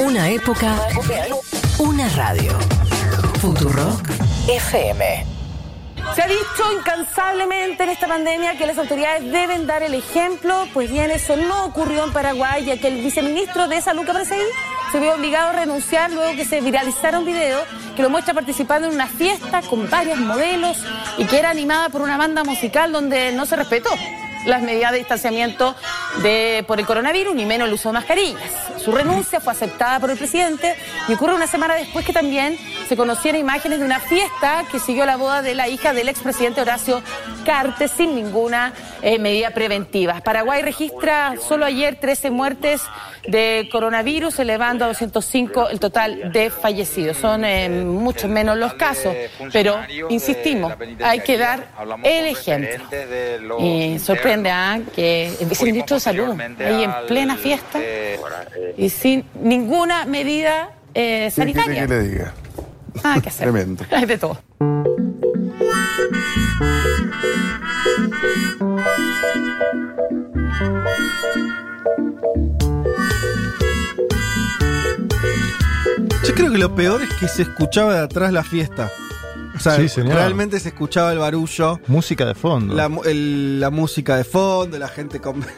Una época, una radio. Futurock FM. Se ha dicho incansablemente en esta pandemia que las autoridades deben dar el ejemplo, pues bien, eso no ocurrió en Paraguay, ya que el viceministro de Salud ahí se vio obligado a renunciar luego que se viralizara un video que lo muestra participando en una fiesta con varios modelos y que era animada por una banda musical donde no se respetó las medidas de distanciamiento de, por el coronavirus, ni menos el uso de mascarillas. Su renuncia fue aceptada por el presidente y ocurre una semana después que también se conocieron imágenes de una fiesta que siguió la boda de la hija del expresidente Horacio Cartes sin ninguna eh, medida preventiva. Paraguay registra solo ayer 13 muertes de coronavirus, elevando a 205 el total de fallecidos. Son eh, mucho menos los casos, pero insistimos, hay que dar el ejemplo. Y sorprende ¿ah? que el viceministro de Salud, ahí en plena fiesta y sin ninguna medida eh, ¿Qué sanitaria. que le diga? Ah, ¿qué hacer? Tremendo. Hay de todo. Yo creo que lo peor es que se escuchaba de atrás la fiesta. O sea, Sí, realmente se escuchaba el barullo, Música de fondo. la, el- la música de fondo, la gente con...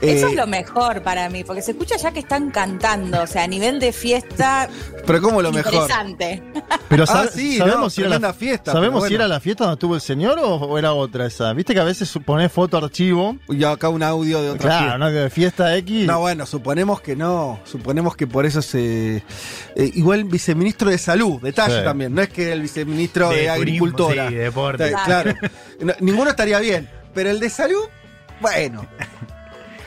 Eso Eh, es lo mejor para mí, porque se escucha ya que están cantando, o sea, a nivel de fiesta, Pero como lo mejor. interesante. Pero Ah, sabe- sí, sabemos, no, si, era la, fiesta, ¿sabemos si era la fiesta donde estuvo el señor o, o era otra esa. Viste que a veces pones foto archivo. Y acá un audio de otra Claro, fiesta. ¿no? De fiesta X. No, bueno, suponemos que no. Suponemos que por eso se. eh, igual viceministro de salud, detalle Sí. también. No es que el viceministro de, De turismo, agricultura. sí, de deporte. Claro. No, ninguno estaría bien. Pero el de salud, bueno.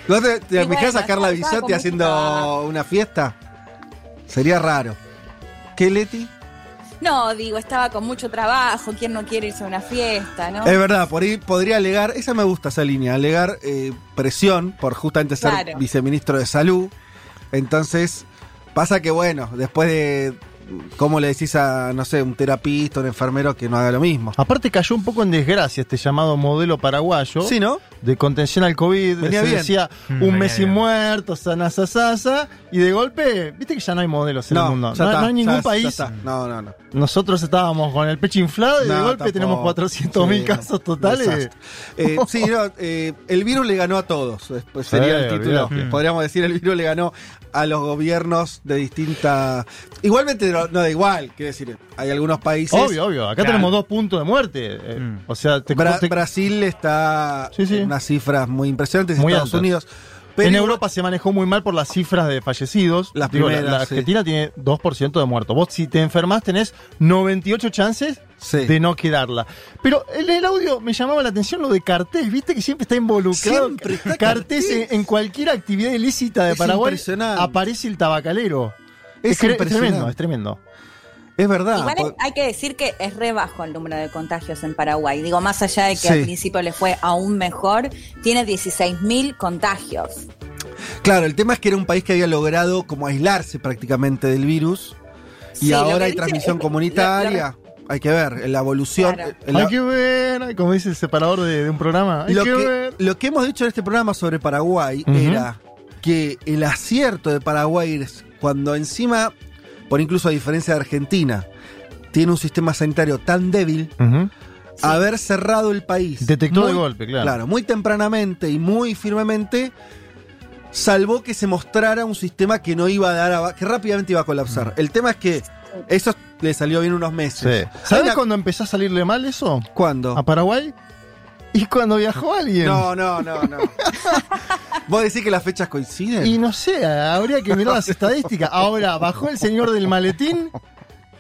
¿No te, te Y imaginas bueno, a Carla estaba Bisotti con haciendo una fiesta? Sería raro. ¿Qué, Leti? No, digo, estaba con mucho trabajo, ¿quién no quiere irse a una fiesta, no? Es verdad, por ahí podría alegar, esa me gusta esa línea, alegar eh, presión por justamente ser Claro. viceministro de salud. Entonces, pasa que bueno, después de, ¿cómo le decís a, no sé, un terapista, un enfermero que no haga lo mismo? Aparte cayó un poco en desgracia este llamado modelo paraguayo Sí, ¿no? de contención al COVID. Venía se bien. decía Mm, un venía mes bien. muertos, sanasa, sasa, y de golpe, viste que ya no hay modelos en el mundo. ya No, está, no hay ningún ya país. No, no, no. Nosotros estábamos con el pecho inflado y de golpe tampoco. tenemos 400 mil Sí, casos totales. Eh, sí, no, eh, el virus le ganó a todos. Después sería Sí, el título. Podríamos decir, el virus le ganó a los gobiernos de distinta. Igualmente no, no da igual, quiero decir, hay algunos países. Obvio, obvio. Acá Claro. tenemos dos puntos de muerte. Eh, Mm. O sea, te, Bra- te- Brasil está Sí, sí. en unas cifras muy impresionantes, Muy Estados altas. Unidos. Pero en Europa se manejó muy mal por las cifras de fallecidos. Las Digo, la- primeras, la, sí. Argentina tiene 2% de muertos. Vos, si te enfermas, tenés 98 chances Sí. de no quedarla. Pero en el audio me llamaba la atención lo de Cartés. Viste que siempre está involucrado. Siempre está Cartés Cartés. en, en cualquier actividad ilícita de Es Paraguay. Aparece el tabacalero. Es tremendo, es tremendo. Es verdad. Igual hay, que decir que es re bajo el número de contagios en Paraguay. Digo, más allá de que Sí. al principio le fue aún mejor, tiene 16.000 contagios. Claro, el tema es que era un país que había logrado como aislarse prácticamente del virus. Y Sí, ahora hay dice transmisión es- comunitaria. Hay que ver, la evolución. Claro. la- Hay que ver, como dice el separador de, de un programa. Hay lo, que, que, ver. lo que hemos dicho en este programa sobre Paraguay era que el acierto de Paraguay es cuando encima, por incluso a diferencia de Argentina, tiene un sistema sanitario tan débil, Ujú. haber cerrado el país. Detectó de golpe, claro. Claro, muy tempranamente y muy firmemente, salvó que se mostrara un sistema que no iba a dar, aba- que rápidamente iba a colapsar. El tema es que eso le salió bien unos meses. Sí. ¿Sabes una- cuándo empezó a salirle mal eso? ¿Cuándo? ¿A Paraguay? Y cuando viajó alguien. No, no, no, no. ¿Vos decís que las fechas coinciden? Y no sé, habría que mirar las estadísticas. Ahora, bajó el señor del maletín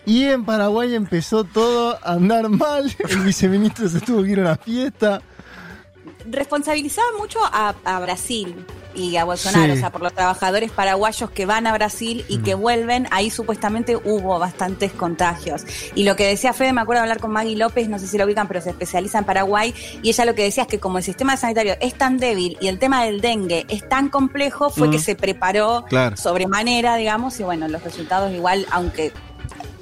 y en Paraguay empezó todo a andar mal. El viceministro se tuvo que ir a una fiesta. Responsabilizaba mucho a, a Brasil y a Bolsonaro, Sí. o sea, por los trabajadores paraguayos que van a Brasil y que vuelven, ahí supuestamente hubo bastantes contagios. Y lo que decía Fede, me acuerdo de hablar con Maggie López, no sé si lo ubican, pero se especializa en Paraguay, y ella lo que decía es que como el sistema sanitario es tan débil y el tema del dengue es tan complejo, fue Mm. que se preparó Claro. sobremanera, digamos, y bueno, los resultados igual, aunque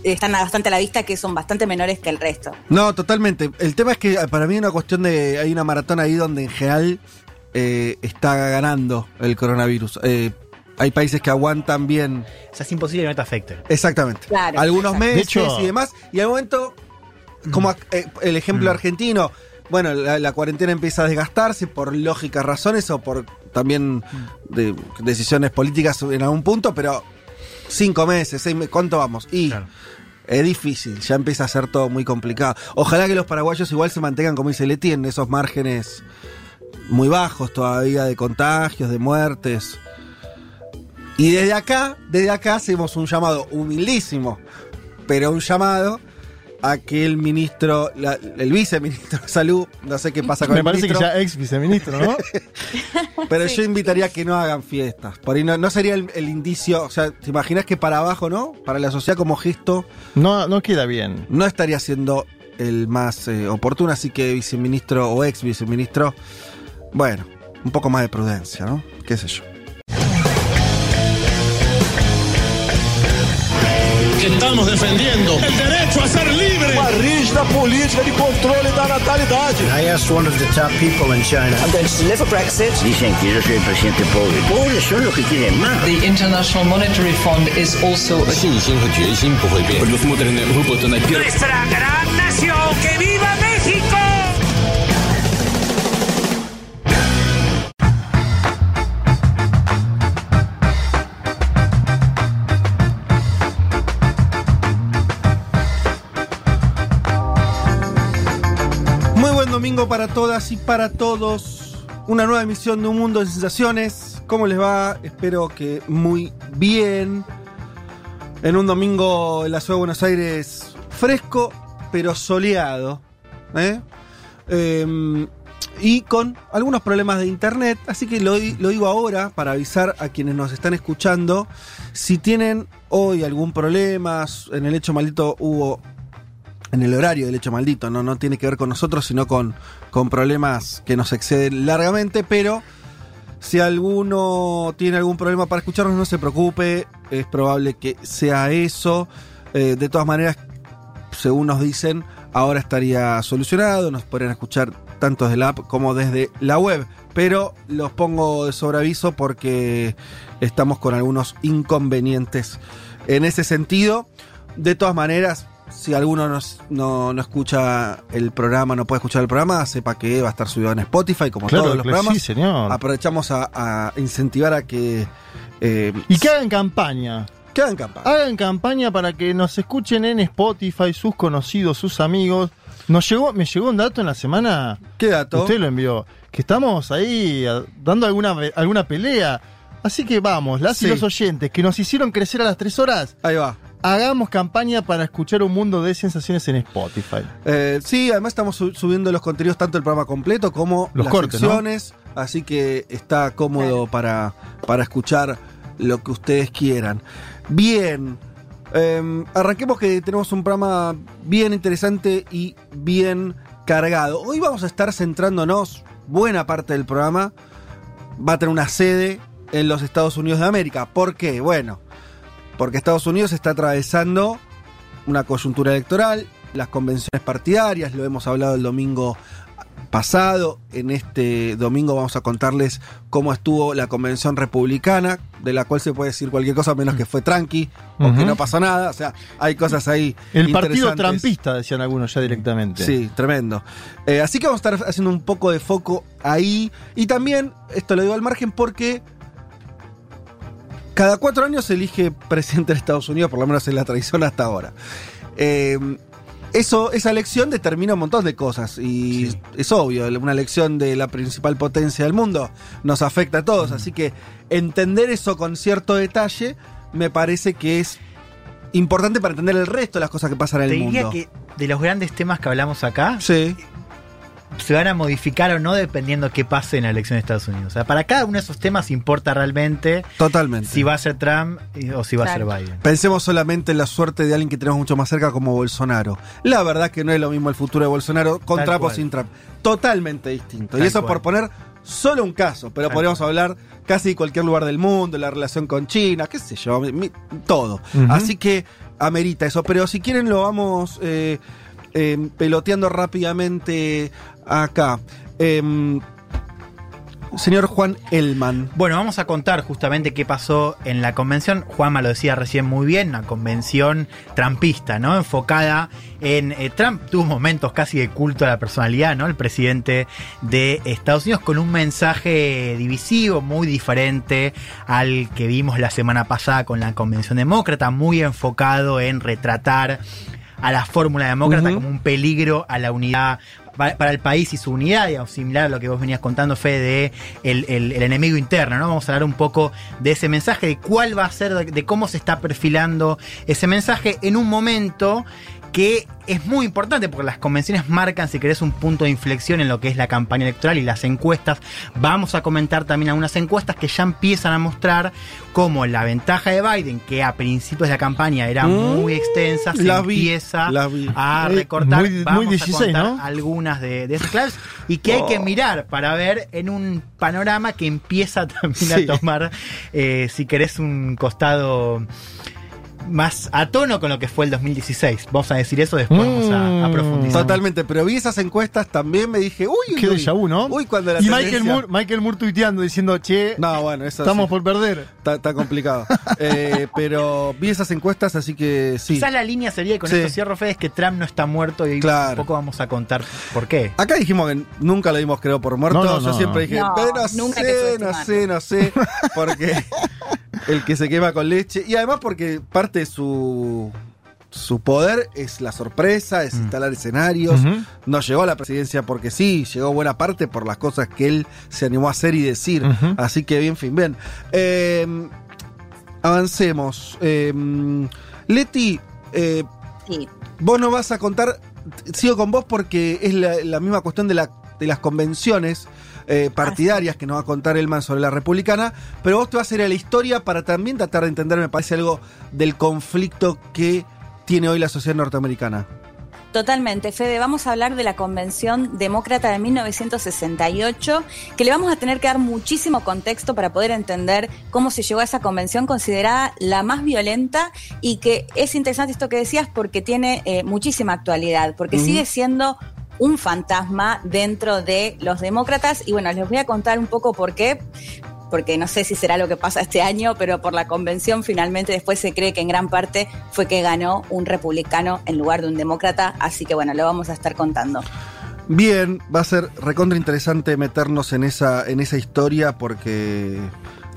están bastante a la vista, que son bastante menores que el resto. No, totalmente. El tema es que eh, para mí es una cuestión de. Hay una maratón ahí donde en general eh, está ganando el coronavirus. Eh, hay países que aguantan bien. O sea, es imposible que no te afecte. Exactamente. Claro, Algunos exacto. meses De hecho- y demás. Y al momento, como eh, el ejemplo Mm. argentino, bueno, la, la cuarentena empieza a desgastarse por lógicas razones o por también Mm. de, decisiones políticas en algún punto, pero cinco meses, seis meses, ¿cuánto vamos? Y Claro. es difícil, ya empieza a ser todo muy complicado. Ojalá que los paraguayos igual se mantengan, como dice Leti, en esos márgenes muy bajos todavía de contagios, de muertes. Y desde acá, desde acá hacemos un llamado humildísimo, pero un llamado a que el ministro, la- el viceministro de salud, no sé qué pasa con Me el parece que ministro, ya ex viceministro, ¿no? pero yo invitaría a que no hagan fiestas. Por ahí no, no sería el, el indicio, o sea, ¿te imaginas que para abajo, no? Para la sociedad como gesto, No, no queda bien. no estaría siendo el más eh, oportuno, así que viceministro o ex viceministro, bueno, un poco más de prudencia, ¿no? ¿Qué sé yo? estamos defendendo el derecho a ser libre. Uma rígida política de controle da natalidade. I asked one of the top people in China. I'm going to deliver Brexit. Dicen que yo soy el presidente pobre. Pobres son los que quieren más. The International Monetary Fund is also. A... Nuestra gran nación que viva domingo para todas y para todos. Una nueva emisión de Un Mundo de Sensaciones. ¿Cómo les va? Espero que muy bien. En un domingo en la ciudad de Buenos Aires fresco, pero soleado. ¿eh? Em, y con algunos problemas de internet. Así que lo, lo digo ahora para avisar a quienes nos están escuchando. Si tienen hoy algún problema, en el hecho maldito hubo en el horario del hecho maldito, no, no tiene que ver con nosotros, sino con, con problemas que nos exceden largamente, pero si alguno tiene algún problema para escucharnos, no se preocupe, es probable que sea eso. Eh, de todas maneras, según nos dicen, ahora estaría solucionado, nos podrían escuchar tanto desde la app como desde la web, pero los pongo de sobreaviso porque estamos con algunos inconvenientes en ese sentido. De todas maneras, si alguno nos- no, no escucha el programa, no puede escuchar el programa, sepa que va a estar subido en Spotify, como todos los programas. sí, señor. Aprovechamos a, a incentivar a que, eh, Y que hagan campaña. que hagan campaña. Hagan campaña para que nos escuchen en Spotify, sus conocidos, sus amigos. Nos llegó, me llegó un dato en la semana, ¿Qué dato? usted lo envió, que estamos ahí dando alguna, alguna pelea. Así que vamos, las Sí. y los oyentes que nos hicieron crecer a las tres horas, Ahí va. Hagamos campaña para escuchar un mundo de sensaciones en Spotify. Eh, sí, además estamos su- subiendo los contenidos tanto el programa completo como Los las cortes, así que está cómodo para, para escuchar lo que ustedes quieran. Bien, eh, arranquemos que tenemos un programa bien interesante y bien cargado. Hoy vamos a estar centrándonos, buena parte del programa va a tener una sede en los Estados Unidos de América. ¿Por qué? Bueno, porque Estados Unidos está atravesando una coyuntura electoral, las convenciones partidarias, lo hemos hablado el domingo pasado, en este domingo vamos a contarles cómo estuvo la convención republicana, de la cual se puede decir cualquier cosa menos que fue tranqui, o que no pasó nada, o sea, hay cosas ahí. El partido trampista, decían algunos ya directamente. Sí, tremendo. Eh, así que vamos a estar haciendo un poco de foco ahí. Y también, esto lo digo al margen porque cada cuatro años se elige presidente de Estados Unidos, por lo menos en la tradición hasta ahora. Eh, eso, esa elección determina un montón de cosas y es obvio, una elección de la principal potencia del mundo nos afecta a todos, así que entender eso con cierto detalle me parece que es importante para entender el resto de las cosas que pasan en Te el diría mundo. que de los grandes temas que hablamos acá, Sí. Se van a modificar o no dependiendo qué pase en la elección de Estados Unidos. O sea, para cada uno de esos temas importa realmente Totalmente. si va a ser Trump o si va Claro. a ser Biden. Pensemos solamente en la suerte de alguien que tenemos mucho más cerca como Bolsonaro. La verdad que no es lo mismo el futuro de Bolsonaro con Tal Trump o sin Trump. Totalmente distinto. Tal y eso cual. por poner solo un caso, pero Tal podríamos cual. hablar casi de cualquier lugar del mundo, la relación con China, qué sé yo, mi- mi- todo. Así que amerita eso. Pero si quieren lo vamos eh, eh, peloteando rápidamente acá. Em, señor Juan Elman. Bueno, vamos a contar justamente qué pasó en la convención. Juanma lo decía recién muy bien, una convención trampista, ¿no? Enfocada en eh, Trump. Tuvo momentos casi de culto a la personalidad, ¿no? El presidente de Estados Unidos con un mensaje divisivo muy diferente al que vimos la semana pasada con la convención demócrata, muy enfocado en retratar a la fórmula demócrata como un peligro a la unidad pa- para el país y su unidad, digamos, similar a lo que vos venías contando, Fede, de el, el- enemigo interno, ¿no? Vamos a hablar un poco de ese mensaje, de cuál va a ser, de cómo se está perfilando ese mensaje en un momento que es muy importante porque las convenciones marcan, si querés, un punto de inflexión en lo que es la campaña electoral y las encuestas. Vamos a comentar también algunas encuestas que ya empiezan a mostrar cómo la ventaja de Biden, que a principios de la campaña era Mm, muy extensa, se vi, empieza vi. a recortar. muy Vamos 16, a contar ¿no? algunas de, de esas claves y que hay que Oh. mirar para ver en un panorama que empieza también Sí. a tomar, eh, si querés, un costado más a tono con lo que fue el 2016. Vamos a decir eso, después vamos a, a Mm. profundizar. Totalmente, pero vi esas encuestas también, me dije, uy, Qué uy, déjà vu, ¿no? Uy, cuando la y tendencia- Michael Moore, Michael Moore tuiteando diciendo, che, No, bueno, eso estamos sí, por perder. está, está complicado. Eh, pero vi esas encuestas, así que sí. Quizás la línea sería, y con Sí. esto cierro, Fede, es que Trump no está muerto y Claro. un poco vamos a contar por qué. Acá dijimos que nunca lo dimos creo por muerto. No, no, Yo no, siempre no. dije, No, "Pero no sé, no subestimarlo". sé, no sé. Porque el que se quema con leche. Y además porque parte de su, su poder es la sorpresa, es Mm. instalar escenarios. No llegó a la presidencia porque sí, llegó buena parte por las cosas que él se animó a hacer y decir. Así que bien, fin, bien. Eh, avancemos. Eh, Leti, eh, Sí. vos no vas a contar, sigo con vos porque es la, la misma cuestión de, la- de las convenciones eh, partidarias que nos va a contar Elman sobre la republicana, pero vos te vas a ir a la historia para también tratar de entender, me parece, algo del conflicto que tiene hoy la sociedad norteamericana. Totalmente, Fede. Vamos a hablar de la Convención Demócrata de 1968, que le vamos a tener que dar muchísimo contexto para poder entender cómo se llegó a esa convención considerada la más violenta y que es interesante esto que decías porque tiene eh, muchísima actualidad, porque sigue siendo un fantasma dentro de los demócratas y bueno, les voy a contar un poco por qué porque no sé si será lo que pasa este año, pero por la convención finalmente después se cree que en gran parte fue que ganó un republicano en lugar de un demócrata, así que bueno, lo vamos a estar contando. Bien, va a ser recontra interesante meternos en esa, en esa historia porque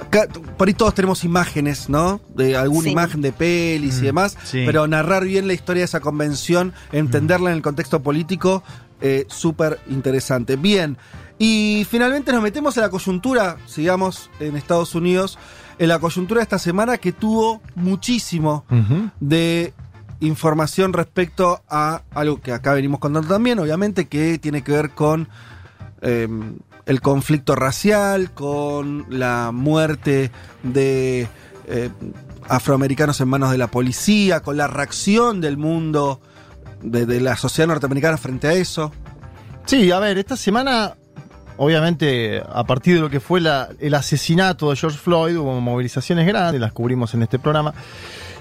acá, por ahí todos tenemos imágenes, ¿no? De alguna Sí. imagen de pelis y Mm, demás, sí. pero narrar bien la historia de esa convención, entenderla en el contexto político, eh, súper interesante. Bien, y finalmente nos metemos en la coyuntura, sigamos en Estados Unidos, en la coyuntura de esta semana que tuvo muchísimo de información respecto a algo que acá venimos contando también, obviamente, que tiene que ver con eh, el conflicto racial, con la muerte de eh, afroamericanos en manos de la policía, con la reacción del mundo, de, la sociedad norteamericana frente a eso. Sí, a ver, esta semana, obviamente, a partir de lo que fue el asesinato de George Floyd, hubo movilizaciones grandes, las cubrimos en este programa.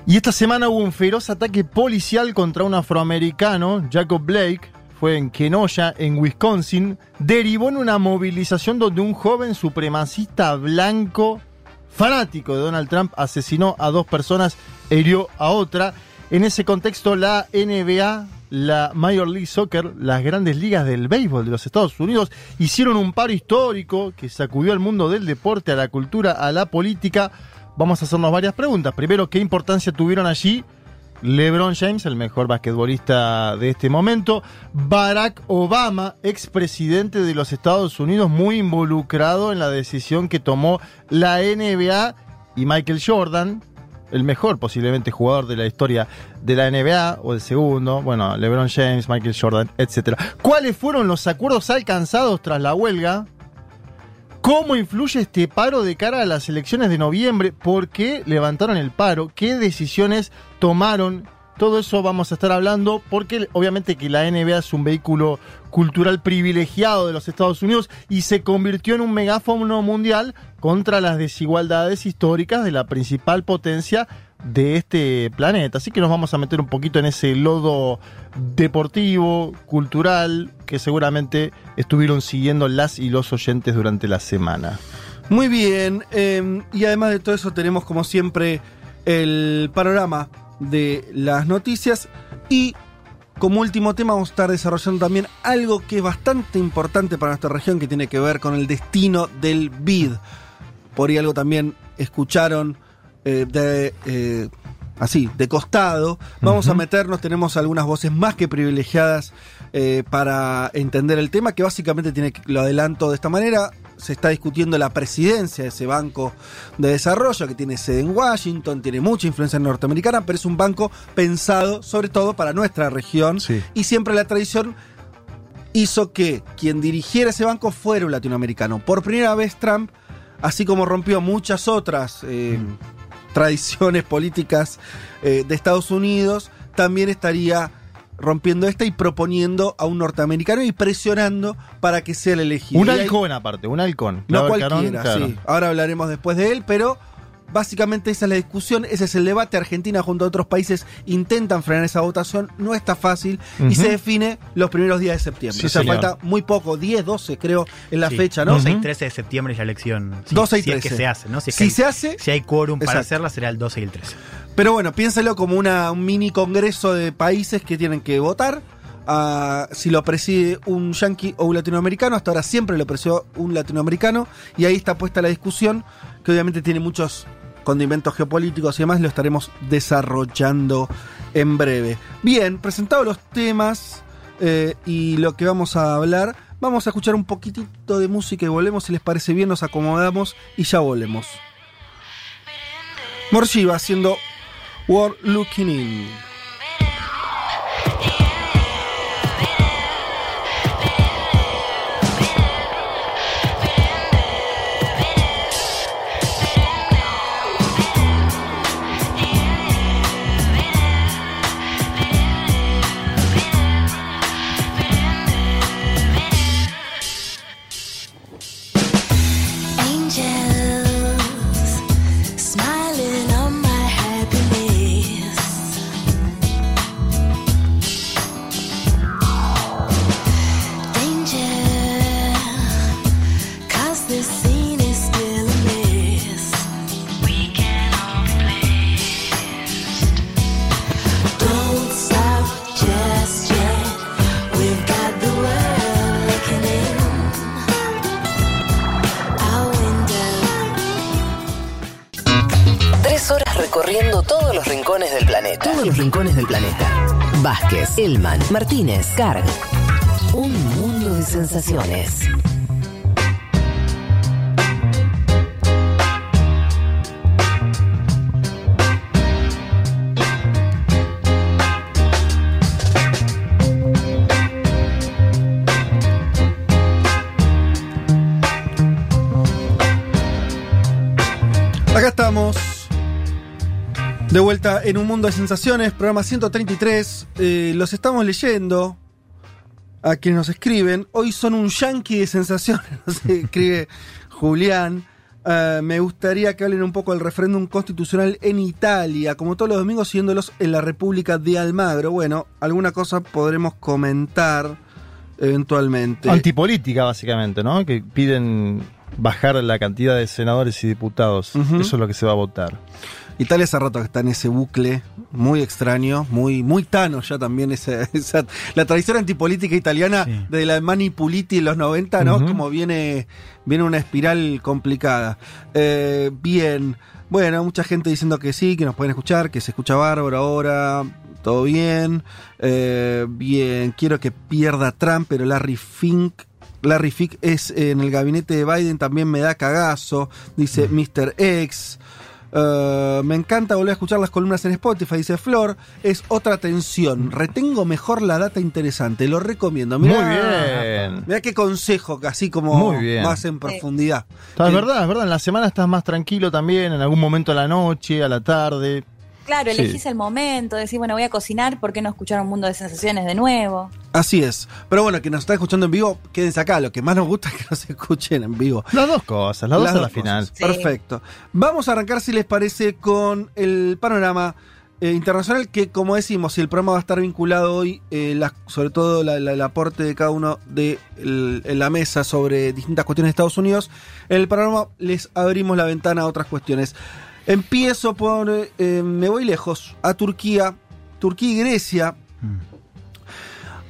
Y esta semana hubo un feroz ataque policial contra un afroamericano, Jacob Blake, fue en Kenosha, en Wisconsin, derivó en una movilización donde un joven supremacista blanco, fanático de Donald Trump, asesinó a dos personas, hirió a otra. En ese contexto, la NBA, la Major League Soccer, las grandes ligas del béisbol de los Estados Unidos, hicieron un paro histórico que sacudió al mundo del deporte, a la cultura, a la política. Vamos a hacernos varias preguntas. Primero, ¿qué importancia tuvieron allí? LeBron James, el mejor basquetbolista de este momento. Barack Obama, expresidente de los Estados Unidos, muy involucrado en la decisión que tomó la NBA. Y Michael Jordan, el mejor posiblemente jugador de la historia de la NBA, o el segundo. Bueno, LeBron James, Michael Jordan, etc. ¿Cuáles fueron los acuerdos alcanzados tras la huelga? ¿Cómo influye este paro de cara a las elecciones de noviembre? ¿Por qué levantaron el paro? ¿Qué decisiones tomaron? Todo eso vamos a estar hablando porque obviamente que la NBA es un vehículo cultural privilegiado de los Estados Unidos y se convirtió en un megáfono mundial contra las desigualdades históricas de la principal potencia de este planeta. Así que nos vamos a meter un poquito en ese lodo deportivo, cultural, que seguramente estuvieron siguiendo las y los oyentes durante la semana. Muy bien, eh, y además de todo eso tenemos como siempre el panorama de las noticias y como último tema vamos a estar desarrollando también algo que es bastante importante para nuestra región que tiene que ver con el destino del BID. Por ahí algo también escucharon eh, de... eh, así, de costado. Vamos a meternos, tenemos algunas voces más que privilegiadas eh, para entender el tema, que básicamente tiene, lo adelanto de esta manera, se está discutiendo la presidencia de ese banco de desarrollo que tiene sede en Washington, tiene mucha influencia norteamericana, pero es un banco pensado sobre todo para nuestra región Sí. y siempre la tradición hizo que quien dirigiera ese banco fuera un latinoamericano. Por primera vez Trump, así como rompió muchas otras eh, tradiciones políticas eh, de Estados Unidos, también estaría rompiendo esta y proponiendo a un norteamericano y presionando para que sea el elegido. Un halcón aparte, un halcón. no Carón, cualquiera, claro. sí. Ahora hablaremos después de él, pero básicamente esa es la discusión, ese es el debate. Argentina junto a otros países intentan frenar esa votación, no está fácil y se define los primeros días de septiembre. Sí, o sea, señor. falta muy poco, 10, 12 creo en la Sí, fecha, ¿no? 12 y Ujú. 13 de septiembre es la elección. Sí, 12 y si es 13. que se hace, ¿no? Si, es Si que se hace, Si hay quórum para Exacto. hacerla, será el 12 y el 13. Pero bueno, piénselo como una, un mini congreso de países que tienen que votar. ah, si lo preside un yanqui o un latinoamericano, hasta ahora siempre lo presidió un latinoamericano, y ahí está puesta la discusión, que obviamente tiene muchos condimentos geopolíticos y demás, lo estaremos desarrollando en breve. Bien, presentados los temas eh, y lo que vamos a hablar, vamos a escuchar un poquitito de música y volvemos, si les parece bien, nos acomodamos y ya volvemos. Morshiva haciendo World Looking In. Recorriendo todos los rincones del planeta. Todos los rincones del planeta. Vázquez, Elman, Martínez, Carg. Un mundo de sensaciones. De vuelta en un mundo de sensaciones, programa 133. Eh, los estamos leyendo a quienes nos escriben. Hoy son un yankee de sensaciones, nos escribe Julián. Eh, me gustaría que hablen un poco del referéndum constitucional en Italia, como todos los domingos, siguiéndolos en la República de Almagro. Bueno, alguna cosa podremos comentar eventualmente. Antipolítica, básicamente, ¿no? Que piden bajar la cantidad de senadores y diputados. Eso es lo que se va a votar. Italia hace rato que está en ese bucle muy extraño, muy, muy tano ya también. Esa, esa- la tradición antipolítica italiana Sí. de la Manipuliti en los 90, ¿no? Como viene, viene una espiral complicada. Eh, bien, bueno, mucha gente diciendo que sí, que nos pueden escuchar, que se escucha bárbaro ahora. Todo bien. Eh, bien, quiero que pierda Trump, pero Larry Fink. Larry Fink es en el gabinete de Biden, también me da cagazo, dice Mr. X. Eh, me encanta volver a escuchar las columnas en Spotify, dice Flor. Es otra tensión. Retengo mejor la data interesante. Lo recomiendo. Mirá, Muy bien. Mirá qué consejo, así como Muy bien. más en profundidad. Es Sí. verdad, es verdad. En la semana estás más tranquilo también, en algún momento a la noche, a la tarde. Claro, Sí. elegís el momento, decís, bueno, voy a cocinar, ¿por qué no escuchar un mundo de sensaciones de nuevo? Así es. Pero bueno, que nos están escuchando en vivo, quédense acá. Lo que más nos gusta es que nos escuchen en vivo. Las dos cosas, las dos a la final. Perfecto. Vamos a arrancar, si les parece, con el panorama eh, internacional, que como decimos, si el programa va a estar vinculado hoy, eh, las- sobre todo la- la- el aporte de cada uno de el- la mesa sobre distintas cuestiones de Estados Unidos, en el panorama les abrimos la ventana a otras cuestiones. Empiezo por, eh, me voy lejos, a Turquía, Turquía y Grecia.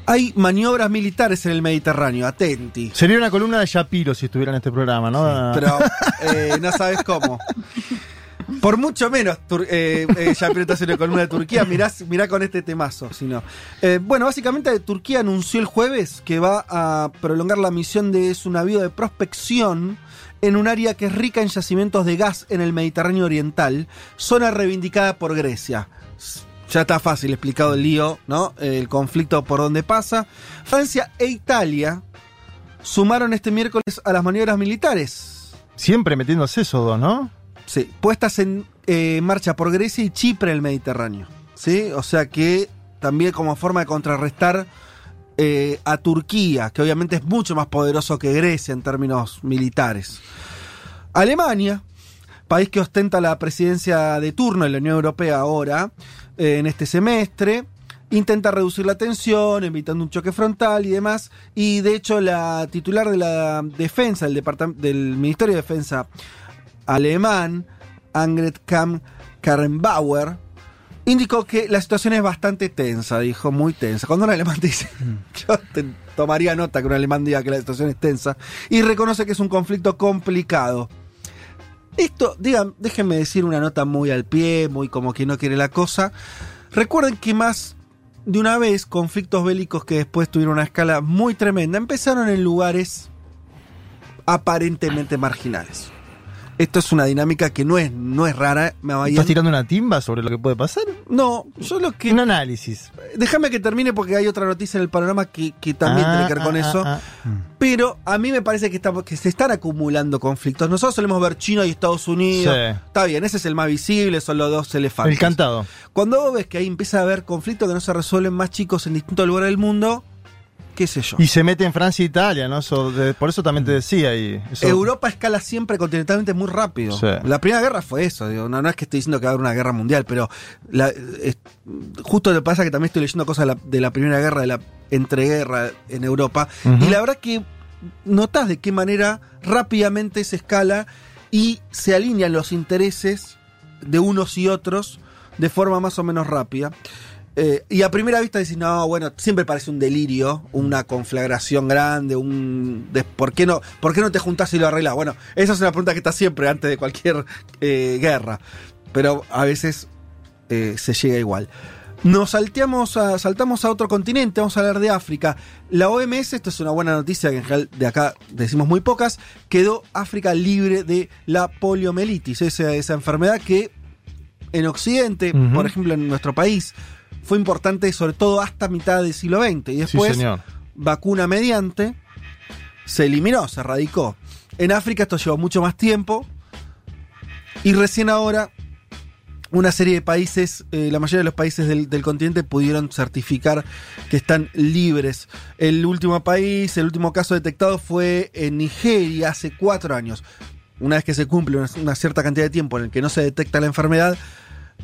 Hay maniobras militares en el Mediterráneo, atenti. Sería una columna de Shapiro si estuviera en este programa, ¿no? Pero eh, no sabes cómo. Por mucho menos, eh, eh, Shapiro está haciendo columna de Turquía. Mirá, mirá con este temazo. Si no. Bueno, básicamente Turquía anunció el jueves que va a prolongar la misión de su navío de prospección en un área que es rica en yacimientos de gas en el Mediterráneo Oriental, zona reivindicada por Grecia. Ya está fácil explicado el lío, ¿no? El conflicto por donde pasa. Francia e Italia sumaron este miércoles a las maniobras militares. Siempre metiéndose esos dos, ¿no? Sí, puestas en eh, marcha por Grecia y Chipre en el Mediterráneo. ¿Sí? O sea que también como forma de contrarrestar eh, a Turquía, que obviamente es mucho más poderoso que Grecia en términos militares. Alemania, país que ostenta la presidencia de turno en la Unión Europea ahora, eh, en este semestre, intenta reducir la tensión, evitando un choque frontal y demás. Y de hecho, la titular de la defensa, del, del Ministerio de Defensa alemán, Angret Kamm Karrenbauer, indicó que la situación es bastante tensa, dijo, muy tensa. Cuando un alemán dice, yo te tomaría nota que un alemán diga que la situación es tensa, y reconoce que es un conflicto complicado. Esto, digan, déjenme decir una nota muy al pie, muy como que no quiere la cosa. Recuerden que más de una vez conflictos bélicos que después tuvieron una escala muy tremenda empezaron en lugares aparentemente marginales. Esto es una dinámica que no es, no es rara. Me va ¿Estás tirando una timba sobre lo que puede pasar? No, yo lo que. Un análisis. Déjame que termine porque hay otra noticia en el panorama que, que también Ah, tiene que ver con ah, eso. ah, Pero a mí me parece que, estamos- que se están acumulando conflictos. Nosotros solemos ver China y Estados Unidos. Sí. Está bien, ese es el más visible, son los dos elefantes. El cantado. Cuando vos ves que ahí empieza a haber conflictos que no se resuelven más chicos en distintos lugares del mundo, qué sé yo. Y se mete en Francia e Italia, ¿no? Eso de- por eso también te decía. Y eso- Europa escala siempre continentalmente muy rápido. Sí. La primera guerra fue eso. digo, no, no es que estoy diciendo que va a haber una guerra mundial, pero la- es- justo le pasa que también estoy leyendo cosas de la, de la primera guerra, de la entreguerra en Europa. Y la verdad que notas de qué manera rápidamente se escala y se alinean los intereses de unos y otros de forma más o menos rápida. Eh, y a primera vista decís, no, bueno, siempre parece un delirio, una conflagración grande, un... de- ¿por, qué no, ¿Por qué no te juntás y lo arreglás? Bueno, esa es una pregunta que está siempre antes de cualquier eh, guerra, pero a veces eh, se llega igual. Nos salteamos a, saltamos a otro continente, vamos a hablar de África. La OMS, esto es una buena noticia que en general de acá decimos muy pocas, quedó África libre de la poliomielitis, esa, esa enfermedad que en Occidente, por ejemplo en nuestro país, fue importante sobre todo hasta mitad del siglo XX. Y después, vacuna mediante, se eliminó, se erradicó. En África esto llevó mucho más tiempo. Y recién ahora, una serie de países, eh, la mayoría de los países del, del continente pudieron certificar que están libres. El último país, el último caso detectado fue en Nigeria hace cuatro años. Una vez que se cumple una, una cierta cantidad de tiempo en el que no se detecta la enfermedad,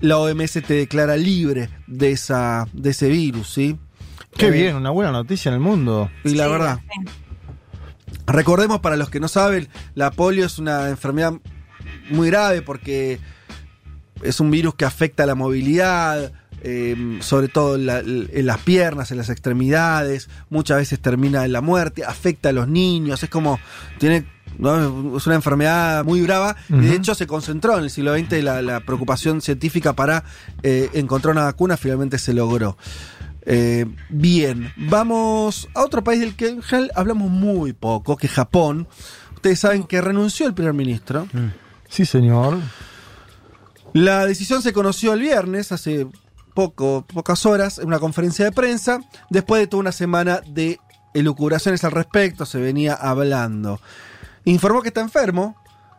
la OMS te declara libre de, esa, de ese virus, ¿sí? Qué Eh, bien, una buena noticia en el mundo. Y la Sí, verdad, sí. recordemos para los que no saben, la polio es una enfermedad muy grave porque es un virus que afecta la movilidad, eh, sobre todo en, la- en las piernas, en las extremidades, muchas veces termina en la muerte, afecta a los niños, es como, tiene, ¿no? es una enfermedad muy brava, y de hecho se concentró en el siglo XX la, la preocupación científica para eh, encontrar una vacuna, finalmente se logró. Eh, bien, vamos a otro país del que en general hablamos muy poco, que es Japón. Ustedes saben que renunció el primer ministro. Sí, señor. La decisión se conoció el viernes, hace poco, pocas horas, en una conferencia de prensa, después de toda una semana de elucubraciones al respecto, se venía hablando. Informó que está enfermo,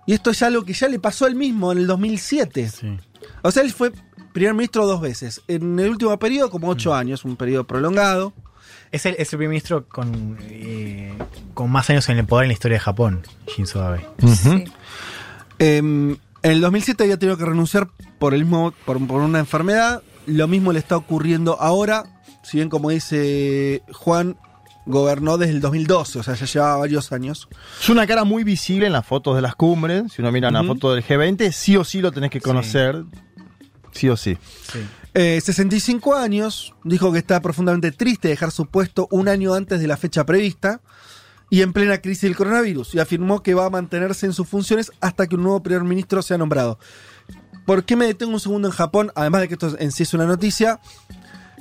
y esto es algo que ya le pasó a él mismo en el 2007. Sí. O sea, él fue primer ministro dos veces. En el último periodo, como ocho años, un periodo prolongado. Es el, es el primer ministro con, eh, con más años en el poder en la historia de Japón, Shinzo Abe. Sí. Em, en el 2007 había tenido que renunciar por, el mismo, por, por una enfermedad. Lo mismo le está ocurriendo ahora. Si bien, como dice Juan, gobernó desde el 2012, o sea, ya llevaba varios años. Es una cara muy visible en las fotos de las cumbres. Si uno mira una foto del G20, sí o sí lo tenés que conocer. Sí, o sí. Sí. Eh, 65 años, dijo que está profundamente triste de dejar su puesto un año antes de la fecha prevista y en plena crisis del coronavirus, y afirmó que va a mantenerse en sus funciones hasta que un nuevo primer ministro sea nombrado. ¿Por qué me detengo un segundo en Japón? Además de que esto en sí es una noticia.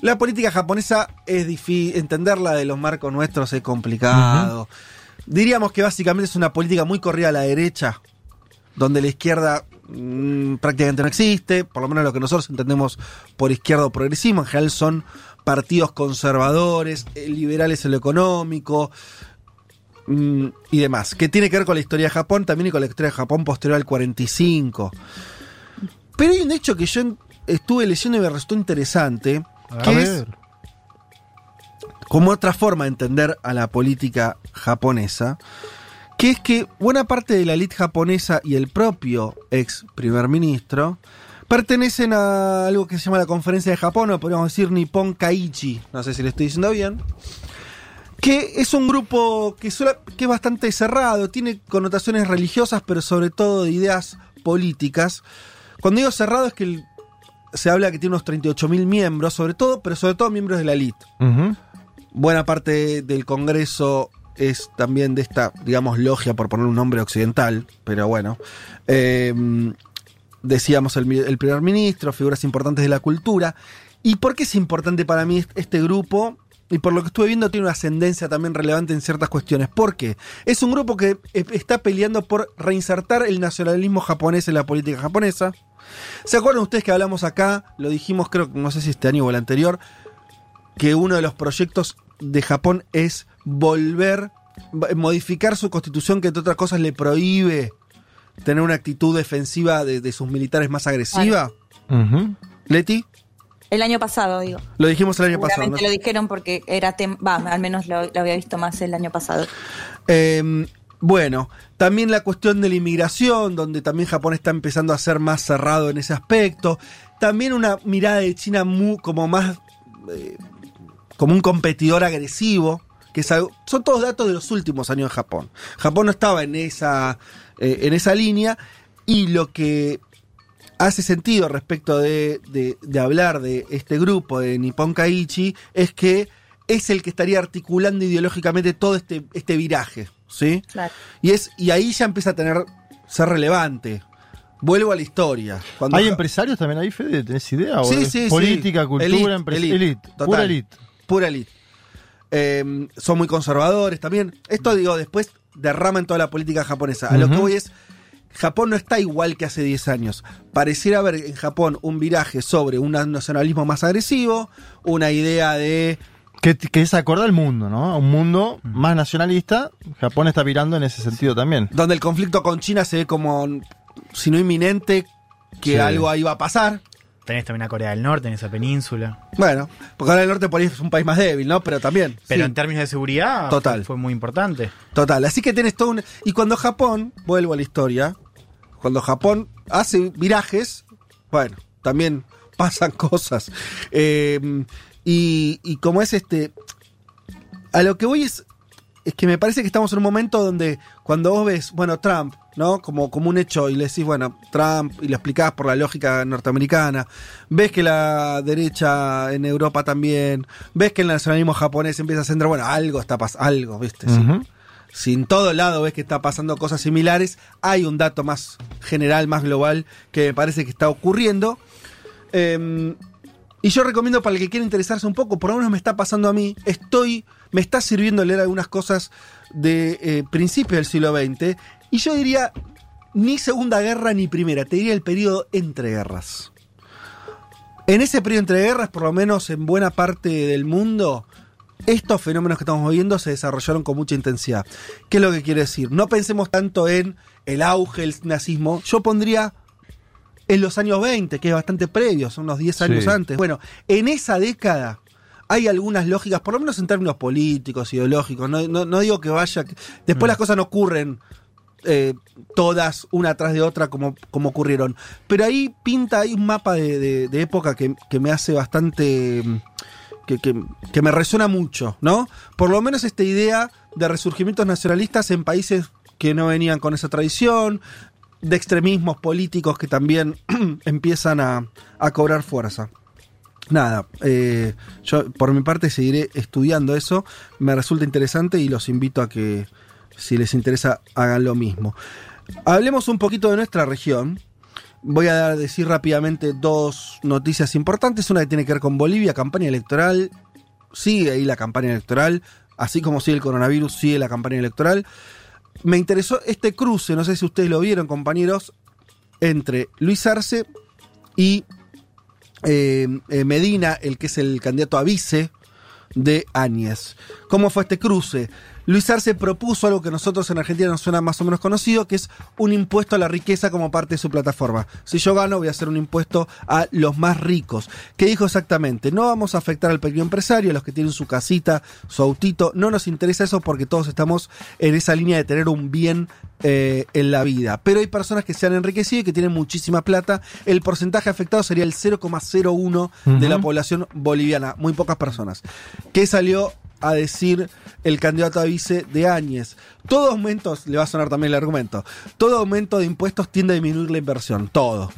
La política japonesa es difícil, entenderla de los marcos nuestros es complicado. Diríamos que básicamente es una política muy corrida a la derecha, donde la izquierda mm, prácticamente no existe, por lo menos lo que nosotros entendemos por izquierda o progresismo, en general son partidos conservadores, eh, liberales en lo económico mm, y demás, que tiene que ver con la historia de Japón también y con la historia de Japón posterior al 45. Pero hay un hecho que yo estuve leyendo y me resultó interesante, A que es ver. como otra forma de entender a la política japonesa, que es que buena parte de la élite japonesa y el propio ex primer ministro pertenecen a algo que se llama la Conferencia de Japón, o podríamos decir Nippon Kaichi, no sé si le estoy diciendo bien, que es un grupo que, que es bastante cerrado, tiene connotaciones religiosas, pero sobre todo de ideas políticas. Cuando digo cerrado es que el- se habla que tiene unos 38.000 miembros, sobre todo, pero sobre todo miembros de la élite Ujú. buena parte del Congreso es también de esta, digamos, logia, por poner un nombre occidental, pero bueno. Eh, decíamos el, el primer ministro, figuras importantes de la cultura. ¿Y por qué es importante para mí est- este grupo? Y por lo que estuve viendo tiene una ascendencia también relevante en ciertas cuestiones. ¿Por qué? Es un grupo que eh, está peleando por reinsertar el nacionalismo japonés en la política japonesa. ¿Se acuerdan ustedes que hablamos acá? Lo dijimos creo, que no sé si este año o el anterior, que uno de los proyectos de Japón es volver, modificar su constitución que entre otras cosas le prohíbe tener una actitud defensiva de, de sus militares más agresiva. Leti, El año pasado, digo. lo dijimos el año pasado. ¿no? lo dijeron porque era tema, va, al menos lo, lo había visto más el año pasado. Eh, bueno, también la cuestión de la inmigración, donde también Japón está empezando a ser más cerrado en ese aspecto. También una mirada de China como más eh, como un competidor agresivo. Que son todos datos de los últimos años de Japón. Japón no estaba en esa, eh, en esa línea y lo que hace sentido respecto de, de- de hablar de este grupo de Nippon Kaichi es que es el que estaría articulando ideológicamente todo este, este viraje, ¿sí? Claro. Y, es, y ahí ya empieza a tener, ser relevante. Vuelvo a la historia. Cuando ¿Hay Ja- empresarios también ahí, Fede? ¿Tenés idea? ¿O Sí, sí, sí. Política, cultura, Elite, empresa. elite, pura elite. Pura elite. Eh, son muy conservadores también. Esto, digo, después derrama en toda la política japonesa. A lo que voy es, Japón no está igual que hace 10 años. Pareciera haber en Japón un viraje sobre un nacionalismo más agresivo, una idea de... Que, que es acorde al mundo, ¿no? Un mundo más nacionalista. Japón está virando en ese sentido también. donde el conflicto con China se ve como, si no inminente, que Sí. algo ahí va a pasar. Tenés también a Corea del Norte en esa península. Bueno, porque ahora el norte por ahí es un país más débil, ¿no? Pero también. Pero sí. en términos de seguridad Total. Fue, fue muy importante. Total, así que tienes todo un... Y cuando Japón, vuelvo a la historia, cuando Japón hace virajes, bueno, también pasan cosas. Eh, y, y como es este... A lo que voy es... Es que me parece que estamos en un momento donde cuando vos ves, bueno, Trump, ¿no? Como, como un hecho y le decís, bueno, Trump, y lo explicás por la lógica norteamericana, ves que la derecha en Europa también, ves que el nacionalismo japonés empieza a centrar, bueno, algo está pasando, algo, ¿viste? Ujú. si en todo lado ves que está pasando cosas similares, hay un dato más general, más global, que me parece que está ocurriendo. Eh, y yo recomiendo para el que quiera interesarse un poco, por lo menos me está pasando a mí, estoy, me está sirviendo leer algunas cosas de eh, principios del siglo XX, y yo diría, ni Segunda Guerra ni Primera, te diría el periodo entre guerras. En ese periodo entre guerras, por lo menos en buena parte del mundo, estos fenómenos que estamos viendo se desarrollaron con mucha intensidad. ¿Qué es lo que quiere decir? No pensemos tanto en el auge del nazismo. Yo pondría en los años 20, que es bastante previo, son unos 10 años Sí. antes. Bueno, en esa década hay algunas lógicas, por lo menos en términos políticos, ideológicos. No, no- no digo que vaya. Después las cosas no ocurren eh, todas una tras de otra como, como ocurrieron. Pero ahí pinta, hay un mapa de, de- de época que, que me hace bastante. mm, Que, que- que me resuena mucho, ¿no? Por lo menos esta idea de resurgimientos nacionalistas en países que no venían con esa tradición, de extremismos políticos que también empiezan a, a cobrar fuerza. Nada, eh, yo por mi parte seguiré estudiando eso, me resulta interesante y los invito a que si les interesa hagan lo mismo. Hablemos un poquito de nuestra región. Voy a decir rápidamente dos noticias importantes. Una que tiene que ver con Bolivia, campaña electoral. Sigue ahí la campaña electoral. Así como sigue el coronavirus, sigue la campaña electoral. Me interesó este cruce, no sé si ustedes lo vieron, compañeros, entre Luis Arce y eh, eh, Medina, el que es el candidato a vice de Áñez. ¿Cómo fue este cruce? Luis Arce propuso algo que nosotros en Argentina nos suena más o menos conocido, que es un impuesto a la riqueza como parte de su plataforma. Si yo gano, voy a hacer un impuesto a los más ricos. ¿Qué dijo exactamente? No vamos a afectar al pequeño empresario, a los que tienen su casita, su autito. No nos interesa eso porque todos estamos en esa línea de tener un bien eh, en la vida. Pero hay personas que se han enriquecido y que tienen muchísima plata. El porcentaje afectado sería el 0,01 de la población boliviana. Muy pocas personas. ¿Qué salió a decir el candidato a vice de Áñez? Todo aumento, le va a sonar también el argumento, todo aumento de impuestos tiende a disminuir la inversión. Todo.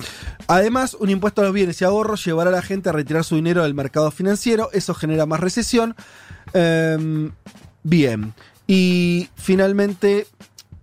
Además, un impuesto a los bienes y ahorros llevará a la gente a retirar su dinero del mercado financiero. Eso genera más recesión. Em, bien. Y finalmente,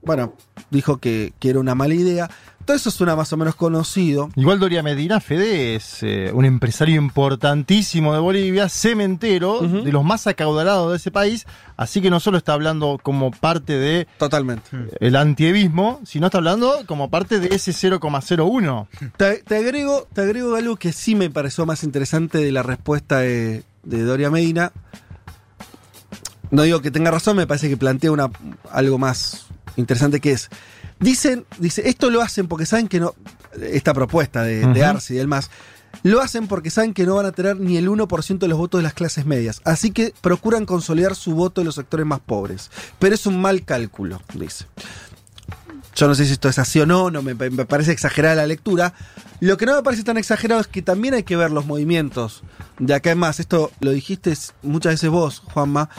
bueno, dijo que, que era una mala idea. Todo eso suena más o menos conocido. Igual Doria Medina, Fede, es eh, un empresario importantísimo de Bolivia, cementero, de los más acaudalados de ese país, así que no solo está hablando como parte de Totalmente. el antievismo, sino está hablando como parte de ese 0,01. Te, te agrego, te agrego algo que sí me pareció más interesante de la respuesta de, de Doria Medina. No digo que tenga razón, me parece que plantea una, algo más interesante que es. Dicen, dice, esto lo hacen porque saben que no. Esta propuesta de, de Ujú. Arce y demás. Lo hacen porque saben que no van a tener ni el 1% de los votos de las clases medias. Así que procuran consolidar su voto en los sectores más pobres. Pero es un mal cálculo, dice. Yo no sé si esto es así o no, no me, me parece exagerada la lectura. Lo que no me parece tan exagerado es que también hay que ver los movimientos de acá en más. Esto lo dijiste muchas veces vos, Juanma,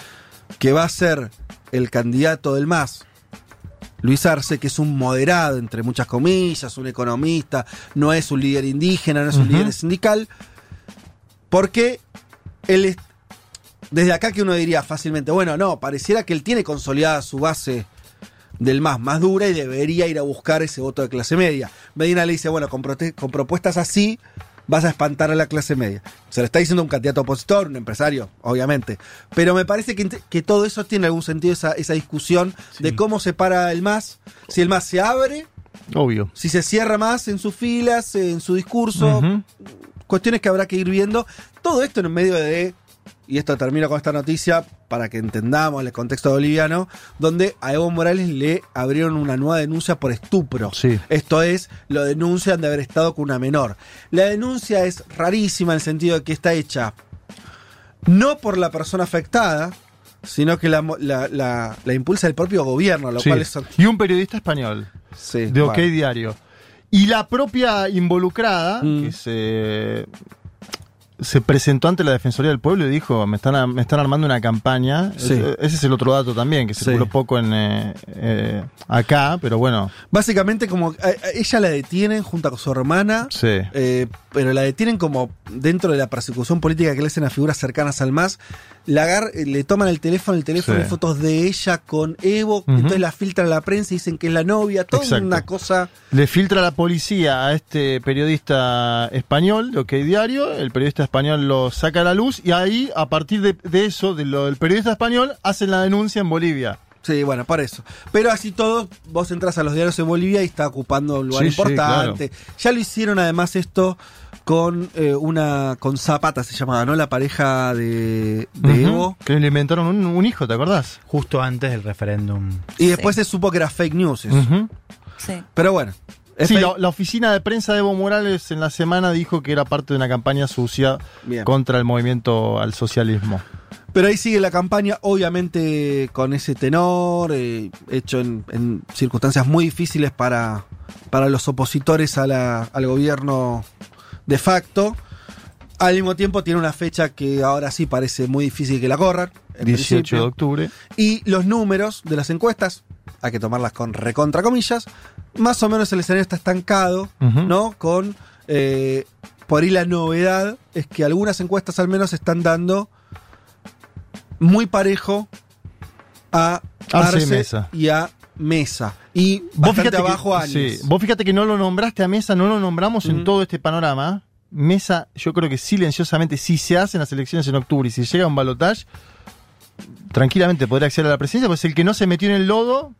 que va a ser el candidato del MAS, Luis Arce, que es un moderado, entre muchas comillas, un economista, no es un líder indígena, no es un líder sindical, porque él es, desde acá que uno diría fácilmente, bueno, no, pareciera que él tiene consolidada su base del más, más dura y debería ir a buscar ese voto de clase media. Medina le dice, bueno, con propuestas así vas a espantar a la clase media. Se lo está diciendo un candidato opositor, un empresario, obviamente. Pero me parece que, que todo eso tiene algún sentido, esa, esa discusión de cómo se para el MAS, si el MAS se abre, Obvio. si se cierra más en sus filas, en su discurso, cuestiones que habrá que ir viendo. Todo esto en medio de, y esto termino con esta noticia para que entendamos el contexto boliviano, donde a Evo Morales le abrieron una nueva denuncia por estupro. Sí. Esto es, lo denuncian de haber estado con una menor. La denuncia es rarísima en el sentido de que está hecha no por la persona afectada, sino que la, mo- la- la- la impulsa el propio gobierno, lo Sí. cual es... Y un periodista español. Sí, de OK bueno. Diario. Y la propia involucrada, Mm. que se, se presentó ante la Defensoría del Pueblo y dijo, me están, me están armando una campaña. Sí. Ese, ese es el otro dato también, que Sí. circuló poco en eh, eh, acá, pero bueno, Básicamente como a- a ella la detienen junto con su hermana, sí. eh, pero la detienen como dentro de la persecución política que le hacen a figuras cercanas al MAS. La agar- eh, le toman el teléfono, el teléfono Sí. hay fotos de ella con Evo, entonces la filtran a la prensa y dicen que es la novia, toda Exacto. una cosa... Le filtra la policía a este periodista español de OK Diario, el periodista español lo saca a la luz y ahí, a partir de, de eso, de lo del periodista español, hacen la denuncia en Bolivia. Sí, bueno, por eso. Pero así todo, vos entras a los diarios de Bolivia y está ocupando un lugar Sí, sí, importante. Ya lo hicieron además esto con eh, una con Zapata se llamaba, ¿no? La pareja de, de. Evo. Que le inventaron un, un hijo, ¿te acordás? Justo antes del referéndum. Y después se supo que era fake news. eso. Sí. Pero bueno, Sí, la, la oficina de prensa de Evo Morales en la semana dijo que era parte de una campaña sucia Bien. contra el movimiento al socialismo. Pero ahí sigue la campaña, obviamente con ese tenor, eh, hecho en, en circunstancias muy difíciles para, para los opositores a la- al gobierno de facto. Al mismo tiempo tiene una fecha que ahora sí parece muy difícil que la corran. en 18 de octubre. Y los números de las encuestas, hay que tomarlas con recontra comillas, más o menos el escenario está estancado. ¿no? Con, eh, por ahí la novedad es que algunas encuestas al menos están dando muy parejo a Arce y Arce Mesa. y a Mesa. Y Vos fíjate, abajo a sí, vos fíjate que no lo nombraste a Mesa, no lo nombramos en todo este panorama. Mesa, yo creo que silenciosamente, si se hacen las elecciones en octubre y si llega un balotaje, tranquilamente podría acceder a la presidencia, pues el que no se metió en el lodo,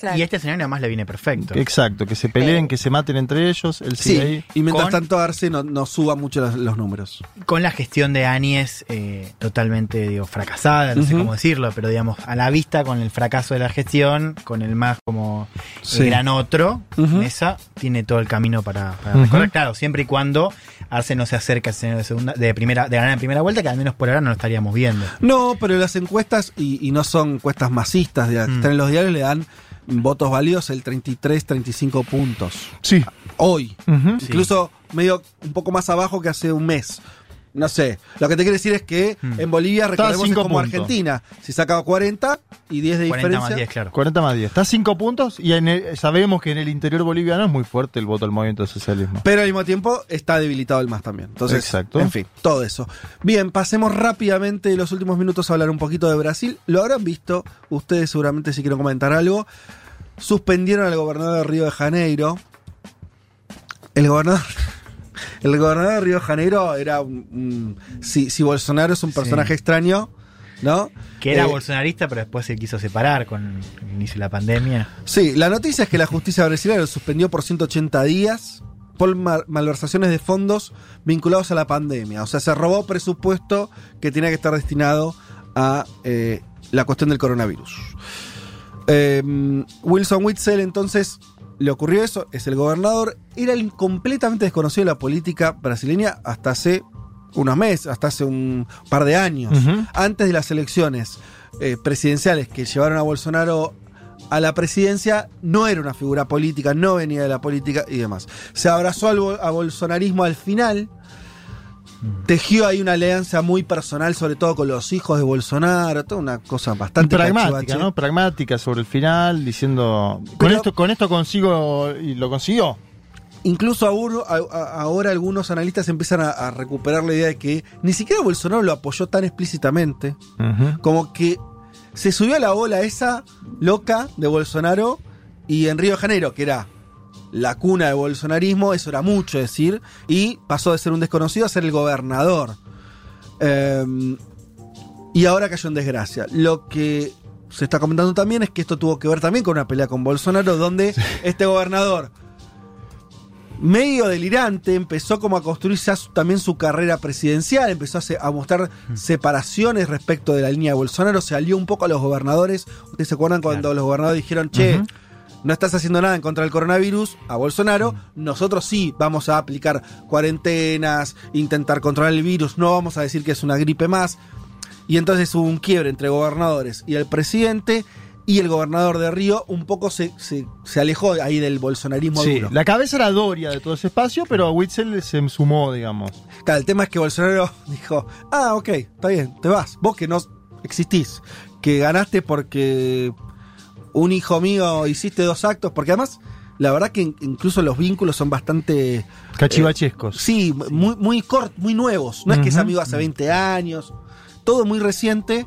Claro. Y este escenario además le viene perfecto. exacto, que se peleen, que se maten entre ellos, él sigue Sí, ahí. y mientras Con- tanto Arce no, no suba mucho los, los números. Con la gestión de Áñez eh, totalmente digo, fracasada, no sé cómo decirlo, pero digamos, a la vista con el fracaso de la gestión, con el más como Sí. el gran otro. Mesa tiene todo el camino para, para recorrer, claro, siempre y cuando Arce no se acerque al escenario de segunda, de primera, de ganar en primera vuelta, que al menos por ahora no lo estaríamos viendo. No, pero las encuestas, y, y no son encuestas masistas, de, que Mm. están en los diarios, le dan votos válidos el 33, 35 puntos. Sí. Hoy. Incluso medio un poco más abajo que hace un mes. No sé. Lo que te quiero decir es que Mm. en Bolivia recordemos es como puntos. Argentina. Si saca 40 y 10 de 40 diferencia. más 10, claro. 40 más 10. Está a 5 puntos y en el- sabemos que en el interior boliviano es muy fuerte el voto al movimiento socialismo. Pero al mismo tiempo está debilitado el MAS también. Entonces, Exacto. en fin, todo eso. Bien, pasemos rápidamente los últimos minutos a hablar un poquito de Brasil. Lo habrán visto, ustedes seguramente si quieren comentar algo. Suspendieron al gobernador de Río de Janeiro. El gobernador. El gobernador de Río de Janeiro era un. si, si Bolsonaro es un personaje Sí. extraño, ¿no? Que era Eh, bolsonarista, pero después se quiso separar con el inicio de la pandemia. Sí, la noticia es que la justicia brasileña lo suspendió por 180 días por mal- malversaciones de fondos vinculados a la pandemia. O sea, se robó presupuesto que tenía que estar destinado a eh, la cuestión del coronavirus. Eh, Wilson Witzel, entonces, le ocurrió eso, es el gobernador, era completamente desconocido de la política brasileña hasta hace unos meses, hasta hace un par de años. Antes de las elecciones eh, presidenciales que llevaron a Bolsonaro a la presidencia, no era una figura política, no venía de la política y demás. Se abrazó al a bolsonarismo al final, tejió ahí una alianza muy personal, sobre todo con los hijos de Bolsonaro, toda una cosa bastante pragmática. ¿no? Pragmática sobre el final, diciendo. Con esto, con esto consigo. Y lo consiguió. Incluso ahora, algunos analistas empiezan a, a recuperar la idea de que ni siquiera Bolsonaro lo apoyó tan explícitamente, como que se subió a la ola esa loca de Bolsonaro y en Río de Janeiro, que era la cuna de bolsonarismo, eso era mucho decir, y pasó de ser un desconocido a ser el gobernador. Eh, y ahora cayó en desgracia. Lo que se está comentando también es que esto tuvo que ver también con una pelea con Bolsonaro, donde este gobernador, medio delirante, empezó como a construir también su carrera presidencial, empezó a, mostrar separaciones respecto de la línea de Bolsonaro, se alió un poco a los gobernadores. ¿Ustedes se acuerdan cuando Claro. los gobernadores dijeron, che. No estás haciendo nada en contra del coronavirus, a Bolsonaro, nosotros sí vamos a aplicar cuarentenas, intentar controlar el virus, no vamos a decir que es una gripe más. Y entonces hubo un quiebre entre gobernadores y el presidente, y el gobernador de Río un poco se, se, se alejó ahí del bolsonarismo Sí, duro. la cabeza era Doria de todo ese espacio, pero Witzel se sumó, digamos. Claro, el tema es que Bolsonaro dijo, ah, ok, está bien, te vas. Vos que no existís, que ganaste porque un hijo mío hiciste dos actos, porque además, la verdad que in- incluso los vínculos son bastante... Cachivachescos. Sí, muy, muy cort, muy nuevos. No es que es amigo hace 20 años, todo muy reciente.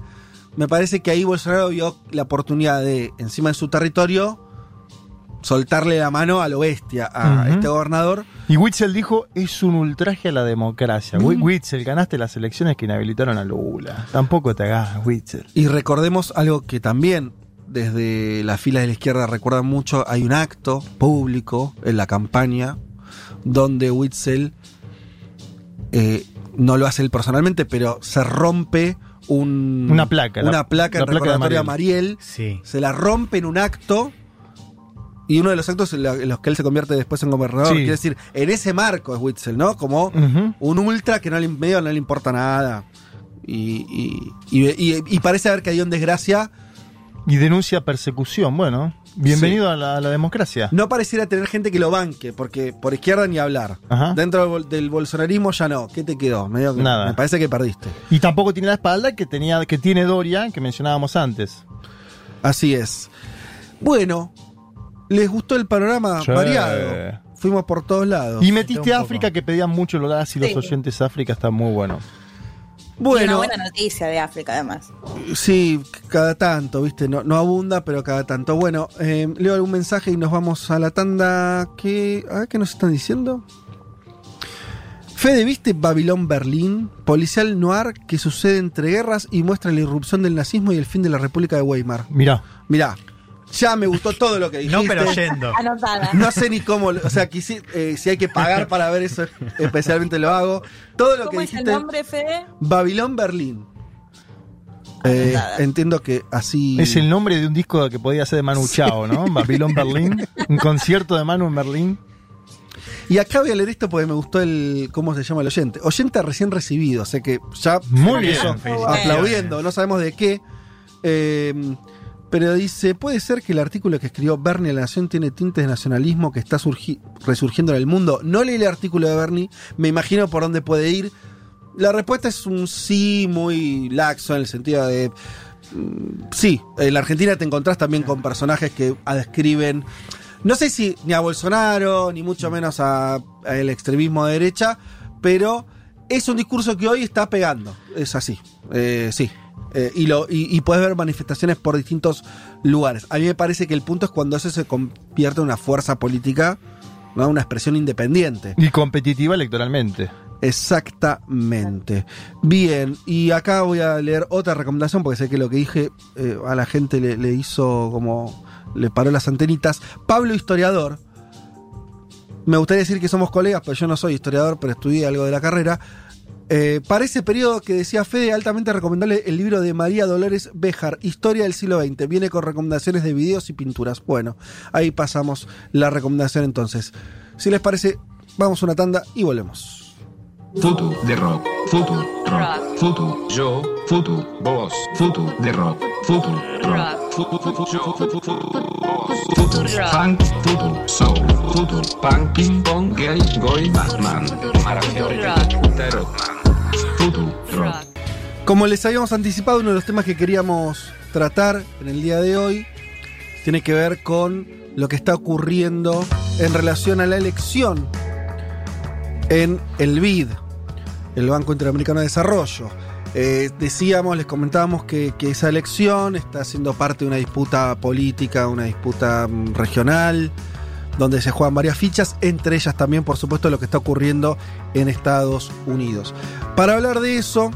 Me parece que ahí Bolsonaro vio la oportunidad de, encima de su territorio, soltarle la mano a lo bestia, a este gobernador. Y Witzel dijo, es un ultraje a la democracia. Mm. Wi- Witzel, ganaste las elecciones que inhabilitaron a Lula. Tampoco te hagas, Witzel. Y recordemos algo que también desde las filas de la izquierda recuerdan mucho, hay un acto público en la campaña donde Witzel eh, no lo hace él personalmente, pero se rompe un, Una placa, la- una placa la en placa de recordatorio a Mariel. Mariel, Sí. se la rompe en un acto Y uno de los actos en la- en los que él se convierte después en gobernador. Sí. Quiere decir, en ese marco es Witzel, ¿no? Como un ultra que no le, medio no le importa nada. Y, y, y- y- y parece haber caído en desgracia. Y denuncia persecución. Bueno, bienvenido a, la, a la democracia. No pareciera tener gente que lo banque, porque por izquierda ni hablar. Ajá. Dentro del, bol- del bolsonarismo ya no. ¿Qué te quedó? Medio que- Nada. Me parece que perdiste. Y tampoco tiene la espalda que tenía que tiene Doria, que mencionábamos antes. Así es. Bueno, ¿les gustó el panorama variado? Fuimos por todos lados. Y metiste. África, que pedían mucho los y los Sí. oyentes África, está muy bueno. Y una Bueno, buena noticia de África, además. sí, cada tanto, ¿viste? No, no abunda, pero cada tanto. Bueno, eh, leo algún mensaje y nos vamos a la tanda. ¿Qué, a ver, ¿qué nos están diciendo? Fede, ¿viste Babilón Berlín? Policial noir que sucede entre guerras y muestra la irrupción del nazismo y el fin de la República de Weimar. Mirá, Mirá, ya me gustó todo lo que dijiste. No, pero yendo. Anotada. No sé ni cómo, o sea, quisi- eh, si hay que pagar para ver eso, especialmente lo hago. Todo lo que ¿Cómo es el nombre, Fede? Babilón Berlín. Eh, entiendo que así. es el nombre de un disco que podía ser de Manu Chao, ¿no? Babilón Berlín. Un concierto de Manu en Berlín. Y acá voy a leer esto porque me gustó el. ¿Cómo se llama el oyente? Oyente recién recibido, o sea que ya. Muy bien. Aplaudiendo, no sabemos de qué. Eh, pero dice: ¿Puede ser que el artículo que escribió Bernie en La Nación tiene tintes de nacionalismo que está surgi- resurgiendo en el mundo? No leí el artículo de Bernie, me imagino por dónde puede ir. La respuesta es un sí muy laxo en el sentido de. mm, Sí, en la Argentina te encontrás también con personajes que describen. No sé si ni a Bolsonaro, ni mucho menos a- al extremismo de derecha, pero es un discurso que hoy está pegando. Es así. Eh, sí. Eh, y, lo, y, y puedes ver manifestaciones por distintos lugares. A mí me parece que el punto es cuando eso se convierte en una fuerza política, ¿no? una expresión independiente. Y competitiva electoralmente. Exactamente. Bien, y acá voy a leer otra recomendación porque sé que lo que dije eh, a la gente le, le hizo como. le paró las antenitas. Pablo Historiador. Me gustaría decir que somos colegas, pero yo no soy historiador, pero estudié algo de la carrera. Eh, para ese periodo que decía Fede, altamente recomendable el libro de María Dolores Béjar, Historia del siglo XX. Viene con recomendaciones de videos y pinturas. Bueno, ahí pasamos la recomendación entonces. Si les parece, vamos a una tanda y volvemos. Futu de rock, futu rock, futu yo, futu vos, futu de rock, futu rock, futu yo, futu funk, futu soul, futu punk, ping pong, gay, goy, Batman, maravilloso, putero, Como les habíamos anticipado, uno de los temas que queríamos tratar en el día de hoy tiene que ver con lo que está ocurriendo en relación a la elección en el BID, el Banco Interamericano de Desarrollo. Eh, decíamos, les comentábamos que, que esa elección está siendo parte de una disputa política, una disputa mm, regional, donde se juegan varias fichas, entre ellas también, por supuesto, lo que está ocurriendo en Estados Unidos. Para hablar de eso,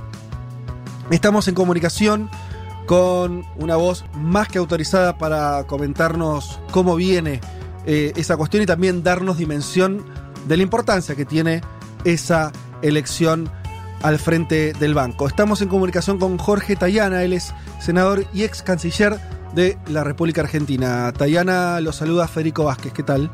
estamos en comunicación con una voz más que autorizada para comentarnos cómo viene eh, esa cuestión y también darnos dimensión de la importancia que tiene esa elección al frente del banco. Estamos en comunicación con Jorge Tayana, él es senador y ex canciller de la República Argentina. Tayana lo saluda Federico Vázquez, ¿qué tal?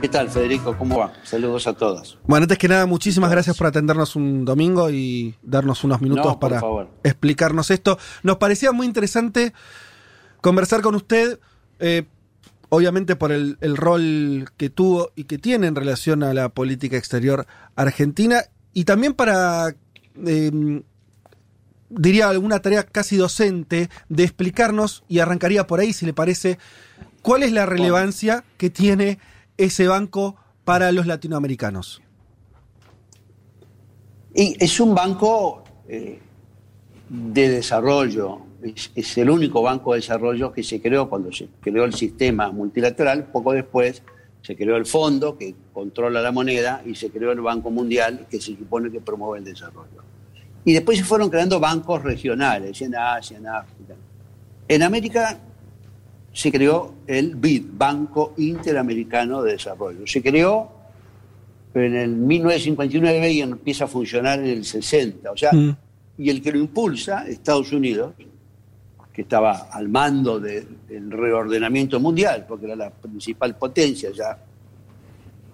¿Qué tal, Federico? ¿Cómo va? Saludos a todos. Bueno, antes que nada, muchísimas gracias por atendernos un domingo y darnos unos minutos No, para favor. explicarnos esto. Nos parecía muy interesante conversar con usted, eh, obviamente por el, el rol que tuvo y que tiene en relación a la política exterior argentina y también para, eh, diría, alguna tarea casi docente de explicarnos, y arrancaría por ahí si le parece, cuál es la relevancia que tiene ese banco para los latinoamericanos. Y es un banco eh, de desarrollo, es, es el único banco de desarrollo que se creó cuando se creó el sistema multilateral, poco después se creó el fondo que controla la moneda y se creó el Banco Mundial que se supone que promueve el desarrollo. Y después se fueron creando bancos regionales en Asia, en África. En América se creó el BID, Banco Interamericano de Desarrollo. Se creó en el 1959 y empieza a funcionar en el 60. O sea, Mm. y el que lo impulsa, Estados Unidos, que estaba al mando de- del reordenamiento mundial, porque era la principal potencia ya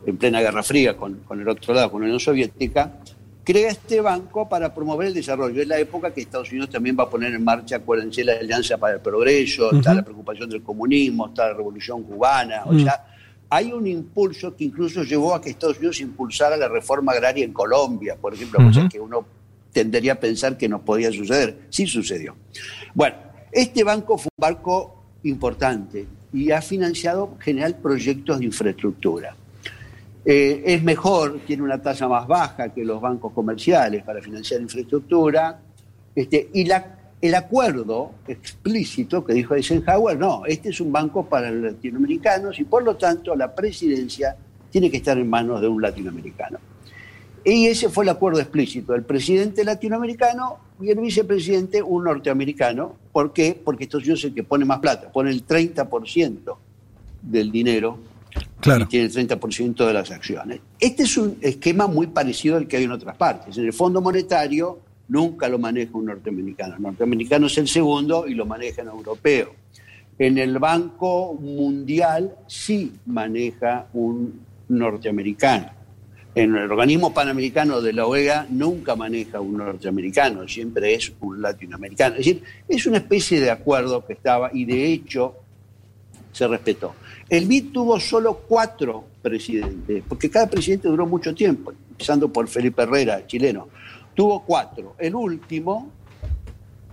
en plena Guerra Fría con, con el otro lado, con la Unión Soviética, crea este banco para promover el desarrollo. Es la época que Estados Unidos también va a poner en marcha, acuérdense, la Alianza para el Progreso, está la preocupación del comunismo, está la Revolución Cubana, o Mm. sea, hay un impulso que incluso llevó a que Estados Unidos impulsara la reforma agraria en Colombia, por ejemplo, cosa Ujú. que uno tendería a pensar que no podía suceder. Sí sucedió. Bueno, este banco fue un banco importante y ha financiado en general proyectos de infraestructura. Eh, es mejor, tiene una tasa más baja que los bancos comerciales para financiar infraestructura. Este, y la- el acuerdo explícito que dijo Eisenhower, no, este es un banco para los latinoamericanos y por lo tanto la presidencia tiene que estar en manos de un latinoamericano. Y ese fue el acuerdo explícito, el presidente latinoamericano y el vicepresidente un norteamericano. ¿Por qué? Porque Estados Unidos es que pone más plata, pone el 30% del dinero y tiene el 30% de las acciones. Este es un esquema muy parecido al que hay en otras partes. En el Fondo Monetario nunca lo maneja un norteamericano. El norteamericano es el segundo y lo maneja un europeo. En el Banco Mundial sí maneja un norteamericano. En el organismo panamericano de la OEA nunca maneja un norteamericano, siempre es un latinoamericano. Es decir, es una especie de acuerdo que estaba y de hecho se respetó. El BID tuvo solo cuatro presidentes, porque cada presidente duró mucho tiempo, empezando por Felipe Herrera, chileno. Tuvo cuatro. El último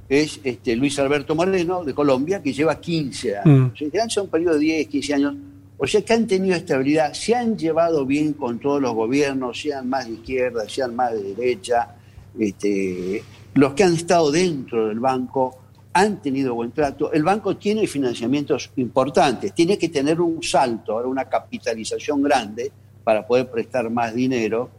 es este, Luis Alberto Moreno, de Colombia, que lleva 15 años. Mm. O sea, en general son periodos de 10, 15 años. O sea que han tenido estabilidad, se han llevado bien con todos los gobiernos, sean más de izquierda, sean más de derecha. Este, los que han estado dentro del banco han tenido buen trato. El banco tiene financiamientos importantes, tiene que tener un salto, ahora una capitalización grande para poder prestar más dinero.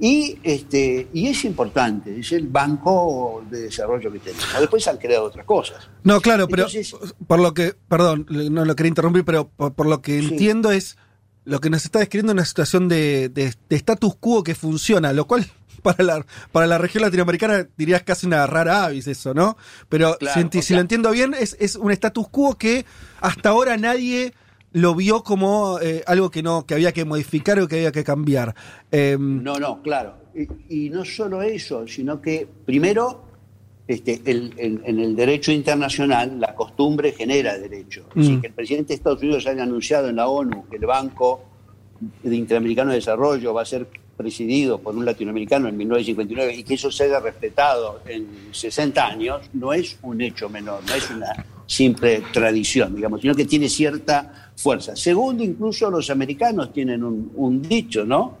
Y, este, y es importante, es el banco de desarrollo que tenemos. Después han creado otras cosas. No, claro, pero Entonces- por lo que, perdón, no lo quería interrumpir, pero por, por lo que entiendo es lo que nos está describiendo una situación de, de- de status quo que funciona, lo cual para la, para la región latinoamericana dirías casi una rara avis eso, ¿no? Pero Claro, si, sea- lo entiendo bien, es, es un status quo que hasta ahora nadie lo vio como eh, algo que no que había que modificar o que había que cambiar. Em, No, no, claro. Y, y no solo eso, sino que primero, este, el- el- en el derecho internacional, la costumbre genera derecho. Mm. Así que el presidente de Estados Unidos haya anunciado en la ONU que el Banco de Interamericano de Desarrollo va a ser presidido por un latinoamericano en 1959 y que eso se haya respetado en 60 años, no es un hecho menor, no es una simple tradición, digamos, sino que tiene cierta fuerza. Segundo, incluso los americanos tienen un, un dicho, ¿no?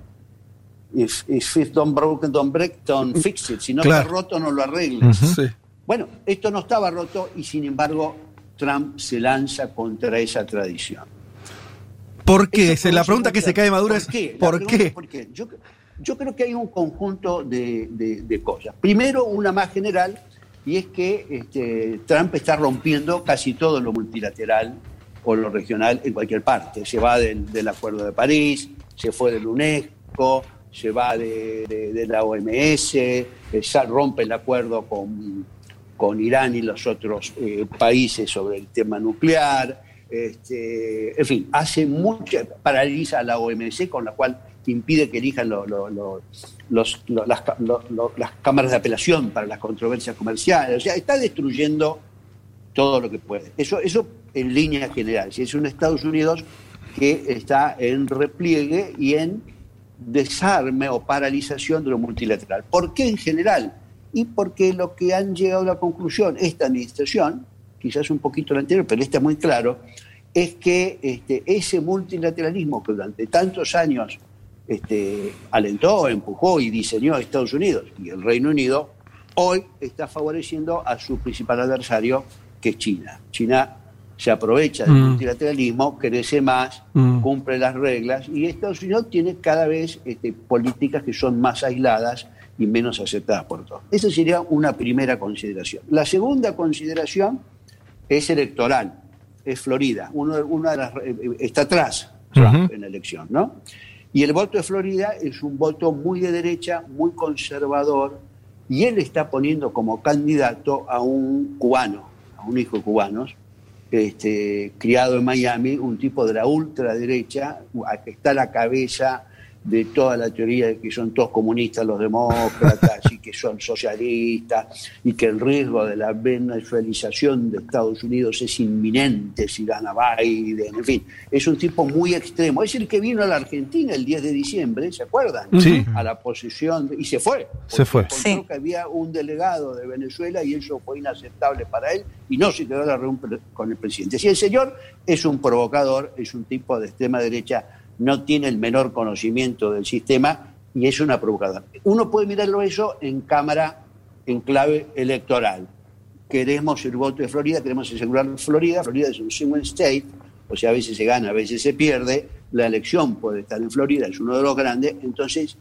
If, if it don't broken, don't break, don't fix it. Si no Claro. está roto, no lo arregles. sí. Bueno, esto no estaba roto y sin embargo Trump se lanza contra esa tradición. ¿Por qué? Eso la pregunta que se cae madura ¿Por es qué? ¿por qué? es ¿por qué? Yo, yo creo que hay un conjunto de, de- de cosas. Primero, una más general, y es que este, Trump está rompiendo casi todo lo multilateral o lo regional en cualquier parte. Se va del, del Acuerdo de París, se fue del UNESCO, se va de, la OMS, eh, rompe el acuerdo con, con Irán y los otros eh, países sobre el tema nuclear. Este, en fin, hace mucho, paraliza a la OMC, con la cual impide que elijan lo- lo- lo- los- lo- las, cámaras de apelación para las controversias comerciales. O sea, está destruyendo todo lo que puede. Eso, eso en línea general. Si es un Estados Unidos que está en repliegue y en desarme o paralización de lo multilateral. ¿Por qué en general? Y porque lo que han llegado a la conclusión esta administración, quizás un poquito la anterior, pero está muy claro, es que este, ese multilateralismo que durante tantos años este, alentó, empujó y diseñó a Estados Unidos y el Reino Unido, hoy está favoreciendo a su principal adversario, que es China. China se aprovecha del Mm. multilateralismo, crece más, Mm. cumple las reglas y Estados Unidos tiene cada vez este, políticas que son más aisladas y menos aceptadas por todos. Esa sería una primera consideración. La segunda consideración es electoral, es Florida. Uno, una de las, eh, eh, está atrás Trump en la elección, ¿no? Y el voto de Florida es un voto muy de derecha, muy conservador, y él está poniendo como candidato a un cubano, un hijo de cubanos, este, criado en Miami, un tipo de la ultraderecha, a que está a la cabeza de toda la teoría de que son todos comunistas los demócratas y que son socialistas y que el riesgo de la venezuelización de Estados Unidos es inminente si gana Biden, en fin, es un tipo muy extremo. Es el que vino a la Argentina el 10 de diciembre, ¿se acuerdan? Sí. A la posesión, de- y se fue. Se fue. Encontró que había un delegado de Venezuela y eso fue inaceptable para él y no se quedó a la reunión con el presidente. Si el señor es un provocador, es un tipo de extrema derecha, no tiene el menor conocimiento del sistema y es una provocadora. Uno puede mirarlo eso en cámara, en clave electoral. Queremos el voto de Florida, queremos asegurar Florida. Florida es un swing state, o sea, a veces se gana, a veces se pierde. La elección puede estar en Florida, es uno de los grandes, entonces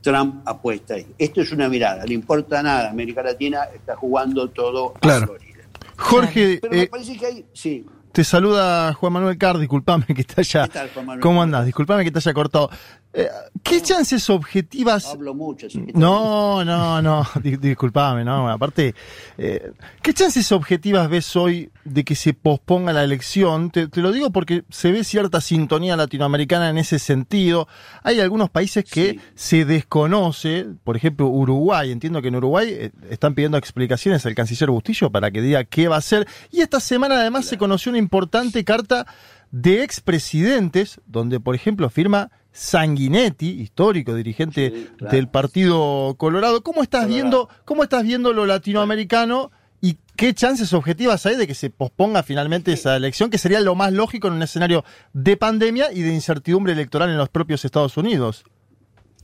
Trump apuesta ahí. Esto es una mirada, le importa nada. América Latina está jugando todo Claro. a Florida. Jorge, Pero me eh, parece que hay, sí, te saluda Juan Manuel Carr, disculpame que te haya... ¿Qué tal, Juan Manuel? ¿Cómo andás? Disculpame que te haya cortado. Eh, ¿Qué chances objetivas hablo mucho. No, no, no, di- disculpame, no, aparte, eh, ¿qué chances objetivas ves hoy de que se posponga la elección? Te, te lo digo porque se ve cierta sintonía latinoamericana en ese sentido. Hay algunos países que se desconoce, por ejemplo Uruguay, entiendo que en Uruguay eh, están pidiendo explicaciones al canciller Bustillo para que diga qué va a hacer. Y esta semana además se conoció una importante carta de expresidentes, donde por ejemplo firma Sanguinetti, histórico dirigente claro. del Partido Colorado. ¿Cómo estás Colorado. viendo, cómo estás viendo lo latinoamericano y qué chances objetivas hay de que se posponga finalmente esa elección, que sería lo más lógico en un escenario de pandemia y de incertidumbre electoral en los propios Estados Unidos?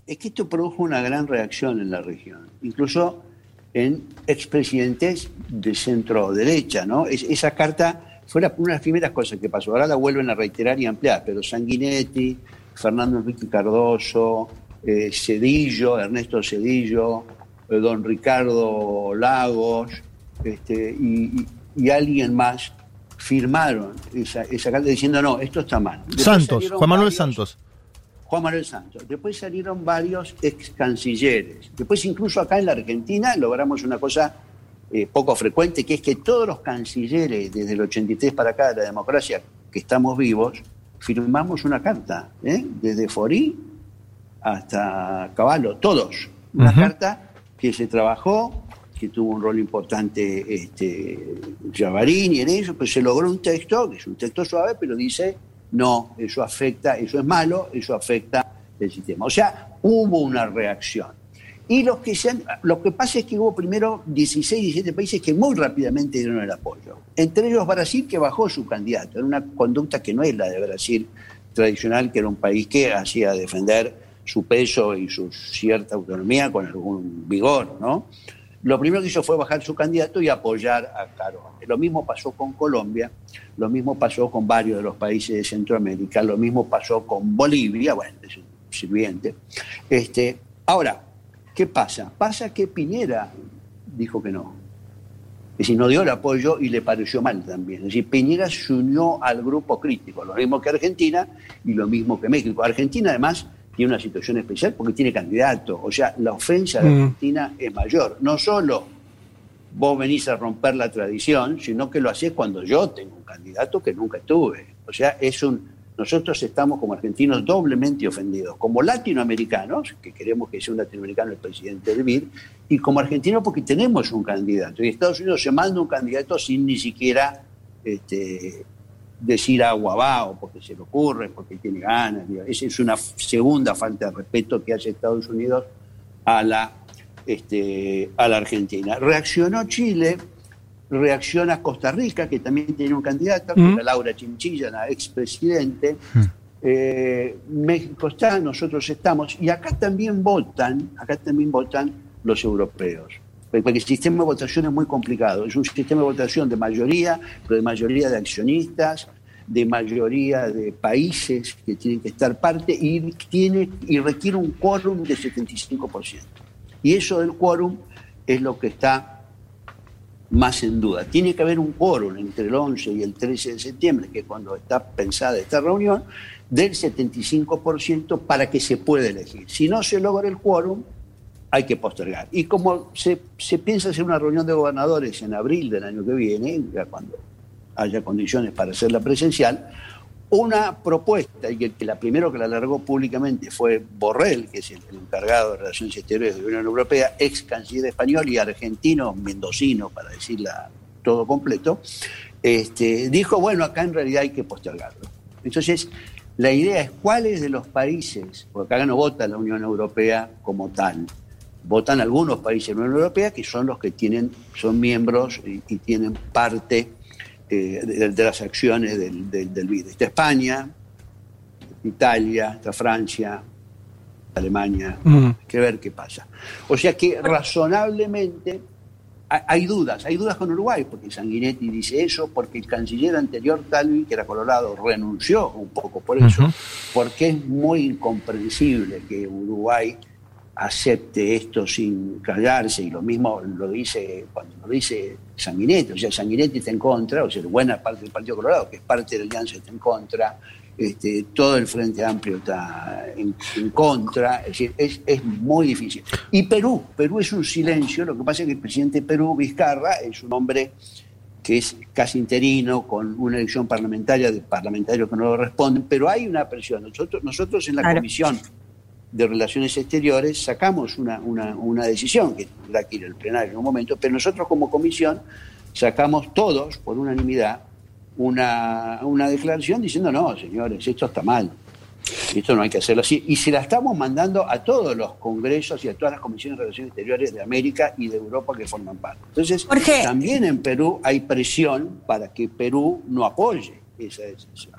es que esto produjo una gran reacción en la región, incluso en expresidentes de centro derecha, ¿no? Es- esa carta fue una de las primeras cosas que pasó. Ahora la vuelven a reiterar y ampliar, pero Sanguinetti, Fernando Enrique Cardoso, eh, Cedillo, Ernesto Cedillo, eh, don Ricardo Lagos, este, y, y- y alguien más firmaron esa, esa carta diciendo no, esto está mal. Después Santos, Juan Manuel varios- Santos. Juan Manuel Santos. Después salieron varios ex cancilleres. Después incluso acá en la Argentina logramos una cosa eh, poco frecuente, que es que todos los cancilleres desde el 83 para acá de la democracia que estamos vivos, firmamos una carta, ¿eh? desde Forí hasta Caballo, todos. Una carta que se trabajó, que tuvo un rol importante este, Javarini en eso, pues se logró un texto, que es un texto suave, pero dice, no, eso afecta, eso es malo, eso afecta el sistema. O sea, hubo una reacción. Y los que se lo que pasa es que hubo primero 16, 17 países que muy rápidamente dieron el apoyo. Entre ellos Brasil, que bajó su candidato. Era una conducta que no es la de Brasil tradicional, que era un país que hacía defender su peso y su cierta autonomía con algún vigor, ¿no? Lo primero que hizo fue bajar su candidato y apoyar a Caro. Lo mismo pasó con Colombia, lo mismo pasó con varios de los países de Centroamérica, lo mismo pasó con Bolivia, bueno, es un sirviente. Este, ahora, ¿qué pasa? Pasa que Piñera dijo que no. Es decir, no dio el apoyo y le pareció mal también. Es decir, Piñera se unió al grupo crítico, lo mismo que Argentina y lo mismo que México. Argentina, además, tiene una situación especial porque tiene candidato. O sea, la ofensa de Mm. Argentina es mayor. No solo vos venís a romper la tradición, sino que lo hacés cuando yo tengo un candidato que nunca tuve. O sea, es un. Nosotros estamos como argentinos doblemente ofendidos, como latinoamericanos, que queremos que sea un latinoamericano el presidente del BID, y como argentinos porque tenemos un candidato. Y Estados Unidos se manda un candidato sin ni siquiera este, decir agua va, o porque se le ocurre, porque tiene ganas. Esa es una segunda falta de respeto que hace Estados Unidos a la, este, a la Argentina. Reaccionó Chile, reacciona Costa Rica, que también tiene un candidato, que Mm. era Laura Chinchilla, la expresidente. Eh, México está, nosotros estamos, y acá también votan, acá también votan los europeos. Porque el sistema de votación es muy complicado. Es un sistema de votación de mayoría, pero de mayoría de accionistas, de mayoría de países que tienen que estar parte y, tiene, y requiere un quórum de 75%. Y eso del quórum es lo que está más en duda. Tiene que haber un quórum entre el 11 y el 13 de septiembre, que es cuando está pensada esta reunión, del 75% para que se pueda elegir. Si no se logra el quórum, hay que postergar. Y como se, se piensa hacer una reunión de gobernadores en abril del año que viene, ya cuando haya condiciones para hacerla presencial, una propuesta, y que, la primero que la alargó públicamente fue Borrell, que es el encargado de Relaciones Exteriores de la Unión Europea, ex canciller español y argentino, mendocino, para decirla todo completo, este, dijo, bueno, acá en realidad hay que postergarlo. Entonces, la idea es cuáles de los países, porque acá no vota la Unión Europea como tal, votan algunos países de la Unión Europea que son los que tienen, son miembros y, y tienen parte eh, de, de las acciones del, del, del BID. Está España, Italia, está Francia, Alemania, Mm. hay que ver qué pasa. O sea que razonablemente ha- hay dudas, hay dudas con Uruguay, porque Sanguinetti dice eso, porque el canciller anterior, Talvi, que era Colorado, renunció un poco por eso, porque es muy incomprensible que Uruguay acepte esto sin callarse, y lo mismo lo dice cuando lo dice Sanguinetti, o sea, Sanguinetti está en contra, o sea, buena parte del Partido Colorado, que es parte de la alianza, está en contra, este, todo el Frente Amplio está en, en contra, es decir, es, es muy difícil. Y Perú, Perú es un silencio, lo que pasa es que el presidente de Perú, Vizcarra, es un hombre que es casi interino, con una elección parlamentaria de parlamentarios que no lo responden, pero hay una presión. Nosotros, nosotros en la Claro. Comisión de Relaciones Exteriores sacamos una, una, una decisión, que tendrá que ir al plenario en un momento, pero nosotros como comisión sacamos todos, por unanimidad, una, una declaración diciendo, no, señores, esto está mal, esto no hay que hacerlo así. Y se la estamos mandando a todos los congresos y a todas las comisiones de Relaciones Exteriores de América y de Europa que forman parte. Entonces, Jorge. también en Perú hay presión para que Perú no apoye esa decisión.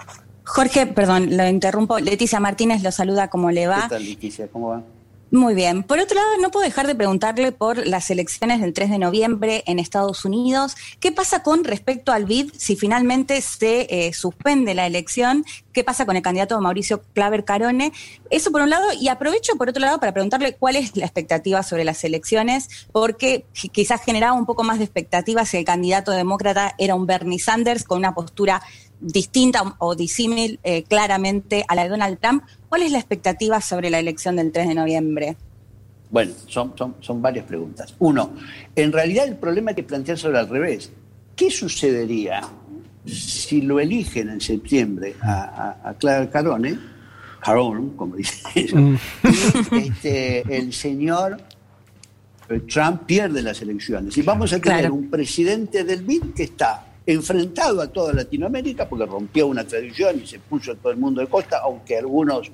Jorge, perdón, lo interrumpo. Leticia Martínez lo saluda, ¿cómo le va? ¿Qué tal, Leticia? ¿Cómo va? Muy bien. Por otro lado, no puedo dejar de preguntarle por las elecciones del 3 de noviembre en Estados Unidos. ¿Qué pasa con respecto al BID si finalmente se eh, suspende la elección? ¿Qué pasa con el candidato Mauricio Claver Carone? Eso por un lado. Y aprovecho por otro lado para preguntarle cuál es la expectativa sobre las elecciones, porque qui- quizás generaba un poco más de expectativa si el candidato demócrata era un Bernie Sanders con una postura distinta o disímil eh, claramente a la de Donald Trump. ¿Cuál es la expectativa sobre la elección del 3 de noviembre? Bueno, son, son, son varias preguntas. Uno, en realidad el problema hay que planteárselo al revés. ¿Qué sucedería si lo eligen en septiembre a, a, a Clara Carone, Carone, como dice ella, y este, el señor eh, Trump pierde las elecciones? Y vamos a tener Claro. un presidente del BID que está enfrentado a toda Latinoamérica porque rompió una tradición y se puso a todo el mundo de costa, aunque algunos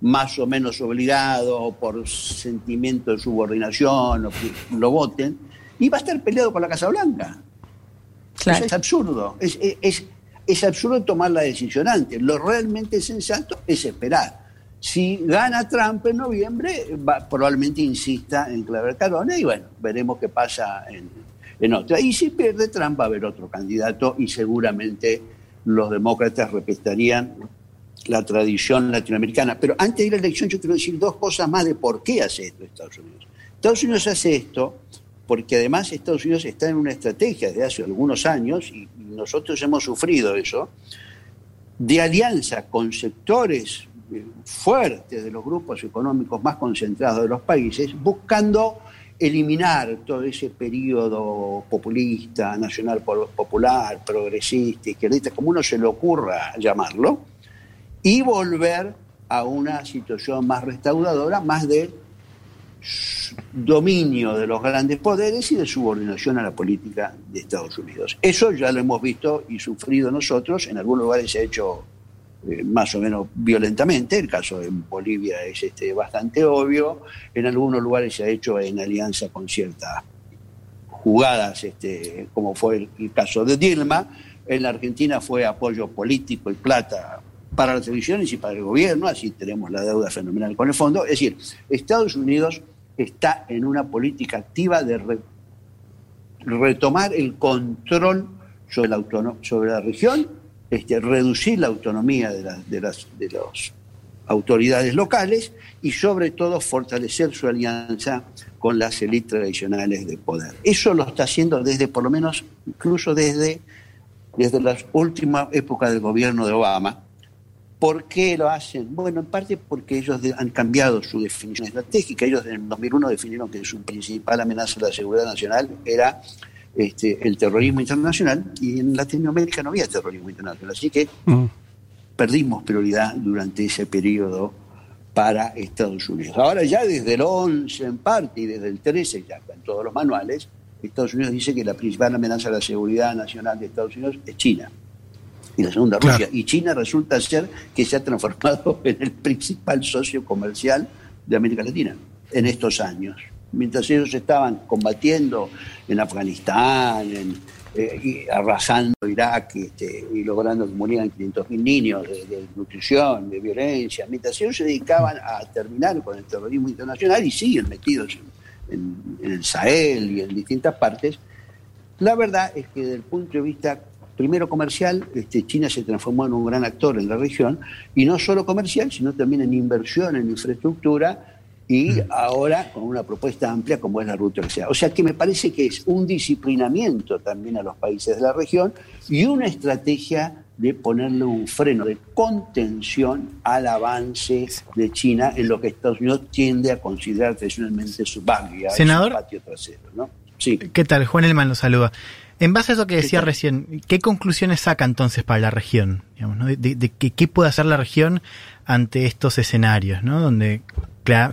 más o menos obligados o por sentimiento de subordinación o que lo voten, y va a estar peleado con la Casa Blanca. Claro. Es absurdo. Es, es- es- es absurdo tomar la decisión antes. Lo realmente sensato es esperar. Si gana Trump en noviembre, va- probablemente insista en Claver Carone y bueno, veremos qué pasa en, en otra. Y si pierde Trump va a haber otro candidato y seguramente los demócratas respetarían la tradición latinoamericana. Pero antes de ir a la elección yo quiero decir dos cosas más de por qué hace esto Estados Unidos. Estados Unidos hace esto porque además Estados Unidos está en una estrategia desde hace algunos años, y nosotros hemos sufrido eso, de alianza con sectores eh, fuertes de los grupos económicos más concentrados de los países, buscando eliminar todo ese periodo populista, nacional po- popular, progresista, izquierdista, como uno se le ocurra llamarlo, y volver a una situación más restauradora, más de dominio de los grandes poderes y de subordinación a la política de Estados Unidos. Eso ya lo hemos visto y sufrido nosotros, en algunos lugares se ha hecho eh, más o menos violentamente, el caso en Bolivia es este, bastante obvio, en algunos lugares se ha hecho en alianza con ciertas jugadas, este, como fue el, caso de Dilma, en la Argentina fue apoyo político y plata para las elecciones y para el gobierno, así tenemos la deuda fenomenal con el fondo. Es decir, Estados Unidos está en una política activa de re- retomar el control sobre la región, este, reducir la autonomía de, la- de las de las autoridades locales y sobre todo fortalecer su alianza con las élites tradicionales de poder. Eso lo está haciendo desde, por lo menos, incluso desde, desde la última época del gobierno de Obama, ¿Por qué lo hacen? Bueno, en parte porque ellos han cambiado su definición estratégica. Ellos en el 2001 definieron que su principal amenaza a la seguridad nacional era este, el terrorismo internacional y en Latinoamérica no había terrorismo internacional. Así que perdimos prioridad durante ese periodo para Estados Unidos. Ahora ya desde el 11 en parte y desde el 13 ya en todos los manuales, Estados Unidos dice que la principal amenaza a la seguridad nacional de Estados Unidos es China y la segunda Claro. Rusia. Y China resulta ser que se ha transformado en el principal socio comercial de América Latina en estos años. Mientras ellos estaban combatiendo en Afganistán, eh, arrasando Irak este, y logrando que murieran 500.000 niños de, nutrición, de violencia, mientras ellos se dedicaban a terminar con el terrorismo internacional y siguen metidos en el Sahel y en distintas partes, la verdad es que desde el punto de vista primero comercial, este, China se transformó en un gran actor en la región, y no solo comercial, sino también en inversión en infraestructura y ahora con una propuesta amplia como es la ruta Sea. O sea que me parece que es un disciplinamiento también a los países de la región y una estrategia de ponerle un freno de contención al avance de China en lo que Estados Unidos tiende a considerar tradicionalmente su barrio, Senador. su patio trasero. ¿no? Sí. ¿Qué tal? Juan Elman lo saluda. En base a eso que decía recién, ¿qué conclusiones saca entonces para la región? Digamos, ¿no? de, de- de qué, puede hacer la región ante estos escenarios, ¿no? donde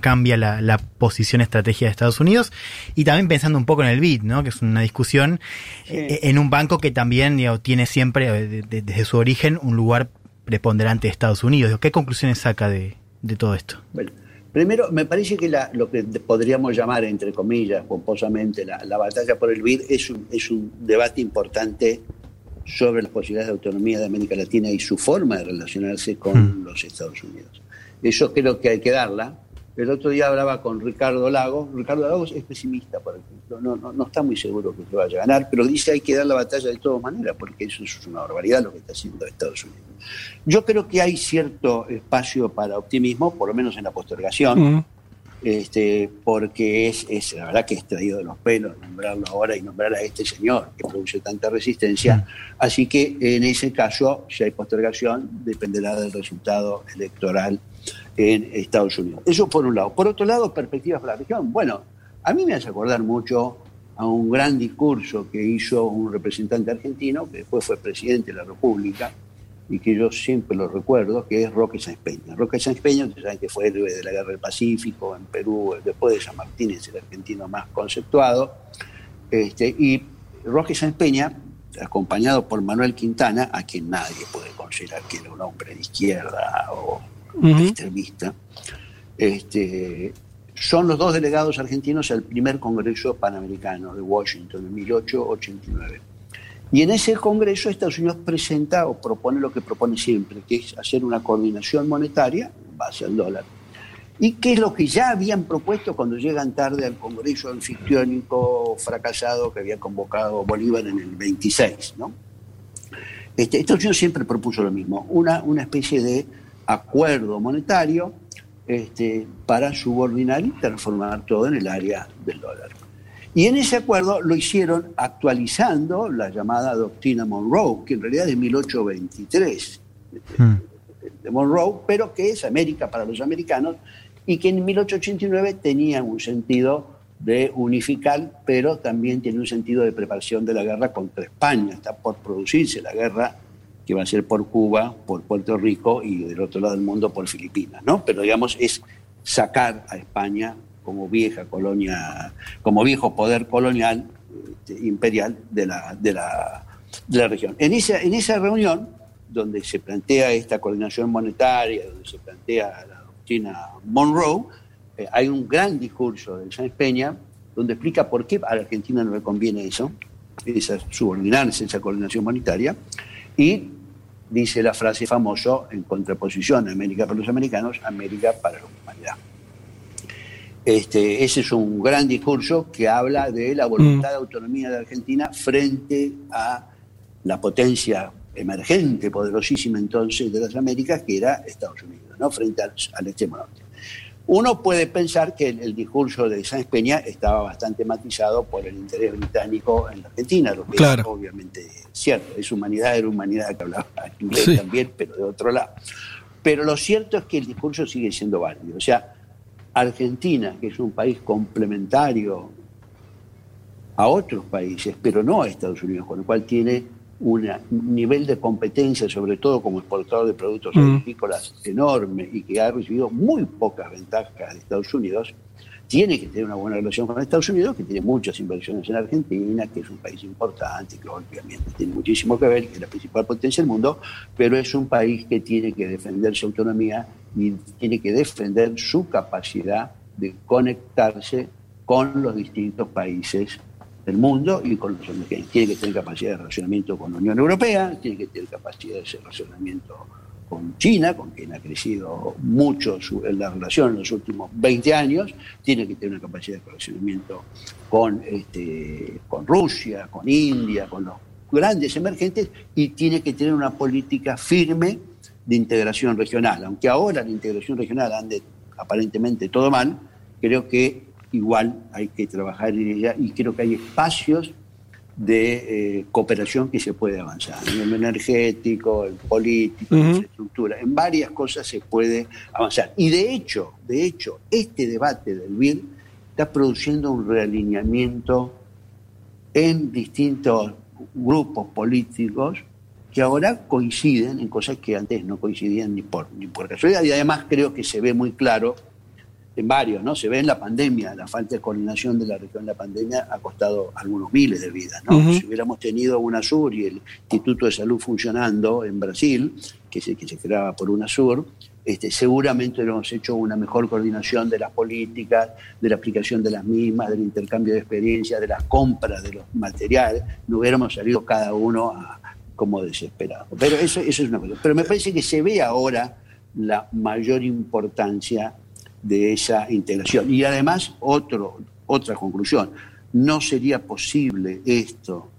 cambia la, la posición estratégica de Estados Unidos y también pensando un poco en el BID, ¿no? que es una discusión eh, en un banco que también digamos, tiene siempre, eh, de- de- desde su origen, un lugar preponderante de Estados Unidos. ¿Qué conclusiones saca de, de todo esto? Bueno, primero, me parece que la- lo que podríamos llamar, entre comillas, pomposamente, la, la batalla por el BID es un, es un debate importante sobre las posibilidades de autonomía de América Latina y su forma de relacionarse con los Estados Unidos. Eso creo que hay que darla. El otro día hablaba con Ricardo Lagos. Ricardo Lagos es pesimista, por ejemplo. No, no, no está muy seguro que se vaya a ganar, pero dice hay que dar la batalla de todas maneras, porque eso es una barbaridad lo que está haciendo Estados Unidos. Yo creo que hay cierto espacio para optimismo, por lo menos en la postergación, este, porque es, es la verdad que es traído de los pelos nombrarlo ahora y nombrar a este señor que produce tanta resistencia. Así que en ese caso, si hay postergación, dependerá del resultado electoral en Estados Unidos. Eso por un lado. Por otro lado, perspectivas para la región. Bueno, a mí me hace acordar mucho a un gran discurso que hizo un representante argentino, que después fue presidente de la República, y que yo siempre lo recuerdo, que es Roque Sáenz Peña. Roque Sáenz Peña, ustedes saben que fue héroe de la Guerra del Pacífico en Perú, después de San Martín es el argentino más conceptuado. Este, y Roque Sáenz Peña, acompañado por Manuel Quintana, a quien nadie puede considerar que era un hombre de izquierda o extremista, este, son los dos delegados argentinos al primer Congreso Panamericano de Washington en 1889. Y en ese Congreso Estados Unidos presenta o propone lo que propone siempre, que es hacer una coordinación monetaria en base al dólar. Y que es lo que ya habían propuesto cuando llegan tarde al Congreso anfictiónico fracasado que había convocado Bolívar en el 26. ¿no? Este, Estados Unidos siempre propuso lo mismo, una, una especie de acuerdo monetario este, para subordinar y transformar todo en el área del dólar. Y en ese acuerdo lo hicieron actualizando la llamada doctrina Monroe, que en realidad es de 1823 de Monroe, pero que es América para los americanos y que en 1889 tenía un sentido de unificar, pero también tiene un sentido de preparación de la guerra contra España. Está por producirse la guerra que va a ser por Cuba, por Puerto Rico y del otro lado del mundo por Filipinas, ¿no? Pero digamos es sacar a España como vieja colonia, como viejo poder colonial este, imperial de la, de la, de la región. En esa, en esa reunión, donde se plantea esta coordinación monetaria, donde se plantea la doctrina Monroe, eh, hay un gran discurso de Sáenz Peña donde explica por qué a la Argentina no le conviene eso, esa, subordinarse esa coordinación monetaria, y dice la frase famosa en contraposición a América para los americanos, América para la humanidad. Este, ese es un gran discurso que habla de la voluntad de autonomía de Argentina frente a la potencia emergente, poderosísima entonces de las Américas, que era Estados Unidos, ¿no? frente al, al extremo norte. Uno puede pensar que el, el discurso de Sáenz Peña estaba bastante matizado por el interés británico en la Argentina, lo que Claro. es obviamente cierto. Es humanidad, era humanidad que hablaba inglés Sí. también, pero de otro lado. Pero lo cierto es que el discurso sigue siendo válido. O sea, Argentina, que es un país complementario a otros países, pero no a Estados Unidos, con lo cual tiene un nivel de competencia, sobre todo como exportador de productos Mm. agrícolas enorme y que ha recibido muy pocas ventajas de Estados Unidos, tiene que tener una buena relación con Estados Unidos, que tiene muchas inversiones en Argentina, que es un país importante, que obviamente tiene muchísimo que ver, que es la principal potencia del mundo, pero es un país que tiene que defender su autonomía y tiene que defender su capacidad de conectarse con los distintos países del mundo y con los emergentes. Tiene que tener capacidad de relacionamiento con la Unión Europea, tiene que tener capacidad de relacionamiento con China, con quien ha crecido mucho su- la relación en los últimos 20 años, tiene que tener una capacidad de relacionamiento con, este, con Rusia, con India, con los grandes emergentes y tiene que tener una política firme de integración regional. Aunque ahora la integración regional ande aparentemente todo mal, creo que igual hay que trabajar en ella y creo que hay espacios de eh, cooperación que se puede avanzar. En el energético, en político, en Ujú. infraestructura, en varias cosas se puede avanzar. Y de hecho, de hecho, este debate del BID está produciendo un realineamiento en distintos grupos políticos que ahora coinciden en cosas que antes no coincidían ni por, ni por casualidad. Y además creo que se ve muy claro en varios, ¿no? Se ve en la pandemia, la falta de coordinación de la región en la pandemia ha costado algunos miles de vidas, ¿no? Si hubiéramos tenido UNASUR y el Instituto de Salud funcionando en Brasil, que se, que se creaba por UNASUR, este, seguramente hubiéramos hecho una mejor coordinación de las políticas, de la aplicación de las mismas, del intercambio de experiencias, de las compras de los materiales, no hubiéramos salido cada uno a- como desesperado. Pero eso, eso es una cosa. Pero me parece que se ve ahora la mayor importancia de esa integración. Y además, otro, otra conclusión, no sería posible esto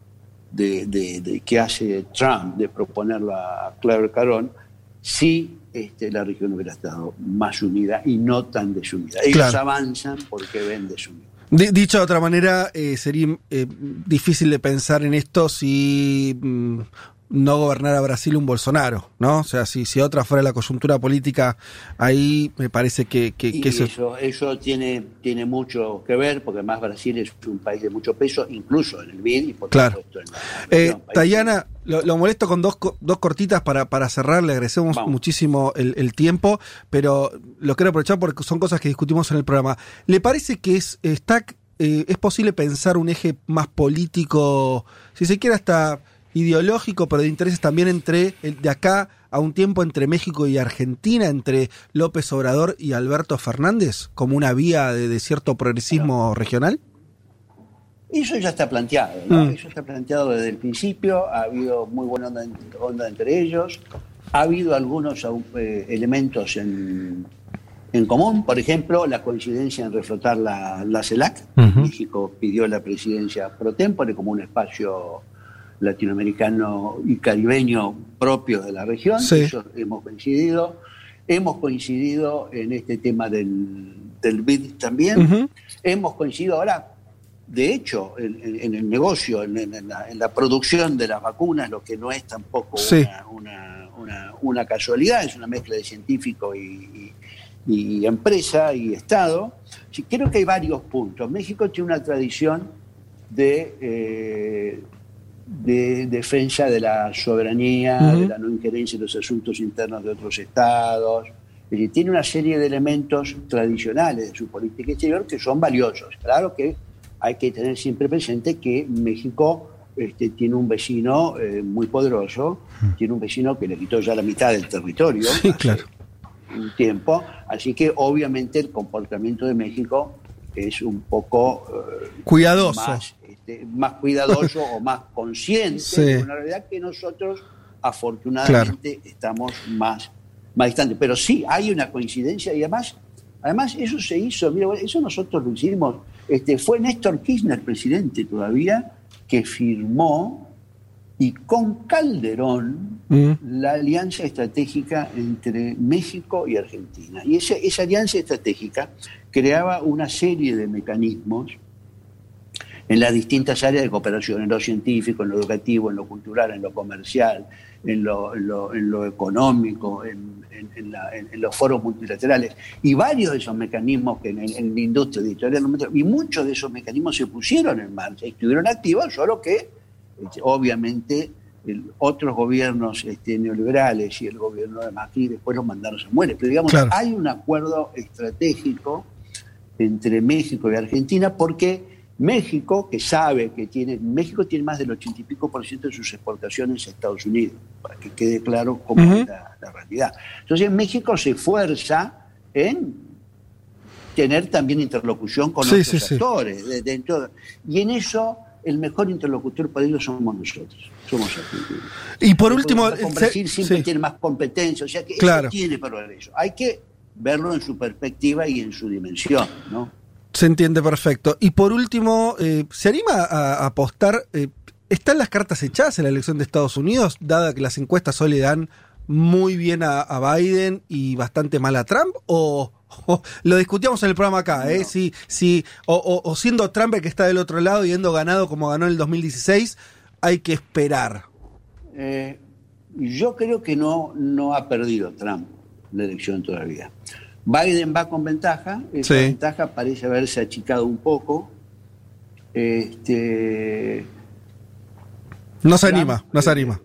de, de- de que hace Trump de proponerlo a Claire Carón si este, la región hubiera estado más unida y no tan desunida. Ellos Claro. avanzan porque ven desunida. Di- Dicho de otra manera, eh, sería eh, difícil de pensar en esto si mm, no gobernara Brasil un Bolsonaro, ¿no? O sea, si, si otra fuera la coyuntura política, ahí me parece que, que- Y que eso... eso, eso tiene, tiene mucho que ver, porque además Brasil es un país de mucho peso, incluso en el BID y por Claro. supuesto en la Eh, Tayana, lo, lo molesto con dos, dos cortitas para, para cerrar, le agradecemos muchísimo el, el tiempo, pero lo quiero aprovechar porque son cosas que discutimos en el programa. ¿Le parece que es, está, eh, es posible pensar un eje más político, si se quiere hasta ideológico, pero de intereses también entre, el- de acá a un tiempo entre México y Argentina, entre López Obrador y Alberto Fernández, como una vía de, de cierto progresismo regional? Eso ya está planteado, ¿no? Mm. Eso está planteado desde el principio, ha habido muy buena onda, onda entre ellos, ha habido algunos eh, elementos en, en común, por ejemplo, la coincidencia en reflotar la, la CELAC. México pidió la presidencia pro tempore como un espacio latinoamericano y caribeño propio de la región, Sí. eso hemos coincidido. Hemos coincidido en este tema del, del BID también. Ujú. Hemos coincidido ahora, de hecho, en, en- en el negocio, en, la, en la producción de las vacunas, lo que no es tampoco Sí. una, una- una- una casualidad, es una mezcla de científico y, y- y empresa y Estado. Sí, creo que hay varios puntos. México tiene una tradición de, eh, de defensa de la soberanía, de la no injerencia en los asuntos internos de otros estados. Es decir, tiene una serie de elementos tradicionales de su política exterior que son valiosos. Claro que hay que tener siempre presente que México este, tiene un vecino eh, muy poderoso, tiene un vecino que le quitó ya la mitad del territorio Sí, claro. un tiempo, así que obviamente el comportamiento de México es un poco eh, Cuidadoso. más, más cuidadoso o más consciente Sí. de una realidad que nosotros afortunadamente estamos más, más distantes. Pero sí, hay una coincidencia y además, además eso se hizo, mira, eso nosotros lo hicimos, este, fue Néstor Kirchner, presidente todavía, que firmó y con Calderón Mm. la alianza estratégica entre México y Argentina. Y esa, esa alianza estratégica creaba una serie de mecanismos en las distintas áreas de cooperación, en lo científico, en lo educativo, en lo cultural, en lo comercial, en lo, en lo- en lo económico, en, en- en la- en- en los foros multilaterales. Y varios de esos mecanismos que en, en la industria editorial, y muchos de esos mecanismos se pusieron en marcha, estuvieron activos, solo que este, obviamente el- otros gobiernos este, neoliberales y el gobierno de Macri después los mandaron a muere. Pero digamos, Claro. hay un acuerdo estratégico entre México y Argentina porque México, que sabe que tiene, México tiene más del ochenta y pico por ciento de sus exportaciones a Estados Unidos, para que quede claro cómo Ujú. es la, la realidad. Entonces México se esfuerza en tener también interlocución con Sí, otros sí, sí. actores. de- dentro- y en eso el mejor interlocutor para ellos somos nosotros, somos argentinos. Y por último, Con Brasil siempre sí. tiene más competencia, o sea que Claro. eso tiene progreso. Hay que verlo en su perspectiva y en su dimensión, ¿no? Se entiende perfecto. Y por último, eh, ¿se anima a, apostar? eh, ¿Están las cartas echadas en la elección de Estados Unidos, dada que las encuestas hoy le dan muy bien a, a Biden y bastante mal a Trump? ¿O, o lo discutíamos en el programa acá? ¿eh? Si, si, o, o- o siendo Trump el que está del otro lado y habiendo ganado como ganó en el 2016, hay que esperar. Eh, yo creo que no, no ha perdido Trump la elección todavía. Biden va con ventaja, esa Sí. ventaja parece haberse achicado un poco. Este, No se Trump, anima, no se anima.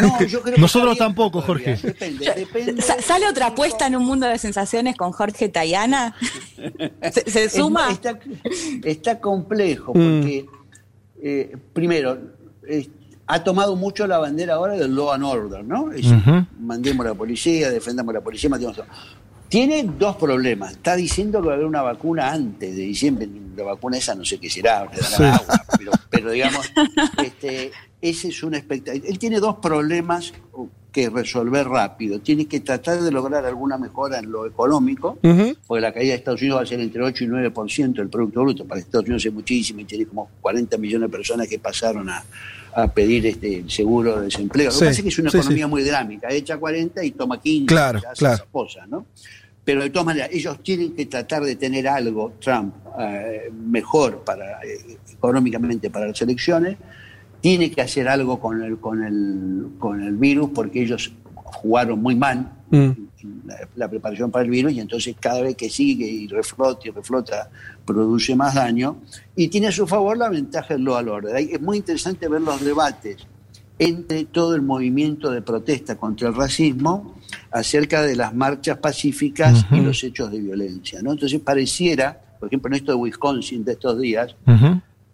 no, yo creo que Nosotros tampoco, Jorge. Depende, depende. Sa- ¿Sale otra apuesta en un mundo de sensaciones con Jorge Tayana? ¿Se, se Es- suma? Está, está complejo Mm. porque, eh, primero, eh, ha tomado mucho la bandera ahora del law and order, ¿no? Es mandemos a la policía, defendamos a la policía, matemos a- Tiene dos problemas. Está diciendo que va a haber una vacuna antes de diciembre. La vacuna esa no sé qué será, le dará Sí. agua, pero, pero digamos, este, ese es un expectativa. Él tiene dos problemas que resolver rápido. Tiene que tratar de lograr alguna mejora en lo económico, porque la caída de Estados Unidos va a ser entre 8 y 9% del Producto Bruto. Para Estados Unidos es muchísimo y tiene como 40 millones de personas que pasaron a, a pedir este seguro de desempleo. Lo que pasa es que es una sí, economía sí. muy dinámica, echa 40 y toma 15, Claro, hace claro. esas cosas, ¿no? Pero de todas maneras, ellos tienen que tratar de tener algo, Trump, eh, mejor para eh, económicamente para las elecciones, tiene que hacer algo con el, con el, con el virus porque ellos jugaron muy mal Mm. La, la preparación para el virus y entonces cada vez que sigue y reflota y reflota produce más daño y tiene a su favor la ventaja del order. Ahí Es muy interesante ver los debates entre todo el movimiento de protesta contra el racismo acerca de las marchas pacíficas y los hechos de violencia. ¿no? Entonces pareciera, por ejemplo en esto de Wisconsin de estos días,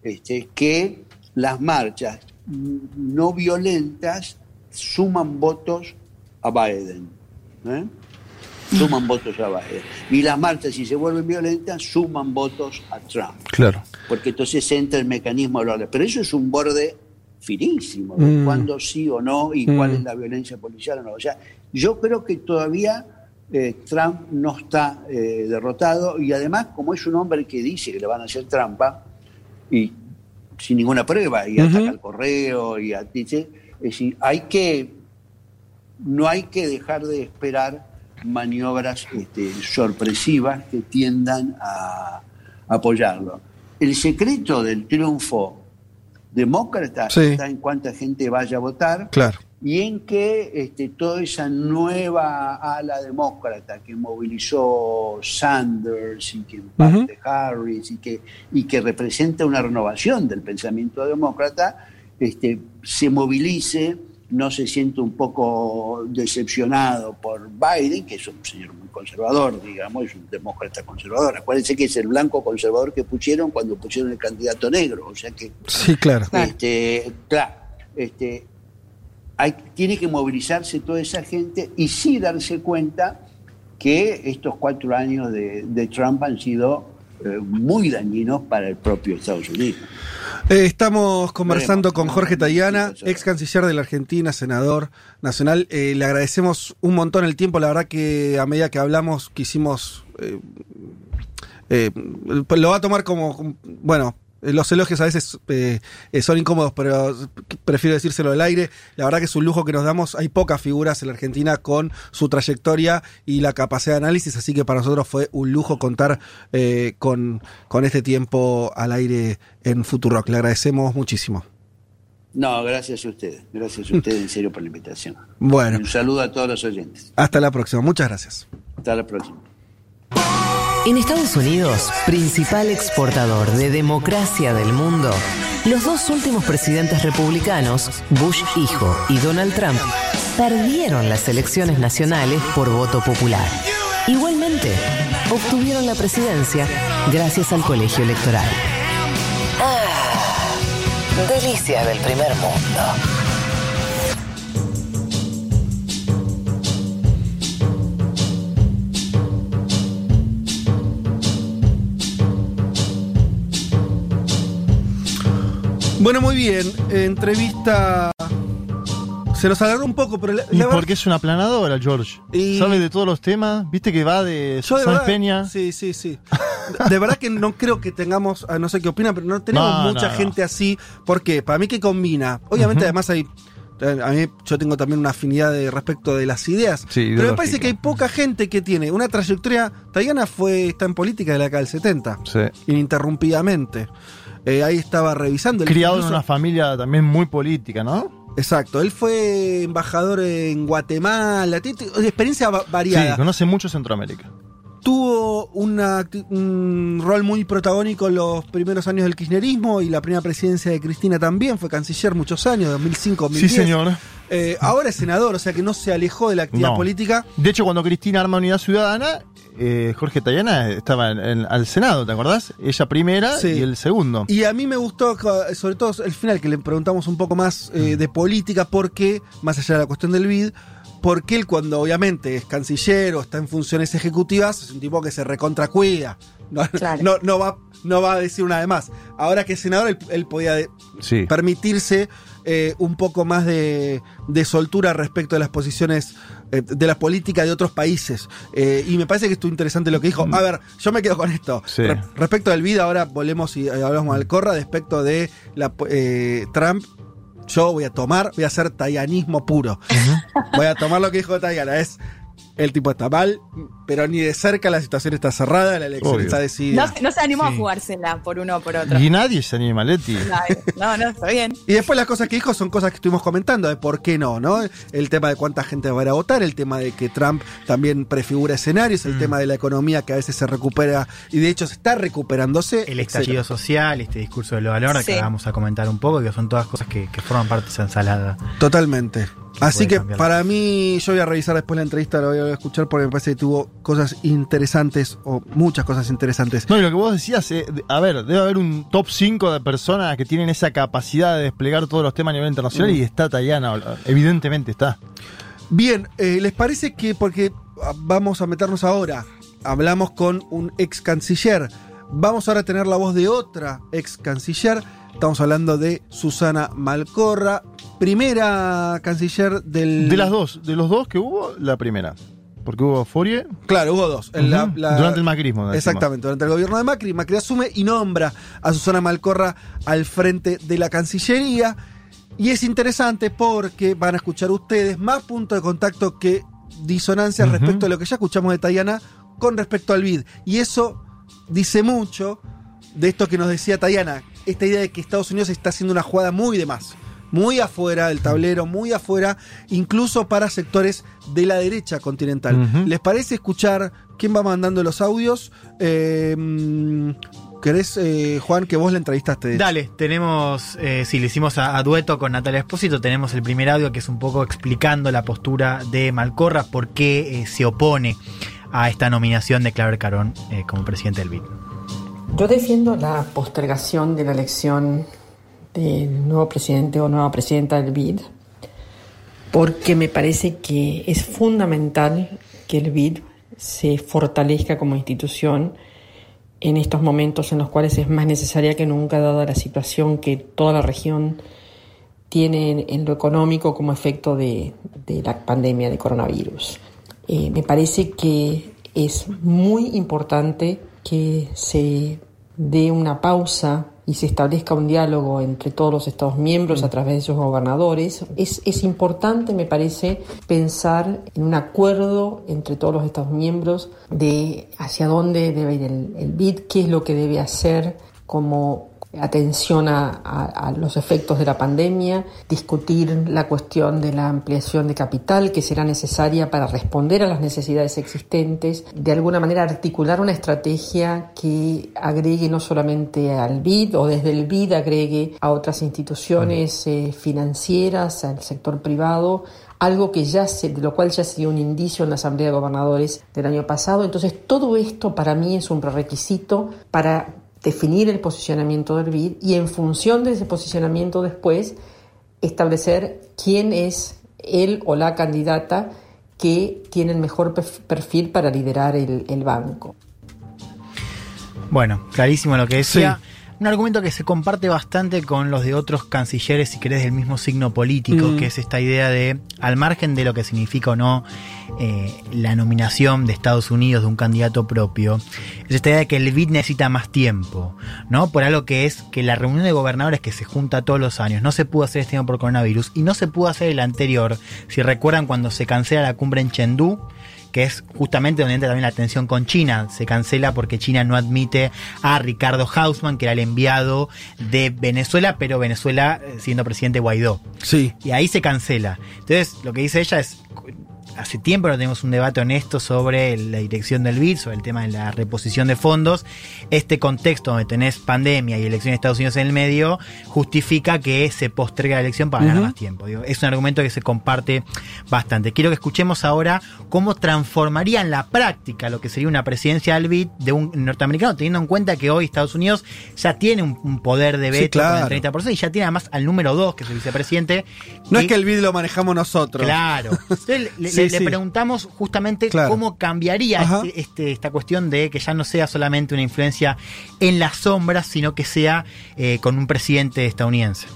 este, que las marchas no violentas suman votos a Biden. ¿Eh? Suman votos a Biden. Y las marchas, si se vuelven violentas, suman votos a Trump. Claro. Porque entonces entra el mecanismo de Pero eso es un borde finísimo, de Mm. cuándo sí o no y Mm. cuál es la violencia policial o no. O sea, yo creo que todavía eh, Trump no está eh, derrotado y además, como es un hombre que dice que le van a hacer trampa, y sin ninguna prueba, y ataca al correo, y a- dice, es decir, hay que, no hay que dejar de esperar maniobras este, sorpresivas que tiendan a apoyarlo. El secreto del triunfo demócrata Sí. está en cuánta gente vaya a votar Claro. y en que este, toda esa nueva ala demócrata que movilizó Sanders y que parte Harris y que, y que representa una renovación del pensamiento demócrata, este, se movilice, no se siente un poco decepcionado por Biden, que es un señor muy conservador, digamos, es un demócrata conservador. Acuérdense que es el blanco conservador que pusieron cuando pusieron el candidato negro, o sea que Sí, claro. este, claro, este, hay, tiene que movilizarse toda esa gente y sí darse cuenta que estos cuatro años de, de Trump han sido muy dañinos para el propio Estados Unidos. Eh, estamos conversando con Jorge Tayana, ex canciller de la Argentina, senador nacional. Eh, le agradecemos un montón el tiempo. La verdad que a medida que hablamos quisimos... eh, eh, lo va a tomar como, bueno, eh, los elogios a veces eh, eh, son incómodos, pero prefiero decírselo al aire. La verdad que es un lujo que nos damos. Hay pocas figuras en la Argentina con su trayectoria y la capacidad de análisis, así que para nosotros fue un lujo contar eh, con, con este tiempo al aire en Futurock. Le agradecemos muchísimo. No, gracias a ustedes. Gracias a ustedes en serio por la invitación. Bueno, Un saludo a todos los oyentes. hasta la próxima. Muchas gracias. Hasta la próxima. En Estados Unidos, principal exportador de democracia del mundo, los dos últimos presidentes republicanos, Bush hijo y Donald Trump, perdieron las elecciones nacionales por voto popular. Igualmente, obtuvieron la presidencia gracias al colegio electoral. Ah, delicias del primer mundo. Bueno, muy bien. Eh, entrevista. Se nos alargó un poco, pero la, ¿Y la por verdad- qué es una planadora, George? Y- ¿Sabe de todos los temas? ¿Viste que va de Yo de verdad- Peña? Sí, sí, sí. De verdad que no creo que tengamos, ah, no sé qué opina, pero no tenemos No, mucha no, no. gente así. ¿Por qué? Para mí que combina. Obviamente, además hay. A mí yo tengo también una afinidad de respecto de las ideas. Sí, pero me parece que hay poca gente que tiene una trayectoria. Tayana fue, está en política de la década del 70, Sí. ininterrumpidamente. Eh, ahí estaba revisando. Él Criado en una familia también muy política, ¿no? Exacto, él fue embajador en Guatemala, experiencia va- variada. Sí, conoce mucho Centroamérica. tuvo una un rol muy protagónico en los primeros años del kirchnerismo y la primera presidencia de Cristina también, fue canciller muchos años, 2005-2010. Sí, señor. Eh, ahora es senador, o sea que no se alejó de la actividad No. política. De hecho, cuando Cristina arma Unidad Ciudadana, eh, Jorge Tayana estaba en- en- al Senado, ¿te acordás? Ella primera Sí. y el segundo. Y a mí me gustó, sobre todo el final, que le preguntamos un poco más eh, de política, porque, más allá de la cuestión del BID, porque él cuando obviamente es canciller o está en funciones ejecutivas, es un tipo que se recontracuida. No, Claro. no, no va, no va a decir una de más. Ahora que es senador, él, él podía de- Sí. permitirse eh, un poco más de, de soltura respecto de las posiciones eh, de la política de otros países. Eh, y me parece que estuvo interesante lo que dijo. A ver, yo me quedo con esto. Sí. Re- respecto del vida, ahora volvemos y eh, hablamos al Corra. Respecto de la, Trump, yo voy a tomar, voy a hacer tayanismo puro. Voy a tomar lo que dijo Tayana. Es. El tipo está mal, pero ni de cerca la situación está cerrada, la elección Obvio. está decidida. No, no se animó Sí. a jugársela por uno o por otro. Y nadie se anima, Leti. No, no, está bien. Y después las cosas que dijo son cosas que estuvimos comentando, de por qué no, ¿no? El tema de cuánta gente va a ir a votar, el tema de que Trump también prefigura escenarios, el tema de la economía que a veces se recupera y de hecho se está recuperándose. El estallido etcétera. social, este discurso de lo valor Sí. que vamos a comentar un poco, que son todas cosas que, que forman parte de esa ensalada. Totalmente. Así que para mí, yo voy a revisar después la entrevista, la voy a escuchar porque me parece que tuvo cosas interesantes o muchas cosas interesantes. No, y lo que vos decías, eh, a ver, debe haber un top 5 de personas que tienen esa capacidad de desplegar todos los temas a nivel internacional Mm. y está Tayana, evidentemente está. Bien, eh, ¿les parece que, porque ah, vamos a meternos ahora, hablamos con un ex canciller, vamos ahora a tener la voz de otra ex canciller, estamos hablando de Susana Malcorra, primera canciller del... De las dos, de los dos que hubo, la primera. Porque hubo Fourier. Claro, hubo dos. En la- Durante el macrismo. Exactamente, durante el gobierno de Macri, Macri asume y nombra a Susana Malcorra al frente de la Cancillería. Y es interesante porque van a escuchar ustedes más puntos de contacto que disonancias Ujú. respecto a lo que ya escuchamos de Tayana con respecto al BID. Y eso dice mucho de esto que nos decía Tayana, esta idea de que Estados Unidos está haciendo una jugada muy de más. Muy afuera del tablero, muy afuera, incluso para sectores de la derecha continental. ¿Les parece escuchar quién va mandando los audios? Eh, mm, ¿Querés, eh, Juan, que vos la entrevistaste? Dale, tenemos, eh, sí, le hicimos a, a dueto con Natalia Espósito, tenemos el primer audio que es un poco explicando la postura de Malcorra, por qué eh, se opone a esta nominación de Claver Carón eh, como presidente del BID. Yo defiendo la postergación de la elección del nuevo presidente o nueva presidenta del BID porque me parece que es fundamental que el BID se fortalezca como institución en estos momentos en los cuales es más necesaria que nunca dada la situación que toda la región tiene en, lo económico como efecto de, de la pandemia de coronavirus. Eh, me parece que es muy importante que se dé una pausa y se establezca un diálogo entre todos los Estados miembros a través de sus gobernadores. Es, es importante, me parece, pensar en un acuerdo entre todos los Estados miembros de hacia dónde debe ir el, el BID, qué es lo que debe hacer como atención a, a- a los efectos de la pandemia, discutir la cuestión de la ampliación de capital que será necesaria para responder a las necesidades existentes, de alguna manera articular una estrategia que agregue no solamente al BID o desde el BID agregue a otras instituciones eh, financieras, al sector privado, algo que ya se, de lo cual ya se dio un indicio en la Asamblea de Gobernadores del año pasado. Entonces, todo esto para mí es un prerequisito para definir el posicionamiento del BID y en función de ese posicionamiento después establecer quién es él o la candidata que tiene el mejor perf- perfil para liderar el, el banco. Bueno, clarísimo lo que decía. Un argumento que se comparte bastante con los de otros cancilleres, si querés, del mismo signo político, Mm. que es esta idea de, al margen de lo que significa o no eh, la nominación de Estados Unidos de un candidato propio, es esta idea de que el BID necesita más tiempo, ¿no? Por algo que es que la reunión de gobernadores que se junta todos los años no se pudo hacer este año por coronavirus y no se pudo hacer el anterior, si recuerdan cuando se cancela la cumbre en Chengdu, que es justamente donde entra también la tensión con China. Se cancela porque China no admite a Ricardo Hausman, que era el enviado de Venezuela, pero Venezuela eh, siendo presidente Guaidó. Sí. Y ahí se cancela. Entonces, lo que dice ella es. Hace tiempo no tenemos un debate honesto sobre la dirección del BID, sobre el tema de la reposición de fondos. Este contexto donde tenés pandemia y elección de Estados Unidos en el medio justifica que se postergue la elección para ganar más tiempo. Digo, es un argumento que se comparte bastante. Quiero que escuchemos ahora cómo transformaría en la práctica lo que sería una presidencia del BID de un norteamericano, teniendo en cuenta que hoy Estados Unidos ya tiene un, un poder de Sí, veto claro. con el 30% y ya tiene además al número 2, que es el vicepresidente. No es que el BID lo manejamos nosotros. Claro. Entonces le, Sí, le- le sí. preguntamos justamente Claro. cómo cambiaría este- este- esta cuestión de que ya no sea solamente una influencia en las sombras, sino que sea eh, con un presidente estadounidense.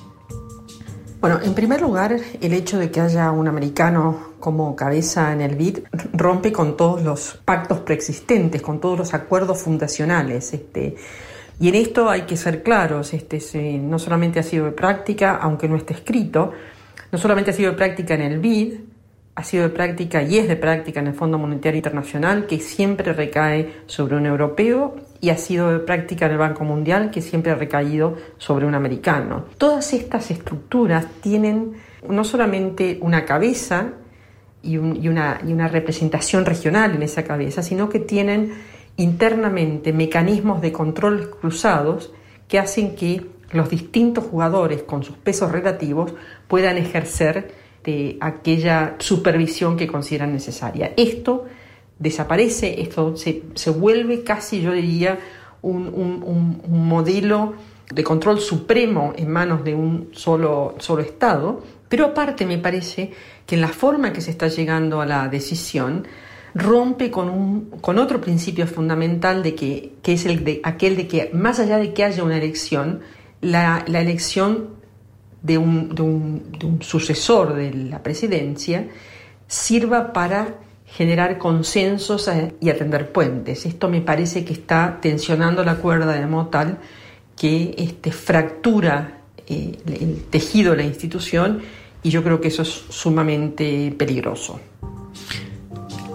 Bueno, en primer lugar, el hecho de que haya un americano como cabeza en el BID rompe con todos los pactos preexistentes, con todos los acuerdos fundacionales. Este, y en esto hay que ser claros, este, no solamente ha sido de práctica, aunque no esté escrito, no solamente ha sido de práctica en el BID, ha sido de práctica y es de práctica en el Fondo Monetario Internacional, que siempre recae sobre un europeo, y ha sido de práctica en el Banco Mundial, que siempre ha recaído sobre un americano. Todas estas estructuras tienen no solamente una cabeza y, un- y una, y una representación regional en esa cabeza, sino que tienen internamente mecanismos de control cruzados que hacen que los distintos jugadores con sus pesos relativos puedan ejercer de aquella supervisión que consideran necesaria. Esto desaparece, esto se, se vuelve casi, yo diría, un, un- un- modelo de control supremo en manos de un solo, solo Estado, pero aparte me parece que en la forma que se está llegando a la decisión rompe con, un, con otro principio fundamental de que, que es el de, aquel de que más allá de que haya una elección, la, la elección de un, de un- sucesor de la presidencia sirva para generar consensos eh, y atender puentes. Esto me parece que está tensionando la cuerda de modo tal que este, fractura eh, el tejido de la institución y yo creo que eso es sumamente peligroso.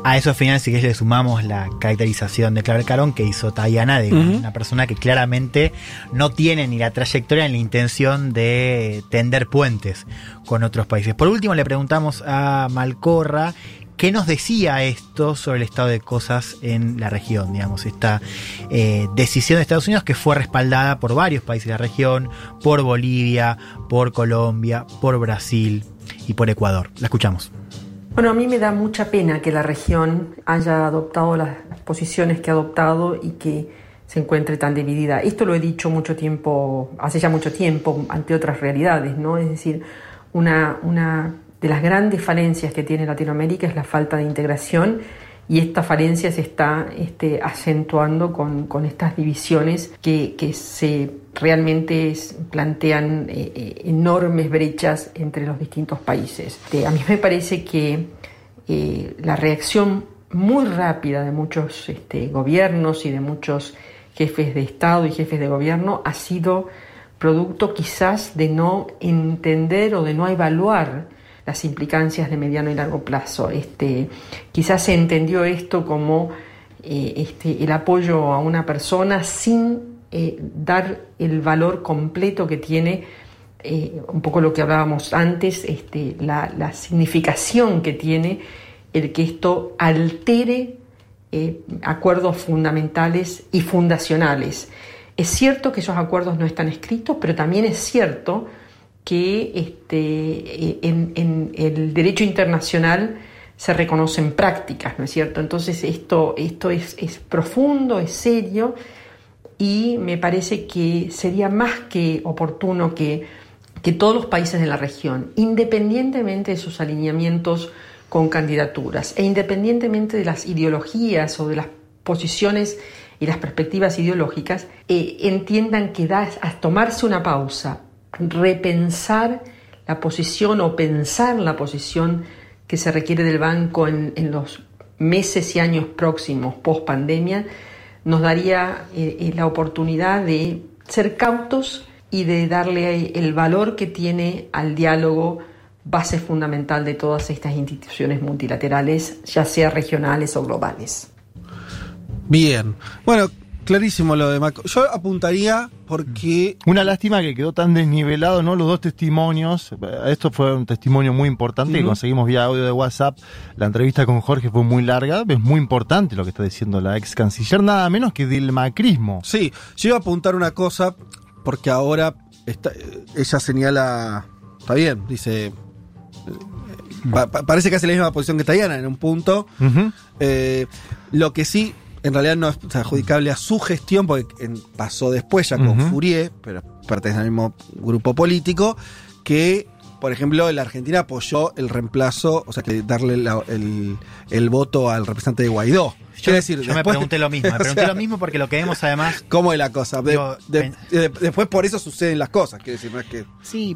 A eso al final sí que le sumamos la caracterización de Claver Carón que hizo Tayana de una persona que claramente no tiene ni la trayectoria ni la intención de tender puentes con otros países. Por último le preguntamos a Malcorra qué nos decía esto sobre el estado de cosas en la región, digamos, esta eh, decisión de Estados Unidos que fue respaldada por varios países de la región, por Bolivia, por Colombia, por Brasil y por Ecuador. La escuchamos. Bueno, a mí me da mucha pena que la región haya adoptado las posiciones que ha adoptado y que se encuentre tan dividida. Esto lo he dicho mucho tiempo, hace ya mucho tiempo, ante otras realidades, ¿no? Es decir, una, una de las grandes falencias que tiene Latinoamérica es la falta de integración y esta falencia se está este, acentuando con, estas divisiones que, que se realmente plantean eh, eh, enormes brechas entre los distintos países. Eh, a mí me parece que la reacción muy rápida de muchos este, gobiernos y de muchos jefes de Estado y jefes de gobierno ha sido producto quizás de no entender o de no evaluar las implicancias de mediano y largo plazo. Este, quizás se entendió esto como eh, este, el apoyo a una persona sin eh, dar el valor completo que tiene, eh, un poco lo que hablábamos antes, este, la, significación que tiene el que esto altere acuerdos fundamentales y fundacionales. Es cierto que esos acuerdos no están escritos, pero también es cierto que este, eh, en, el derecho internacional se reconocen prácticas, ¿no es cierto? Entonces esto, esto es, es profundo, es serio y me parece que sería más que oportuno que, que todos los países de la región, independientemente de sus alineamientos con candidaturas e independientemente de las ideologías o de las posiciones y las perspectivas ideológicas, eh, entiendan que da a tomarse una pausa, repensar la posición o pensar la posición que se requiere del banco en, en los meses y años próximos post pandemia, nos daría eh, eh, la oportunidad de ser cautos y de darle el valor que tiene al diálogo base fundamental de todas estas instituciones multilaterales, ya sea regionales o globales. Bien. Bueno, clarísimo lo de Macron. Yo apuntaría porque. Una lástima que quedó tan desnivelado, ¿no? Los dos testimonios. Esto fue un testimonio muy importante que conseguimos vía audio de WhatsApp. La entrevista con Jorge fue muy larga. Es muy importante lo que está diciendo la ex canciller, nada menos que del macrismo. Sí, yo iba a apuntar una cosa, porque ahora está- ella señala. Está bien, dice. eh, pa- pa- parece que hace la misma posición que Tayana en un punto. Eh, lo que sí, en realidad no es adjudicable a su gestión, porque en- pasó después ya con. Fourier, pero pertenece al mismo grupo político, que, por ejemplo, la Argentina apoyó el reemplazo, o sea, que darle la- el, el voto al representante de Guaidó. Yo, Quiero decir, yo me pregunté lo mismo, me o pregunté sea, lo mismo porque lo que vemos además ¿Cómo es la cosa? De- Digo, de- pen- de- después por eso suceden las cosas, quiero decir, no es que... Sí,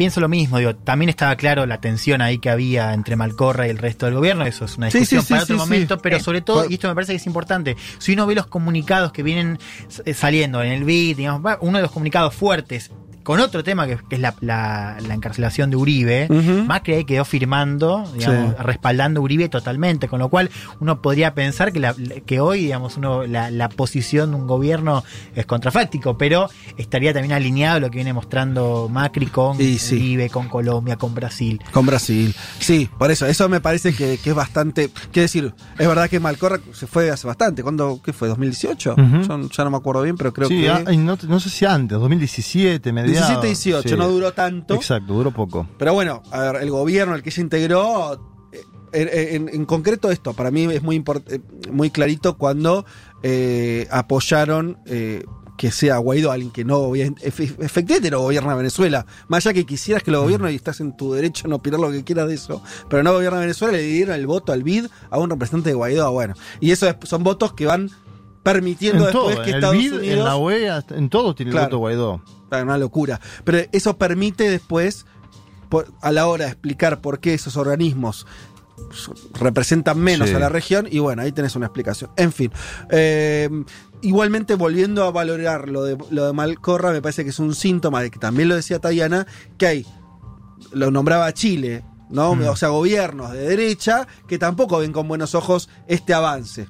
pienso lo mismo, digo, también estaba claro la tensión ahí que había entre Malcorra y el resto del gobierno, eso es una discusión sí, sí, para otro momento, pero Eh, sobre todo, y esto me parece que es importante, si uno ve los comunicados que vienen eh, saliendo en el BID, digamos, uno de los comunicados fuertes, con otro tema que, que es la, la- la encarcelación de Uribe. Macri ahí quedó firmando, digamos, Sí. respaldando a Uribe totalmente, con lo cual uno podría pensar que, la- que hoy, digamos, uno, la, la posición de un gobierno es contrafáctico, pero estaría también alineado a lo que viene mostrando Macri con Y sí. Uribe, con Colombia, con Brasil. Con Brasil. Sí, por eso, eso me parece que, que es bastante... Quiero decir, es verdad que Malcorra se fue hace bastante. ¿Cuándo? ¿Qué fue? ¿2018? Ujú. Yo ya no me acuerdo bien, pero creo sí, que... ah, no, no sé si antes, 2017, mediados. 17, 18, no duró tanto. Exacto, duró poco. Pero bueno, a ver, el gobierno, el que se integró, eh, en, en- en concreto esto, para mí es muy, import- eh, muy clarito cuando eh, apoyaron eh, que sea Guaidó alguien que no gobierna, efe- efectivamente no gobierna Venezuela. Más allá que quisieras que lo gobierne y estás en tu derecho a no opinar lo que quieras de eso, pero no gobierna Venezuela, le dieron el voto al BID a un representante de Guaidó. Bueno, y eso es- son votos que van permitiendo En todo, después que en Estados BID, Unidos... en la hasta- en todo tiene Claro. el voto Guaidó. Una locura. Pero eso permite después, por- a la hora de explicar por qué esos organismos representan menos Sí. a la región, y bueno, ahí tenés una explicación. En fin. eh, igualmente, volviendo a valorar lo de, lo de Malcorra, me parece que es un síntoma de que también lo decía Tayana, que hay, lo nombraba Chile, ¿no? Mm. O sea, gobiernos de derecha que tampoco ven con buenos ojos este avance.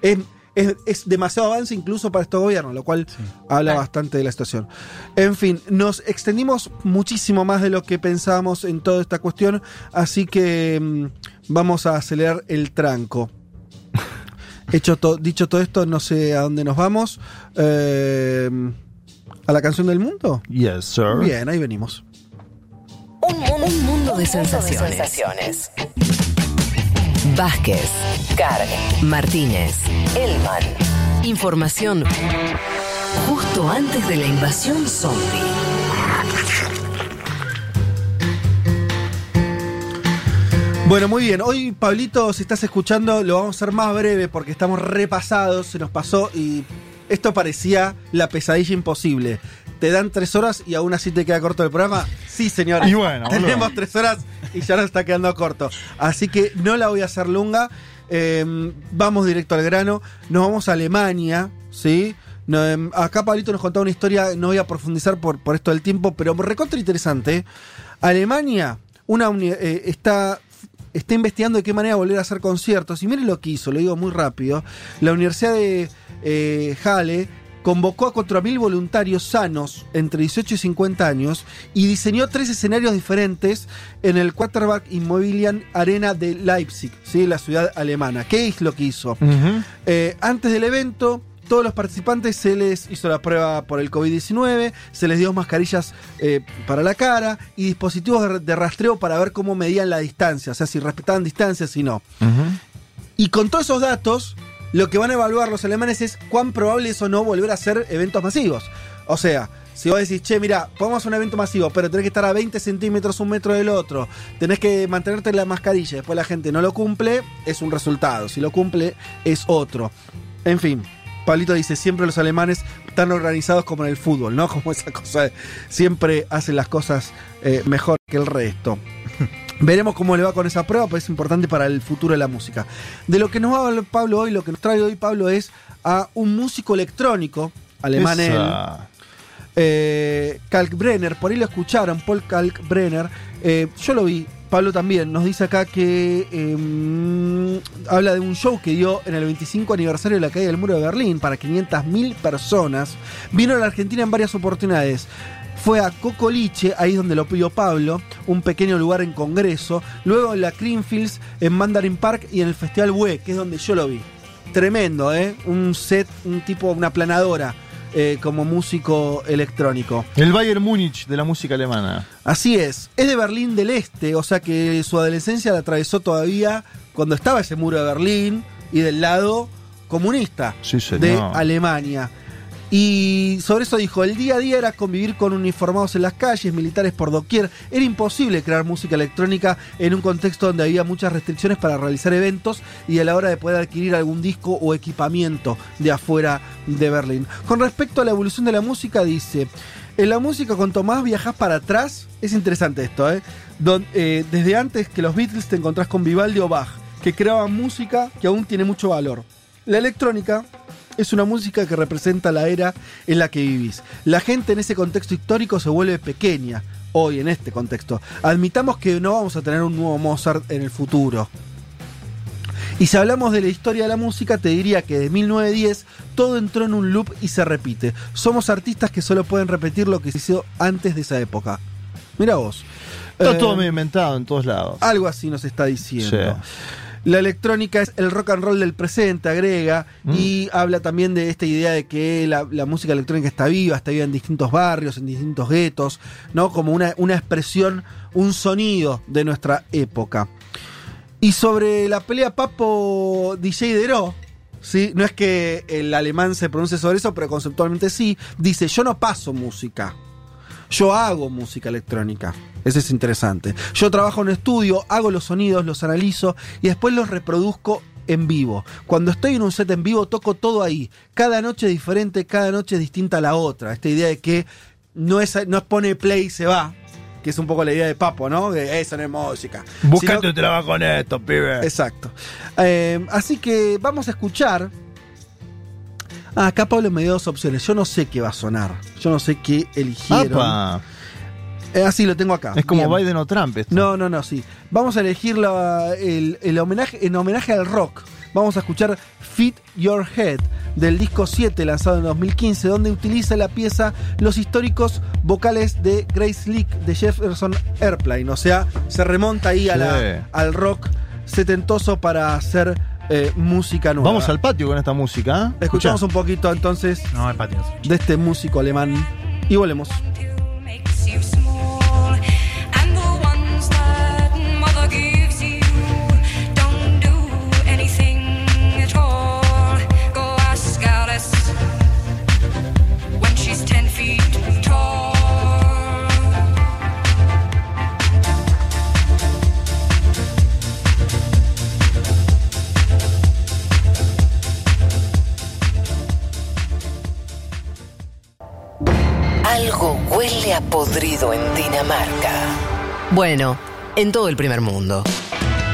Es, es- es demasiado avance incluso para estos gobiernos, lo cual habla bastante de la situación. En fin, nos extendimos muchísimo más de lo que pensábamos en toda esta cuestión, así que mm, vamos a acelerar el tranco. Hecho to- dicho todo esto, no sé a dónde nos vamos. Eh, ¿A la canción del mundo? Yes, sir. Bien, ahí venimos. Un mundo, un mundo de sensaciones. Vázquez, Carg, Martínez, Elman. Información justo antes de la invasión zombie. Bueno, muy bien. Hoy, Pablito, si estás escuchando, lo vamos a hacer más breve porque estamos repasados, se nos pasó y esto parecía la pesadilla imposible. ¿Te dan tres horas y aún así te queda corto el programa? Sí, señores. Y bueno, boludo. Tenemos tres horas y ya nos está quedando corto. Así que no la voy a hacer lunga. Eh, vamos directo al grano. Nos vamos a Alemania, ¿sí? No, em, acá Pablito nos contaba una historia, no voy a profundizar por, por esto del tiempo, pero recontra interesante. Alemania una eh, está, está investigando de qué manera volver a hacer conciertos. Y miren lo que hizo, lo digo muy rápido. La Universidad de eh, Halle convocó a 4.000 voluntarios sanos entre 18 y 50 años y diseñó tres escenarios diferentes en el Quarterback Immobilian Arena de Leipzig, ¿sí? la ciudad alemana. ¿Qué es lo que hizo? Eh, antes del evento, todos los participantes se les hizo la prueba por el COVID-19, se les dio mascarillas eh, para la cara y dispositivos de, de rastreo para ver cómo medían la distancia, o sea, si respetaban distancias si no. Y con todos esos datos, lo que van a evaluar los alemanes es cuán probable es o no volver a hacer eventos masivos. O sea, si vos decís, che, mira, podemos un evento masivo, pero tenés que estar a 20 centímetros, un metro del otro, tenés que mantenerte en la mascarilla, después la gente no lo cumple, es un resultado. Si lo cumple, es otro. En fin, Pablito dice, siempre los alemanes tan organizados como en el fútbol, ¿no? Como esa cosa, de- siempre hacen las cosas eh, mejor que el resto. Veremos cómo le va con esa prueba, pero es importante para el futuro de la música. De lo que nos va a hablar Pablo hoy, lo que nos trae hoy Pablo es a un músico electrónico, alemán él, Esa. eh, Kalkbrenner, por ahí lo escucharon, Paul Kalkbrenner. Eh, yo lo vi, Pablo también. Nos dice acá que eh, habla de un show que dio en el 25 aniversario de la caída del muro de Berlín para 500.000 personas. Vino a la Argentina en varias oportunidades. Fue a Cocoliche, ahí es donde lo pidió Pablo, un pequeño lugar en Congreso. Luego en la Creamfields, en Mandarin Park y en el Festival WE, que es donde yo lo vi. Tremendo, ¿eh? Un set, un tipo, una planadora eh, como músico electrónico. El Bayern Múnich de la música alemana. Así es. Es de Berlín del Este, o sea que su adolescencia la atravesó todavía cuando estaba ese muro de Berlín y del lado comunista Sí, de Alemania. Y sobre eso dijo, el día a día era convivir con uniformados en las calles, militares por doquier. Era imposible crear música electrónica en un contexto donde había muchas restricciones para realizar eventos y a la hora de poder adquirir algún disco o equipamiento de afuera de Berlín. Con respecto a la evolución de la música, dice, en la música cuanto más viajas para atrás, es interesante esto, ¿eh? Eh, desde antes que los Beatles te encontrás con Vivaldi o Bach, que creaban música que aún tiene mucho valor. La electrónica es una música que representa la era en la que vivís. La gente en ese contexto histórico se vuelve pequeña, hoy en este contexto. Admitamos que no vamos a tener un nuevo Mozart en el futuro. Y si hablamos de la historia de la música, te diría que de 1910 todo entró en un loop y se repite. Somos artistas que solo pueden repetir lo que se hizo antes de esa época. Mira vos. Está Eh, todo medio inventado en todos lados. algo así nos está diciendo. Sí. La electrónica es el rock and roll del presente, agrega, Mm. y habla también de esta idea de que la, la música electrónica está viva, está viva en distintos barrios, en distintos guetos, ¿no? Como una, una expresión, un sonido de nuestra época. Y sobre la pelea Papo DJ Dero, ¿sí? No es que el alemán se pronuncie sobre eso, pero conceptualmente sí. Dice, yo no paso música. Yo hago música electrónica. Eso es interesante. Yo trabajo en estudio, hago los sonidos, los analizo y después los reproduzco en vivo. Cuando estoy en un set en vivo, toco todo ahí. Cada noche es diferente, cada noche es distinta a la otra. Esta idea de que no es, no es pone play y se va, que es un poco la idea de Papo, ¿no? De eso no es música. Busca tu trabajo con esto, pibe. Exacto. Eh, así que vamos a escuchar. Ah, acá Pablo me dio dos opciones. Yo no sé qué va a sonar. Yo no sé qué eligieron. Apa. Eh, así lo tengo acá. Es como Bien. Biden o Trump. esto. No, no, no, sí. Vamos a elegir la- el, el homenaje, en homenaje al rock. Vamos a escuchar Fit Your Head del disco 7 lanzado en 2015, donde utiliza la pieza los históricos vocales de Grace Leak de Jefferson Airplane. O sea, se remonta ahí a la- al rock setentoso para hacer eh, música nueva. Vamos al patio con esta música. ¿eh? Escuchamos Escuchá. un poquito entonces No, el patio. de este músico alemán y volvemos. Algo huele a podrido en Dinamarca. Bueno, en todo el primer mundo.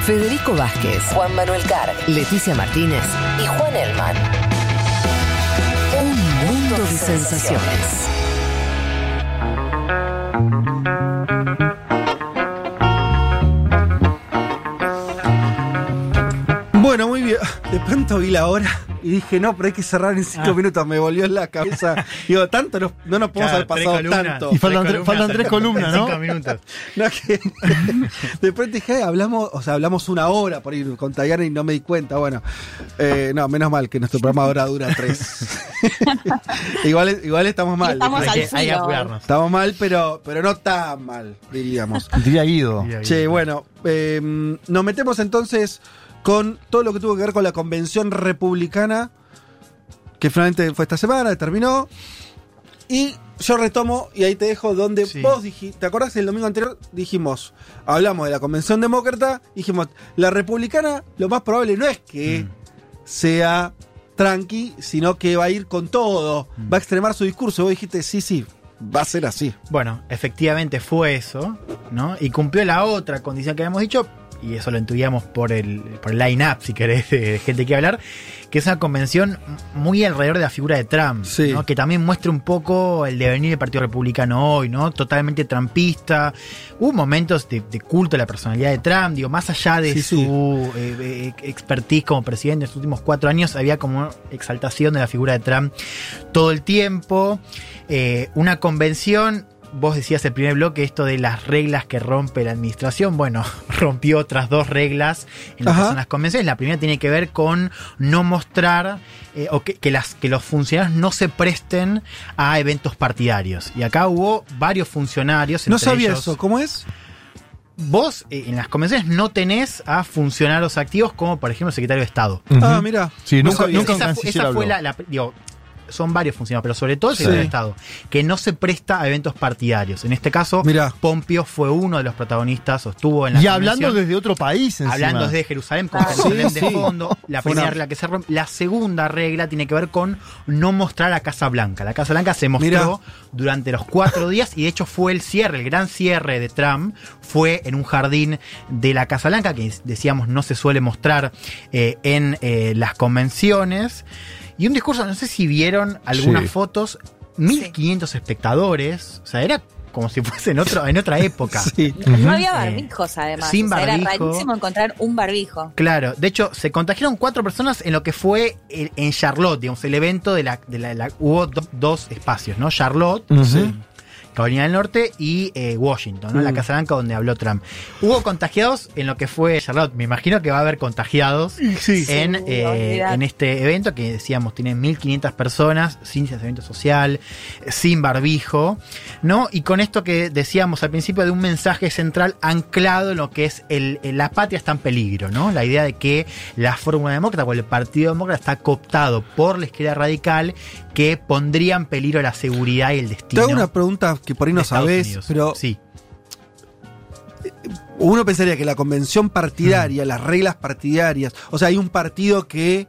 Federico Vázquez, Juan Manuel Carr, Leticia Martínez y Juan Elman. Un mundo Mundo de sensaciones. Bueno, muy bien. De pronto vi la hora y dije, no, pero hay que cerrar en cinco Ah. minutos. Me volvió en la cabeza. Digo, tanto no, no nos podemos Claro, haber pasado columnas. tanto. Y faltan tres- faltan tres columnas, ¿no? Cinco minutos. No, que- de pronto dije, "Ay, hablamos, o sea, hablamos una hora por ir con Tayana y no me di cuenta. Bueno, eh, no, menos mal que nuestro programa ahora dura tres. igual, igual estamos mal. estamos Hay al que, hay que apurarnos. Estamos mal, pero, pero no tan mal, diríamos. Diría Guido. Che, bueno, eh, nos metemos entonces con todo lo que tuvo que ver con la convención republicana, que finalmente fue esta semana, terminó. Y yo retomo, y ahí te dejo donde Sí. vos dijiste, ¿te acordás? El domingo anterior dijimos, hablamos de la convención demócrata, dijimos, la republicana lo más probable no es que Mm. sea tranqui, sino que va a ir con todo, Mm. va a extremar su discurso. Vos dijiste, sí, sí, va a ser así. Bueno, efectivamente fue eso, ¿no? Y cumplió la otra condición que habíamos dicho, y eso lo intuíamos por el, por el line-up, si querés, de gente que hablar, que es una convención muy alrededor de la figura de Trump, Sí. ¿no? que también muestra un poco el devenir del Partido Republicano hoy, ¿no? Totalmente trumpista. Hubo momentos de, de culto a la personalidad de Trump, digo, más allá de Sí, su sí. eh, eh, expertise como presidente en los últimos cuatro años, había como exaltación de la figura de Trump todo el tiempo. Eh, una convención, vos decías el primer bloque, esto de las reglas que rompe la administración. Bueno, rompió otras dos reglas en lo que Ajá. son las convenciones. La primera tiene que ver con no mostrar eh, o que, que las, que los funcionarios no se presten a eventos partidarios. Y acá hubo varios funcionarios. No sabía ellos- eso, ¿cómo es? Vos eh, en las convenciones no tenés a funcionarios activos como por ejemplo el secretario de Estado. Ah, mira. Sí, nunca, esa, esa fue habló. la, la- digo, son varios funcionarios, pero sobre todo el Sí. secretario de Estado, que no se presta a eventos partidarios. En este caso, Mirá. Pompeo fue uno de los protagonistas, o estuvo en la Y hablando desde otro país encima. Hablando desde Jerusalén con Ah, Jerusalén sí, de sí. fondo, la primera una- regla que se rompe. La segunda regla tiene que ver con no mostrar a Casa Blanca. La Casa Blanca se mostró Mirá. durante los cuatro días y de hecho fue el cierre, el gran cierre de Trump, fue en un jardín de la Casa Blanca, que decíamos no se suele mostrar eh, en eh, las convenciones. Y un discurso, no sé si vieron algunas Sí. fotos, 1500 espectadores, o sea, era como si fuese en, otro, en otra época. Sí. No había Eh, barbijos, además. sin o sea, barbijo. Era rarísimo encontrar un barbijo. Claro, de hecho, se contagiaron cuatro personas en lo que fue el- en Charlotte, digamos, el evento de la. De la, la- hubo do- dos espacios, ¿no? Charlotte, Ujú. Carolina del Norte y eh, Washington, ¿no? La Mm. Casa Blanca donde habló Trump. Hubo contagiados en lo que fue Charlotte. Me imagino que va a haber contagiados en, Sí, eh, en este evento que decíamos tiene 1.500 personas, sin distanciamiento social, sin barbijo, ¿no? Y con esto que decíamos al principio de un mensaje central anclado en lo que es el, el- la patria está en peligro, ¿no? La idea de que la fórmula demócrata o el Partido Demócrata está cooptado por la izquierda radical que pondría en peligro la seguridad y el Te destino. hago una pregunta que por ahí no Unidos. pero sí. uno pensaría que la convención partidaria, Mm. las reglas partidarias, o sea, hay un partido que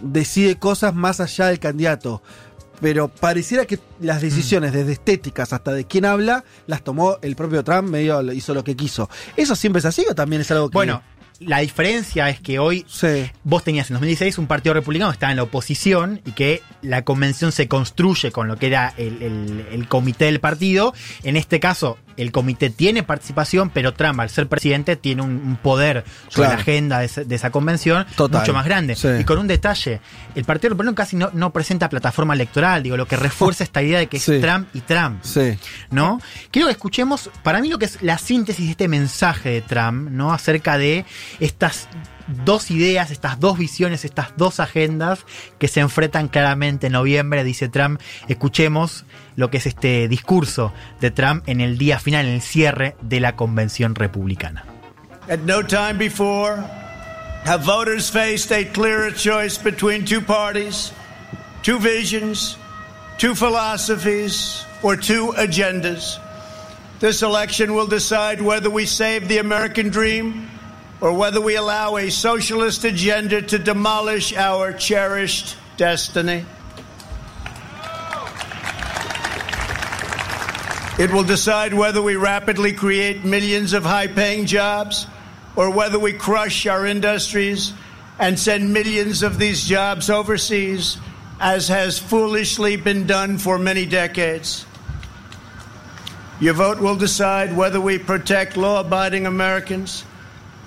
decide cosas más allá del candidato. Pero pareciera que las Mm. decisiones, desde estéticas hasta de quién habla, las tomó el propio Trump, medio hizo lo que quiso. ¿Eso siempre es así o también es algo que.? Bueno, la diferencia es que hoy Sí. vos tenías en 2016 un partido republicano que estaba en la oposición y que la convención se construye con lo que era el, el- el comité del partido. En este caso, el comité tiene participación, pero Trump, al ser presidente, tiene un, un poder sobre Claro. la agenda de, esa convención Total. mucho más grande. Sí. Y con un detalle, el partido republicano casi no, no presenta plataforma electoral, digo, lo que refuerza esta idea de que Sí. es Trump y Trump. Sí. ¿no? Quiero que escuchemos, para mí lo que es la síntesis de este mensaje de Trump, ¿no? Acerca de estas dos ideas, estas dos visiones, estas dos agendas que se enfrentan claramente en noviembre, dice Trump. Escuchemos lo que es este discurso de Trump en el día final, en el cierre de la convención republicana. At no time before have voters faced a clearer choice between two parties, two visions, two philosophies, or two agendas. This election will decide whether we save the American dream or whether we allow a socialist agenda to demolish our cherished destiny. It will decide whether we rapidly create millions of high paying jobs or whether we crush our industries and send millions of these jobs overseas as has foolishly been done for many decades. Your vote will decide whether we protect law abiding Americans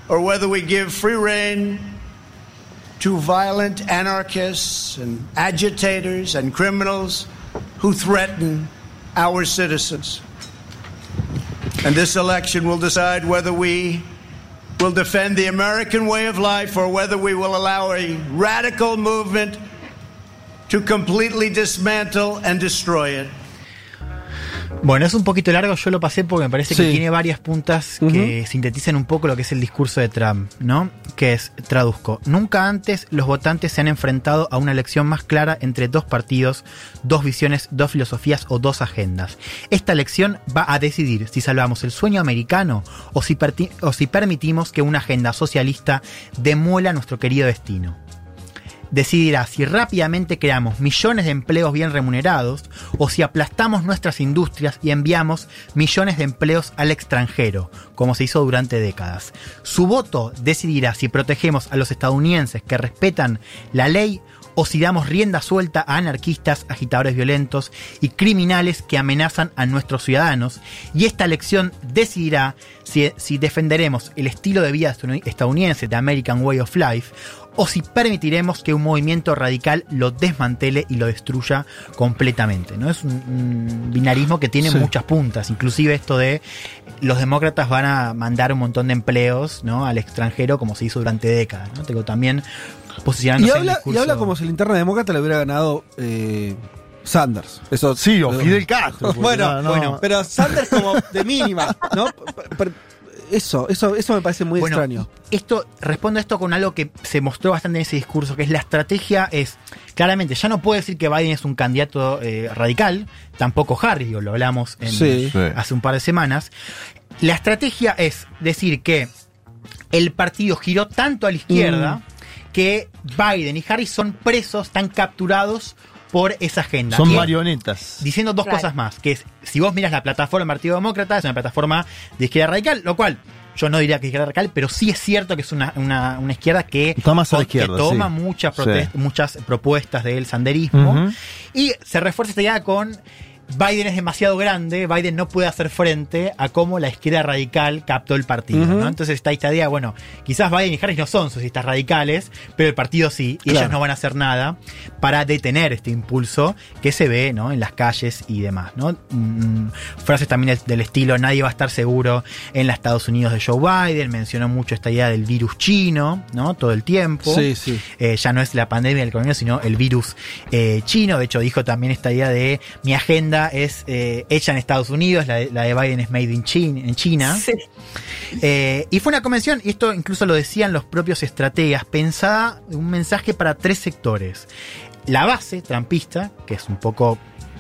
or whether we give free rein to violent anarchists and agitators and criminals who threaten our citizens. And this election will decide whether we will defend the American way of life or whether we will allow a radical movement to completely dismantle and destroy it. Bueno, es un poquito largo, yo lo pasé porque me parece que tiene varias puntas que sintetizan un poco lo que es el discurso de Trump, ¿no? Que es, traduzco, nunca antes los votantes se han enfrentado a una elección más clara entre dos partidos, dos visiones, dos filosofías o dos agendas. Esta elección va a decidir si salvamos el sueño americano o si, o si permitimos que una agenda socialista demuela nuestro querido destino decidirá si rápidamente creamos millones de empleos bien remunerados o si aplastamos nuestras industrias y enviamos millones de empleos al extranjero, como se hizo durante décadas. Su voto decidirá si protegemos a los estadounidenses que respetan la ley o si damos rienda suelta a anarquistas, agitadores violentos y criminales que amenazan a nuestros ciudadanos. Y esta elección decidirá si, si defenderemos el estilo de vida estadounidense, de American Way of Life, o si permitiremos que un movimiento radical lo desmantele y lo destruya completamente. ¿no? Es un, un binarismo que tiene Sí. muchas puntas, inclusive esto de los demócratas van a mandar un montón de empleos ¿no? al extranjero como se hizo durante décadas. ¿no? Tengo también posicionándose Y en habla, el discurso- y habla como si la interna demócrata le hubiera ganado eh, Sanders. Eso, Sí, o Fidel Castro, bueno, no, no. bueno, pero Sanders como de mínima, ¿no? P- p- Eso, eso, eso me parece muy Bueno, extraño. Esto, respondo a esto con algo que se mostró bastante en ese discurso, que es la estrategia es, claramente, ya no puedo decir que Biden es un candidato eh, radical, tampoco Harris, digo, lo hablamos en- Sí. Sí. hace un par de semanas. La estrategia es decir que el partido giró tanto a la izquierda Mm. Que Biden y Harris son presos, están capturados por esa agenda. Son marionetas. diciendo dos Claro. cosas más, que es, si vos miras la plataforma del Partido Demócrata, es una plataforma de izquierda radical, lo cual yo no diría que es izquierda radical, pero sí es cierto que es una, una- una izquierda que, a la toma sí. muchas, Sí. muchas propuestas del sanderismo y se refuerza esta idea con Biden es demasiado grande, Biden no puede hacer frente a cómo la izquierda radical captó el partido. ¿no? Entonces está esta idea, bueno, quizás Biden y Harris no son socialistas radicales, pero el partido sí, y Claro. ellos no van a hacer nada para detener este impulso que se ve ¿no? en las calles y demás. ¿no? Mm, frases también del- del estilo, nadie va a estar seguro en los Estados Unidos de Joe Biden, mencionó mucho esta idea del virus chino, ¿no? Todo el tiempo. Sí, sí. Eh, ya no es la pandemia del coronavirus, sino el virus eh, chino. De hecho, dijo también esta idea de mi agenda es eh, hecha en Estados Unidos, la de, la de Biden es made in China. En China. Sí. Eh, y fue una convención, y esto incluso lo decían los propios estrategas, pensada un mensaje para tres sectores. La base trampista, que es un poco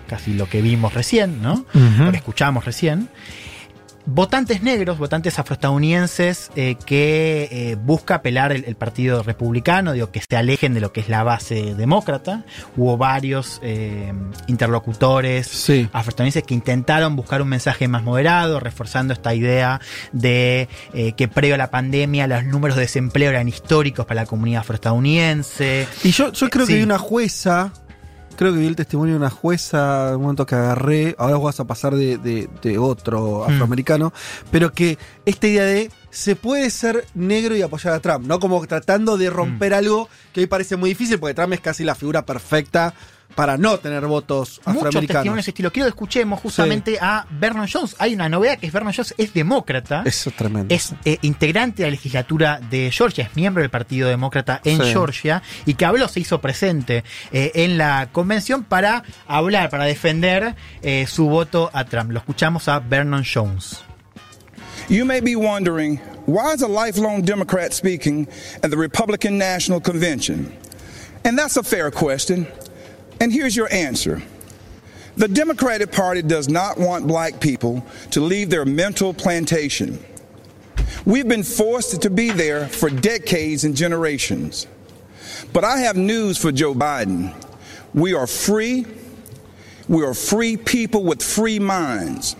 casi lo que vimos recién, ¿no? Lo que escuchamos recién. Votantes negros, votantes afroestadounidenses eh, que eh, busca apelar el, el partido republicano, digo, que se alejen de lo que es la base demócrata. Hubo varios eh, interlocutores Sí. afroestadounidenses que intentaron buscar un mensaje más moderado, reforzando esta idea de eh, que previo a la pandemia los números de desempleo eran históricos para la comunidad afroestadounidense. Y yo, yo creo que Sí. vi una jueza, creo que vi el testimonio de una jueza, en un momento que agarré, ahora vas a pasar de, de- de otro Mm. afroamericano, pero que esta idea de se puede ser negro y apoyar a Trump, ¿no? Como tratando de romper Mm. algo que hoy parece muy difícil, porque Trump es casi la figura perfecta para no tener votos Muchos testimonios afroamericanos. estilo. Quiero que escuchemos justamente a Vernon Jones. Hay una novedad que es Vernon Jones es demócrata. Eso es tremendo. es eh, integrante de la legislatura de Georgia, es miembro del Partido Demócrata en Sí. Georgia y que habló, se hizo presente eh, en la convención para hablar, para defender eh, su voto a Trump. Lo escuchamos a Vernon Jones. You may be wondering why is a lifelong Democrat speaking at the Republican National Convention? And that's a fair question. And here's your answer. The Democratic Party does not want black people to leave their mental plantation. We've been forced to be there for decades and generations. But I have news for Joe Biden. We are free. We are free people with free minds.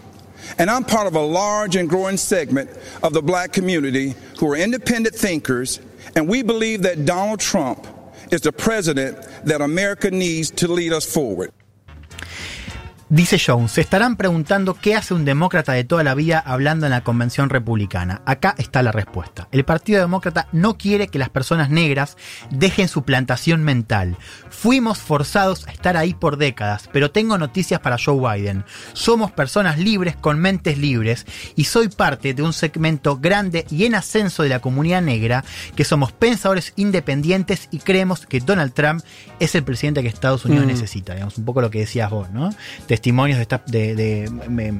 And I'm part of a large and growing segment of the black community who are independent thinkers, and we believe that Donald Trump is the president that America needs to lead us forward. Dice Jones, se estarán preguntando qué hace un demócrata de toda la vida hablando en la convención republicana. Acá está la respuesta. El Partido Demócrata no quiere que las personas negras dejen su plantación mental. Fuimos forzados a estar ahí por décadas, pero tengo noticias para Joe Biden. Somos personas libres con mentes libres y soy parte de un segmento grande y en ascenso de la comunidad negra que somos pensadores independientes y creemos que Donald Trump es el presidente que Estados Unidos Mm. necesita. Digamos, un poco lo que decías vos, ¿no? Testimonios de, esta- de- de,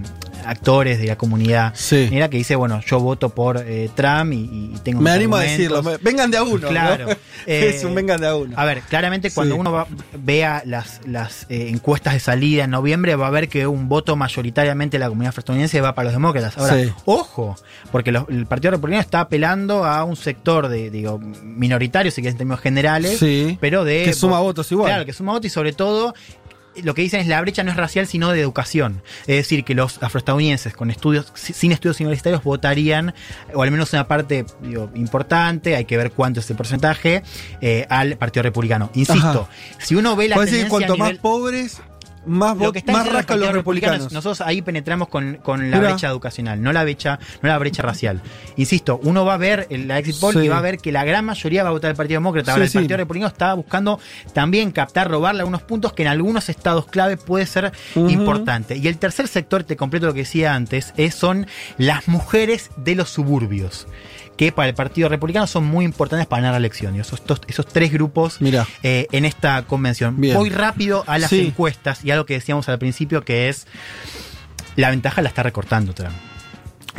actores de la comunidad negra que dice, bueno, yo voto por eh, Trump y, y tengo Me animo a decirlo. Vengan de a uno. ¿no? Claro. es un vengan de a uno. A ver, claramente cuando Sí. uno va- vea las, las eh, encuestas de salida en noviembre va a ver que un voto mayoritariamente de la comunidad estadounidense va para los demócratas. Ahora, Sí. ojo, porque los- el Partido Republicano está apelando a un sector de, digo, minoritario, si quieres en términos generales, Sí. pero de... Que suma votos igual. Claro, que suma votos y sobre todo lo que dicen es la brecha no es racial, sino de educación. Es decir, que los afroestadounidenses con estudios, si- sin estudios universitarios votarían, o al menos una parte digo, importante, hay que ver cuánto es el porcentaje, eh, al Partido Republicano. Insisto, si uno ve la Puede decir que cuanto más pobres, más, lo que están más rascan los republicanos. Nosotros ahí penetramos con, con la brecha educacional, no la brecha, no la brecha racial. Insisto, uno va a ver la exit poll Sí. y va a ver que la gran mayoría va a votar el Partido Demócrata. Ahora, Sí, el sí. Partido Republicano está buscando también captar, robarle algunos puntos que en algunos estados clave puede ser importante. Y el tercer sector, te completo lo que decía antes, es, son las mujeres de los suburbios que para el Partido Republicano son muy importantes para ganar la elección. Y esos, esos tres grupos eh, en esta convención. Bien. Voy rápido a las Sí. encuestas y a lo que decíamos al principio, que es la ventaja la está recortando Trump.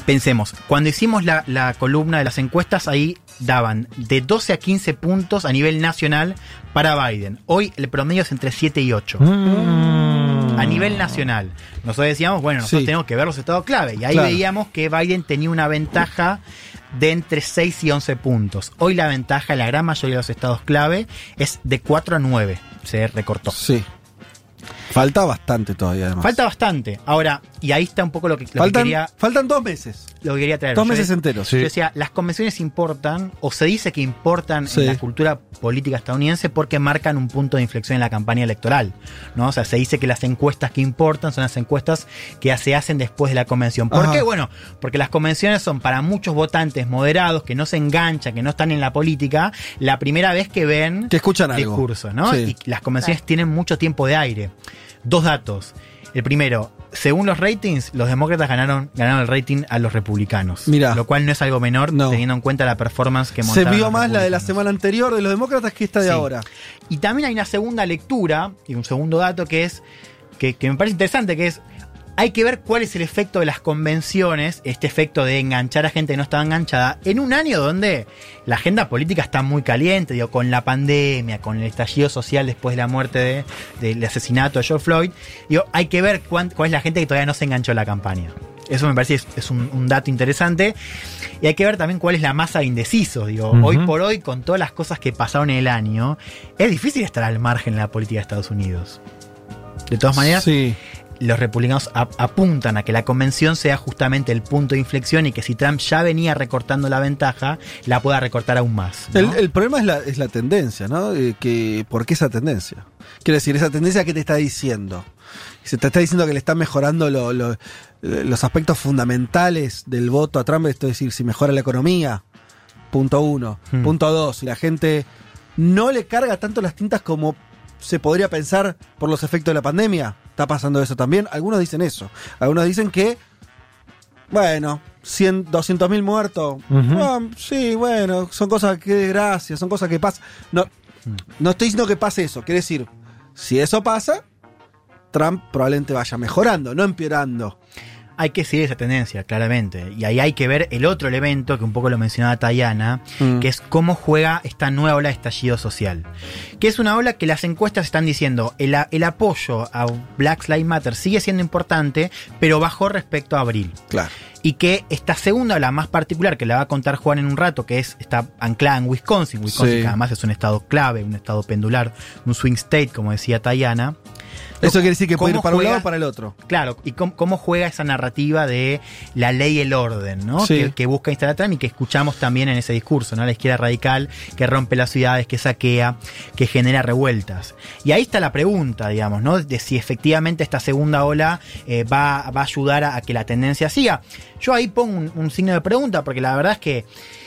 Pensemos, cuando hicimos la, la columna de las encuestas, ahí daban de 12 a 15 puntos a nivel nacional para Biden. Hoy el promedio es entre 7 y 8. A nivel nacional. Nosotros decíamos, bueno, nosotros Sí. tenemos que ver los estados clave. Y ahí Claro. veíamos que Biden tenía una ventaja de entre 6 y 11 puntos. Hoy la ventaja en la gran mayoría de los estados clave es de 4 a 9. Se recortó. Sí. Falta bastante todavía, además. Falta bastante. Ahora, y ahí está un poco lo que, lo que faltan, quería faltan dos meses. lo que quería traer. Dos Yo meses de- enteros. Yo Sí. decía, las convenciones importan, o se dice que importan Sí. en la cultura política estadounidense porque marcan un punto de inflexión en la campaña electoral. ¿no? O sea, se dice que las encuestas que importan son las encuestas que se hacen después de la convención. ¿Por Ajá. qué? Bueno, porque las convenciones son para muchos votantes moderados que no se enganchan, que no están en la política, la primera vez que ven Que escuchan algo. discursos, ¿no? Sí. Y las convenciones tienen mucho tiempo de aire. Dos datos. El primero, según los ratings, los demócratas ganaron, ganaron el rating a los republicanos. Mirá. Lo cual no es algo menor, teniendo en cuenta la performance que Se montaron vio los más la de la semana anterior de los demócratas que esta de Sí. ahora. Y también hay una segunda lectura y un segundo dato que es que, que me parece interesante, que es hay que ver cuál es el efecto de las convenciones, este efecto de enganchar a gente que no estaba enganchada, en un año donde la agenda política está muy caliente, digo, con la pandemia, con el estallido social después de la muerte de- del asesinato de George Floyd, digo, hay que ver cuán- cuál es la gente que todavía no se enganchó a la campaña. Eso me parece es, es un, un dato interesante. Y hay que ver también cuál es la masa de indecisos. Digo, hoy por hoy, con todas las cosas que pasaron en el año, es difícil estar al margen en la política de Estados Unidos. De todas maneras, los republicanos ap- apuntan a que la convención sea justamente el punto de inflexión y que si Trump ya venía recortando la ventaja, la pueda recortar aún más. ¿no? El, el problema es la, es la tendencia, ¿no? Eh, que, ¿Por qué esa tendencia? Quiero decir, esa tendencia, ¿qué te está diciendo? Se te está diciendo que le están mejorando lo- lo- eh, los aspectos fundamentales del voto a Trump, esto es decir, si mejora la economía, punto uno. Hmm. Punto dos, si la gente no le carga tanto las tintas como se podría pensar por los efectos de la pandemia. ¿Está pasando eso también? Algunos dicen eso. Algunos dicen que, bueno, 100, 200 mil muertos. Ah, sí, bueno, son cosas que desgracia, son cosas que pasan. No, no estoy diciendo que pase eso. Quiere decir, si eso pasa, Trump probablemente vaya mejorando, no empeorando. Hay que seguir esa tendencia, claramente. Y ahí hay que ver el otro elemento que un poco lo mencionaba Tayana, Mm. que es cómo juega esta nueva ola de estallido social. Que es una ola que las encuestas están diciendo, el, apoyo a Black Lives Matter sigue siendo importante, pero bajó respecto a abril. Claro. y que esta segunda, la más particular, que la va a contar Juan en un rato, que es está anclada en Wisconsin, Wisconsin Sí. que además es un estado clave, un estado pendular, un swing state, como decía Tayana. Eso quiere decir que puede ir ¿Cómo para un lado o para el otro. Claro, y cómo, cómo juega esa narrativa de la ley y el orden, ¿no? Sí. Que, que busca instalar Trump y que escuchamos también en ese discurso, ¿no? La izquierda radical que rompe las ciudades, que saquea, que genera revueltas. Y ahí está la pregunta, digamos, ¿no? De si efectivamente esta segunda ola eh, va, va a ayudar a, a que la tendencia siga. Yo ahí pongo un, un signo de pregunta, porque la verdad es que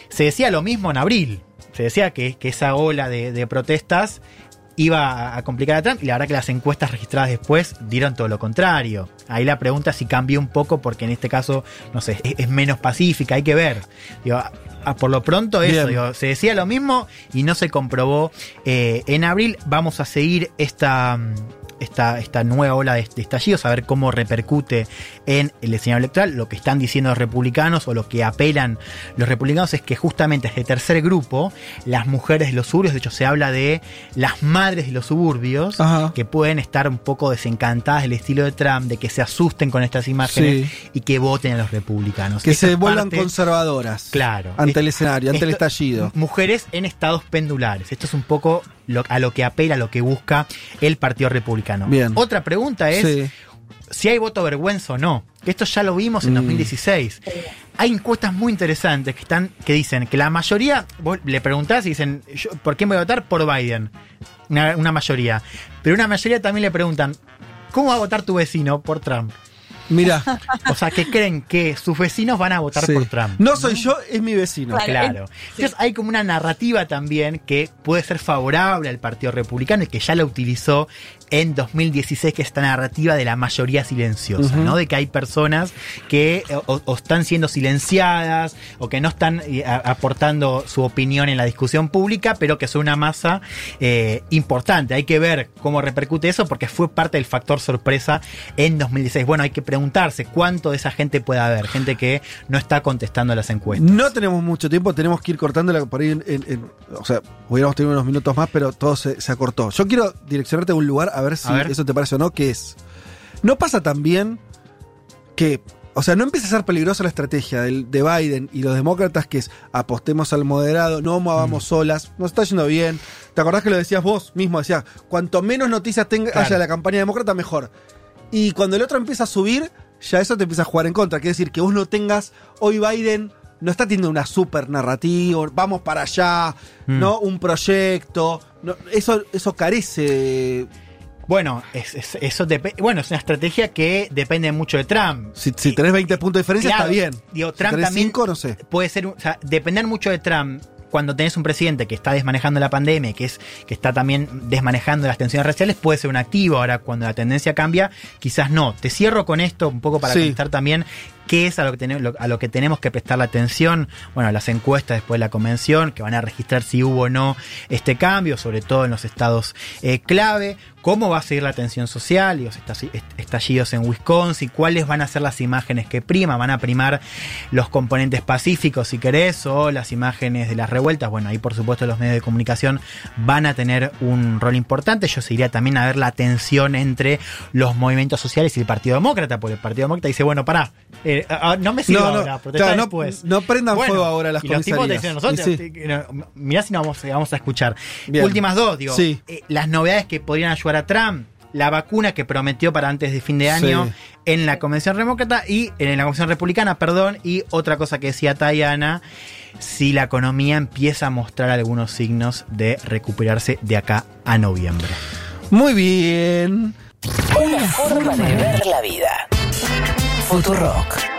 se decía lo mismo en abril. Se decía que, que esa ola de, de protestas iba a complicar a Trump y la verdad que las encuestas registradas después dieron todo lo contrario. Ahí la pregunta si cambió un poco porque en este caso, no sé, es, es menos pacífica, hay que ver. Digo, por lo pronto eso, digo, se decía lo mismo y no se comprobó eh, en abril. Vamos a seguir esta... Esta, esta nueva ola de, de estallidos, a ver cómo repercute en el escenario electoral. Lo que están diciendo los republicanos o lo que apelan los republicanos es que justamente este tercer grupo, las mujeres de los suburbios, de hecho se habla de las madres de los suburbios, Ajá. que pueden estar un poco desencantadas del estilo de Trump, de que se asusten con estas imágenes Sí. y que voten a los republicanos. Que se vuelvan parte- conservadoras. Claro. Ante el Es- escenario, ante el estallido. Mujeres en estados pendulares. Esto es un poco lo- a lo que apela, a lo que busca el Partido Republicano. Bien. Otra pregunta es Sí. si hay voto vergüenza o no. Esto ya lo vimos en Mm. 2016. Hay encuestas muy interesantes que están que dicen que la mayoría, vos le preguntás y dicen, yo, ¿por quién voy a votar? Por Biden. Una, una mayoría. Pero una mayoría también le preguntan, ¿cómo va a votar tu vecino? Por Trump. Mira, O sea, que creen que sus vecinos van a votar sí. por Trump. no soy yo, es mi vecino. Claro. Entonces hay como una narrativa también que puede ser favorable al Partido Republicano y que ya la utilizó en 2016, que es esta narrativa de la mayoría silenciosa. ¿no? De que hay personas que eh, o, o están siendo silenciadas o que no están eh, a- aportando su opinión en la discusión pública, pero que son una masa eh, importante. Hay que ver cómo repercute eso porque fue parte del factor sorpresa en 2016. Bueno, hay que preguntarse cuánto de esa gente puede haber, gente que no está contestando las encuestas. No tenemos mucho tiempo, tenemos que ir cortándola por ahí. En, en- en- o sea, hubiéramos tenido unos minutos más, pero todo se, se acortó. Yo quiero direccionarte a un lugar a ver si A ver. eso te parece o no, que es. No pasa también que. O sea, no empieza a ser peligrosa la estrategia del- de Biden y los demócratas, que es apostemos al moderado, no movamos Mm. solas, nos está yendo bien. ¿Te acordás que lo decías vos mismo? Decías, cuanto menos noticias tenga, Claro. haya de la campaña demócrata, mejor. Y cuando el otro empieza a subir, ya eso te empieza a jugar en contra. Quiere decir que vos no tengas. Hoy Biden no está teniendo una super narrativa, vamos para allá, Mm. ¿no? Un proyecto. no, eso, eso carece. Bueno, es, es- eso bueno, es una estrategia que depende mucho de Trump. Si, si tenés 20 puntos de diferencia, Claro, está bien. Digo, Si Trump tenés también 5, no sé. puede ser, o sea, depender mucho de Trump cuando tenés un presidente que está desmanejando la pandemia, que es que está también desmanejando las tensiones raciales, puede ser un activo. Ahora, cuando la tendencia cambia, quizás no. Te cierro con esto un poco para Sí. contestar también qué es a lo, que tenemos, a lo que tenemos que prestar la atención. Bueno, las encuestas después de la convención, que van a registrar si hubo o no este cambio, sobre todo en los estados eh, clave. ¿Cómo va a seguir la tensión social y los estalli- est- estallidos en Wisconsin? ¿Cuáles van a ser las imágenes que priman? ¿Van a primar los componentes pacíficos, si querés, o las imágenes de las revueltas? Bueno, ahí por supuesto los medios de comunicación van a tener un rol importante. Yo seguiría también a ver la tensión entre los movimientos sociales y el Partido Demócrata, porque el Partido Demócrata dice, bueno, pará, eh, ah, no me sirve No, no, ahora, protesta claro, no- después. no prendan Bueno, fuego ahora las los tipos comisarías. dicen nosotros, Y sí. no, mirá si no vamos, vamos a escuchar. Bien. Últimas dos, digo, Sí. eh, las novedades que podrían ayudar a Trump, la vacuna que prometió para antes de fin de año Sí. en la convención demócrata y en la convención republicana, perdón, y otra cosa que decía Tayana, si la economía empieza a mostrar algunos signos de recuperarse de acá a noviembre. Muy bien. Una forma de ver la vida. Futurock.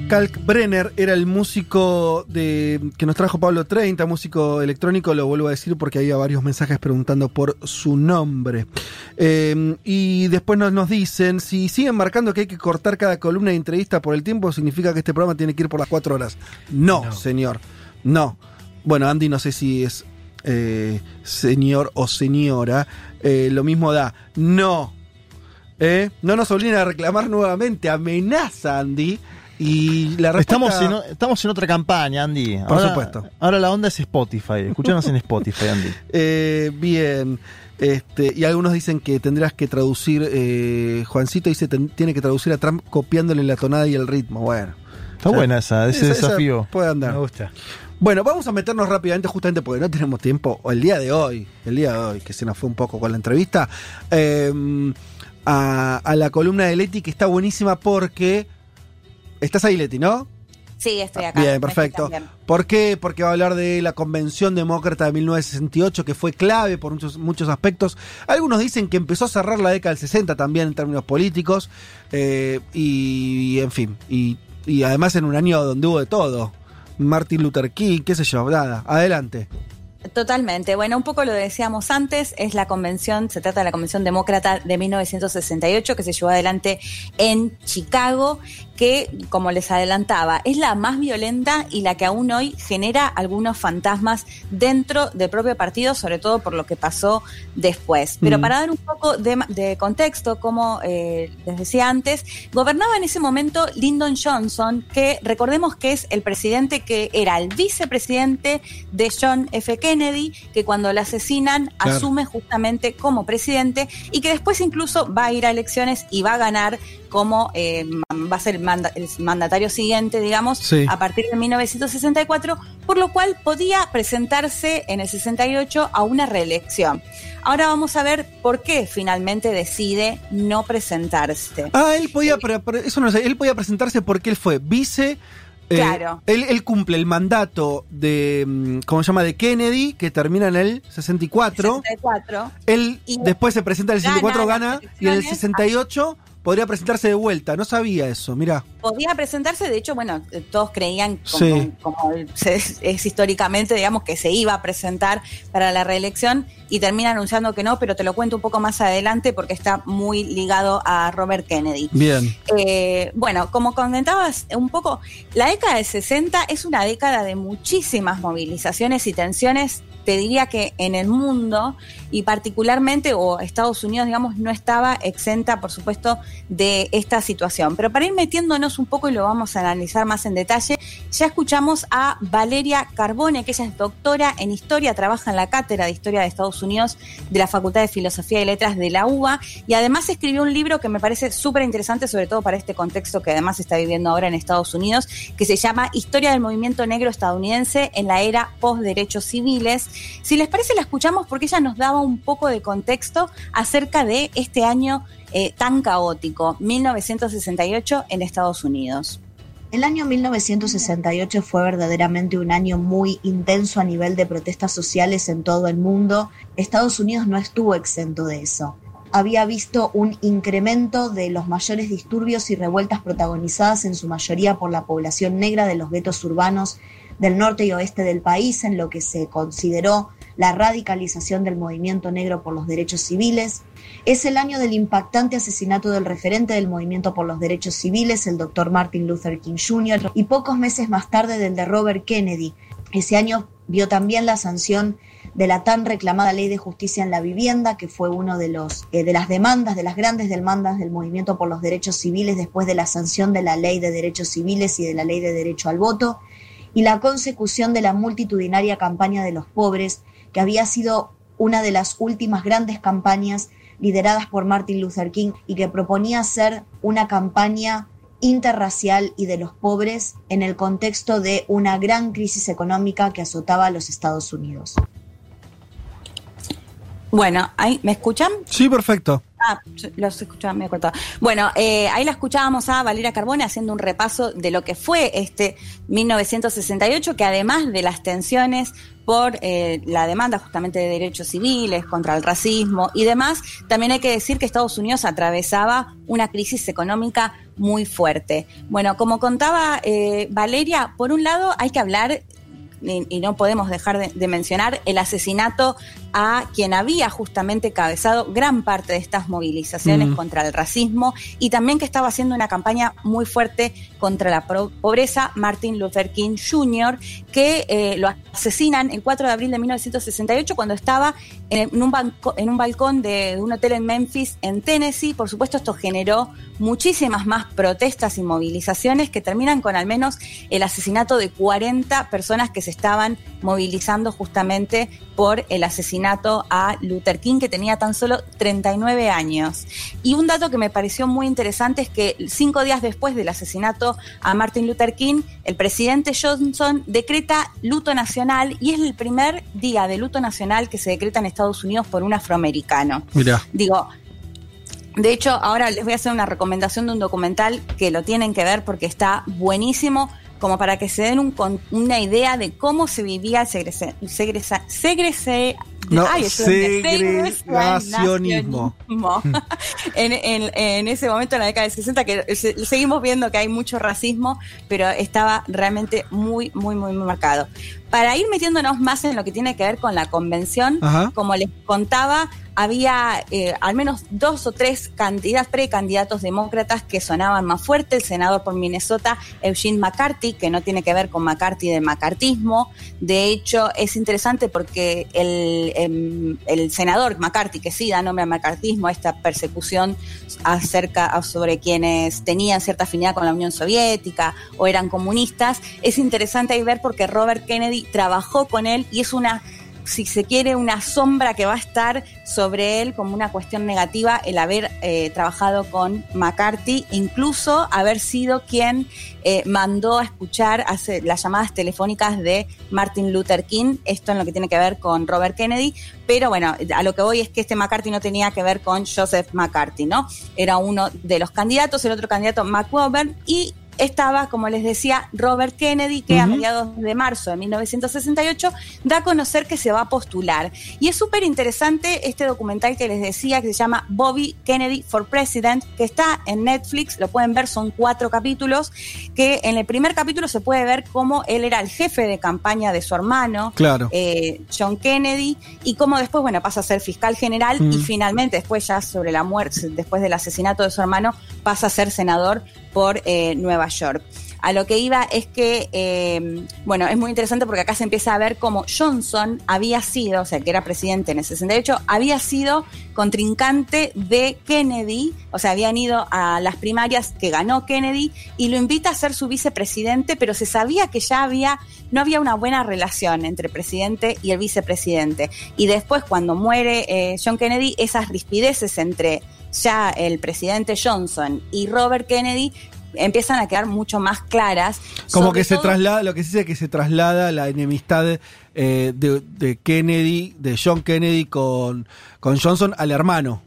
Kalkbrenner era el músico de que nos trajo Pablo 30, músico electrónico, lo vuelvo a decir porque había varios mensajes preguntando por su nombre. Eh, y después nos, nos dicen, si siguen marcando que hay que cortar cada columna de entrevista por el tiempo, significa que este programa tiene que ir por las cuatro horas. No, señor, no. Bueno, Andy no sé si es eh, señor o señora, eh, lo mismo da. No. No nos obliguen a reclamar nuevamente. Amenaza, Andy. Y la respuesta... Estamos en, o- estamos en otra campaña, Andy. Por Ahora- supuesto. Ahora la onda es Spotify. Escuchanos en Spotify, Andy. Eh, bien. Este, y algunos dicen que tendrás que traducir. eh, Juancito dice ten- tiene que traducir a Trump copiándole la tonada y el ritmo. Bueno. Está buena esa, ese desafío. puede andar. Me gusta. Bueno, vamos a meternos rápidamente, justamente porque no tenemos tiempo, o el día de hoy, el día de hoy, que se nos fue un poco con la entrevista, eh, a, a la columna de Leti, que está buenísima porque. Estás ahí, Leti, ¿no? Sí, estoy acá. Bien, perfecto. ¿Por qué? Porque va a hablar de la Convención Demócrata de 1968, que fue clave por muchos, muchos aspectos. Algunos dicen que empezó a cerrar la década del 60 también en términos políticos. eh, y, en fin, y, y además en un año donde hubo de todo. Martin Luther King, qué sé yo, nada. Adelante. Totalmente. Bueno, un poco lo decíamos antes, es la convención, se trata de la Convención Demócrata de 1968 que se llevó adelante en Chicago, que, como les adelantaba, es la más violenta y la que aún hoy genera algunos fantasmas dentro del propio partido, sobre todo por lo que pasó después. Pero Mm. para dar un poco de, de contexto, como eh, les decía antes, gobernaba en ese momento Lyndon Johnson, que recordemos que es el presidente que era el vicepresidente de John F. Kennedy, que cuando lo asesinan Claro. asume justamente como presidente y que después incluso va a ir a elecciones y va a ganar como eh, va a ser el, manda- el mandatario siguiente, digamos, Sí. a partir de 1964, por lo cual podía presentarse en el 68 a una reelección. Ahora vamos a ver por qué finalmente decide no presentarse. Ah, él podía, pre- eso no lo sé, él podía presentarse porque él fue vice. eh, Claro. Él, él cumple el mandato de, mm, ¿cómo se llama? De Kennedy, que termina en el 64. 64. Él Y después se presenta en el 64, gana gana, y en el elecciones. 68 podría presentarse de vuelta. No sabía eso, mirá. Podía presentarse, de hecho, bueno, eh, todos creían, como, Sí. como es, históricamente, digamos, que se iba a presentar para la reelección y termina anunciando que no, pero te lo cuento un poco más adelante porque está muy ligado a Robert Kennedy. Bien. Eh, bueno, como comentabas un poco, la década de 60 es una década de muchísimas movilizaciones y tensiones, te diría que en el mundo y particularmente, o Estados Unidos, digamos, no estaba exenta, por supuesto, de esta situación. Pero para ir metiéndonos un poco y lo vamos a analizar más en detalle, ya escuchamos a Valeria Carbone, que ella es doctora en historia, trabaja en la cátedra de historia de Estados Unidos de la Facultad de Filosofía y Letras de la UBA y además escribió un libro que me parece súper interesante, sobre todo para este contexto que además está viviendo ahora en Estados Unidos, que se llama Historia del Movimiento Negro Estadounidense en la era post-derechos civiles. Si les parece, la escuchamos porque ella nos daba un poco de contexto acerca de este año eh, tan caótico, 1968 en Estados Unidos. El año 1968 fue verdaderamente un año muy intenso a nivel de protestas sociales en todo el mundo. Estados Unidos no estuvo exento de eso. Había visto un incremento de los mayores disturbios y revueltas protagonizadas en su mayoría por la población negra de los guetos urbanos del norte y oeste del país, en lo que se consideró la radicalización del movimiento negro por los derechos civiles. Es el año del impactante asesinato del referente del movimiento por los derechos civiles, el doctor Martin Luther King Jr., y pocos meses más tarde del de Robert Kennedy. Ese año vio también la sanción de la tan reclamada ley de justicia en la vivienda, que fue uno de eh, de las demandas, de las grandes demandas del movimiento por los derechos civiles después de la sanción de la ley de derechos civiles y de la ley de derecho al voto, y la consecución de la multitudinaria campaña de los pobres, que había sido una de las últimas grandes campañas lideradas por Martin Luther King y que proponía ser una campaña interracial y de los pobres en el contexto de una gran crisis económica que azotaba a los Estados Unidos. Bueno, ahí, ¿me escuchan? Sí, perfecto. Ah, los escuchaba medio cortado. Bueno, eh, ahí la escuchábamos a Valeria Carbone haciendo un repaso de lo que fue este 1968, que además de las tensiones por eh, la demanda justamente de derechos civiles, contra el racismo y demás, también hay que decir que Estados Unidos atravesaba una crisis económica muy fuerte. Bueno, como contaba eh, Valeria, por un lado hay que hablar y, y no podemos dejar de, de mencionar el asesinato a quien había justamente cabezado gran parte de estas movilizaciones Mm. contra el racismo y también que estaba haciendo una campaña muy fuerte contra la pobreza, Martin Luther King Jr., que eh, lo asesinan el 4 de abril de 1968 cuando estaba en un, banco- en un balcón de un hotel en Memphis, en Tennessee. Por supuesto, esto generó muchísimas más protestas y movilizaciones que terminan con al menos el asesinato de 40 personas que se estaban movilizando justamente por el asesinato a Luther King, que tenía tan solo 39 años. Y un dato que me pareció muy interesante es que cinco días después del asesinato a Martin Luther King, el presidente Johnson decreta luto nacional y es el primer día de luto nacional que se decreta en Estados Unidos por un afroamericano. Mirá. Digo, de hecho, ahora les voy a hacer una recomendación de un documental que lo tienen que ver porque está buenísimo, como para que se den un una idea de cómo se vivía el segrese, segresa- segrese- No, ay, segregacionismo. en, en- en ese momento, en la década del 60, que se- seguimos viendo que hay mucho racismo, pero estaba realmente muy, muy, muy, muy marcado. Para ir metiéndonos más en lo que tiene que ver con la convención, Ajá. como les contaba, había eh, al menos dos o tres candidatos, precandidatos demócratas que sonaban más fuerte. El senador por Minnesota, Eugene McCarthy, que no tiene que ver con McCarthy de macartismo. De hecho, es interesante porque el, em, el senador McCarthy, que sí da nombre al macartismo, esta persecución acerca sobre quienes tenían cierta afinidad con la Unión Soviética o eran comunistas, es interesante ahí ver porque Robert Kennedy trabajó con él y es una si se quiere, una sombra que va a estar sobre él como una cuestión negativa el haber eh, trabajado con McCarthy, incluso haber sido quien eh, mandó a escuchar las llamadas telefónicas de Martin Luther King, esto en lo que tiene que ver con Robert Kennedy, pero bueno, a lo que voy es que este McCarthy no tenía que ver con Joseph McCarthy, ¿no? Era uno de los candidatos, el otro candidato McGovern y estaba, como les decía, Robert Kennedy, que a mediados de marzo de 1968 da a conocer que se va a postular. Y es súper interesante este documental que les decía, que se llama Bobby Kennedy for President, que está en Netflix, lo pueden ver, son cuatro capítulos, que en el primer capítulo se puede ver cómo él era el jefe de campaña de su hermano, Claro. eh, John Kennedy, y cómo después, bueno, pasa a ser fiscal general y finalmente después ya sobre la muerte, después del asesinato de su hermano, pasa a ser senador por eh, Nueva York. A lo que iba es que, eh, bueno, es muy interesante porque acá se empieza a ver cómo Johnson había sido, o sea, que era presidente en el 68, había sido contrincante de Kennedy, o sea, habían ido a las primarias que ganó Kennedy y lo invita a ser su vicepresidente, pero se sabía que ya había, no había una buena relación entre el presidente y el vicepresidente. Y después, cuando muere eh, John Kennedy, esas rispideces entre ya el presidente Johnson y Robert Kennedy empiezan a quedar mucho más claras. Como que se todo- traslada, lo que se dice que se traslada la enemistad eh, de, de Kennedy, de John Kennedy con, con Johnson al hermano.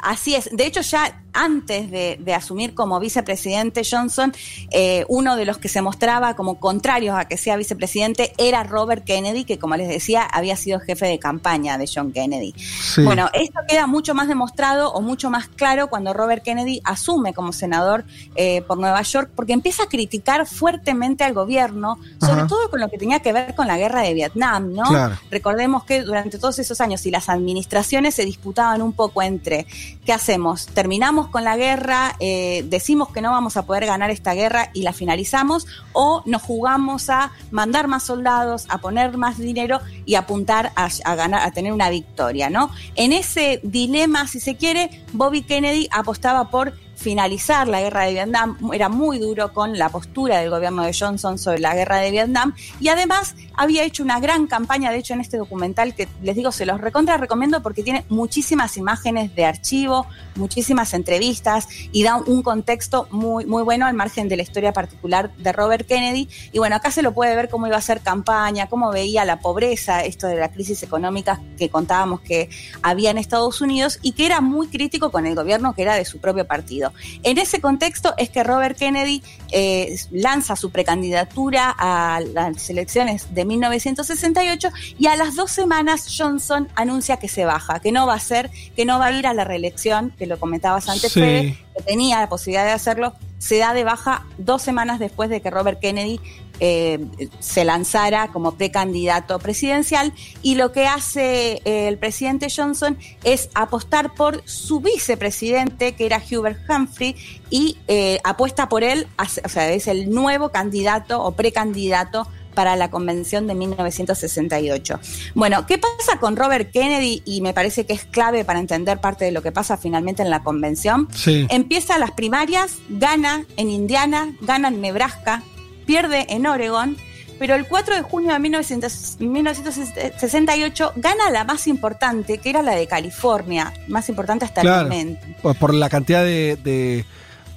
Así es. De hecho, ya antes de, de asumir como vicepresidente Johnson, eh, uno de los que se mostraba como contrarios a que sea vicepresidente era Robert Kennedy, que como les decía, había sido jefe de campaña de John Kennedy. Sí. Bueno, esto queda mucho más demostrado o mucho más claro cuando Robert Kennedy asume como senador eh, por Nueva York, porque empieza a criticar fuertemente al gobierno, sobre Ajá. todo con lo que tenía que ver con la guerra de Vietnam, ¿no? Claro. Recordemos que durante todos esos años y las administraciones se disputaban un poco entre ¿qué hacemos? ¿Terminamos con la guerra? eh, ¿Decimos que no vamos a poder ganar esta guerra y la finalizamos? ¿O nos jugamos a mandar más soldados, a poner más dinero y apuntar a, a ganar, a tener una victoria, ¿no? En ese dilema, si se quiere, Bobby Kennedy apostaba por finalizar la guerra de Vietnam, era muy duro con la postura del gobierno de Johnson sobre la guerra de Vietnam y además había hecho una gran campaña, de hecho en este documental que les digo se los recontra recomiendo porque tiene muchísimas imágenes de archivo, muchísimas entrevistas y da un contexto muy, muy bueno al margen de la historia particular de Robert Kennedy y bueno, acá se lo puede ver cómo iba a hacer campaña, cómo veía la pobreza, esto de la crisis económica que contábamos que había en Estados Unidos y que era muy crítico con el gobierno que era de su propio partido. En ese contexto es que Robert Kennedy eh, lanza su precandidatura a las elecciones de 1968 y a las dos semanas Johnson anuncia que se baja, que no va a ser, que no va a ir a la reelección, que lo comentabas antes, Sí. Fede, que tenía la posibilidad de hacerlo se da de baja dos semanas después de que Robert Kennedy eh, se lanzara como precandidato presidencial. Y lo que hace eh, el presidente Johnson es apostar por su vicepresidente, que era Hubert Humphrey, y eh, apuesta por él, o sea, es el nuevo candidato o precandidato para la convención de 1968. Bueno, ¿qué pasa con Robert Kennedy? Y me parece que es clave para entender parte de lo que pasa finalmente en la convención. Sí. Empieza las primarias, gana en Indiana, gana en Nebraska, pierde en Oregon, pero el 4 de junio de 1900 1968 gana la más importante, que era la de California, más importante hasta el momento. Por la cantidad de, de-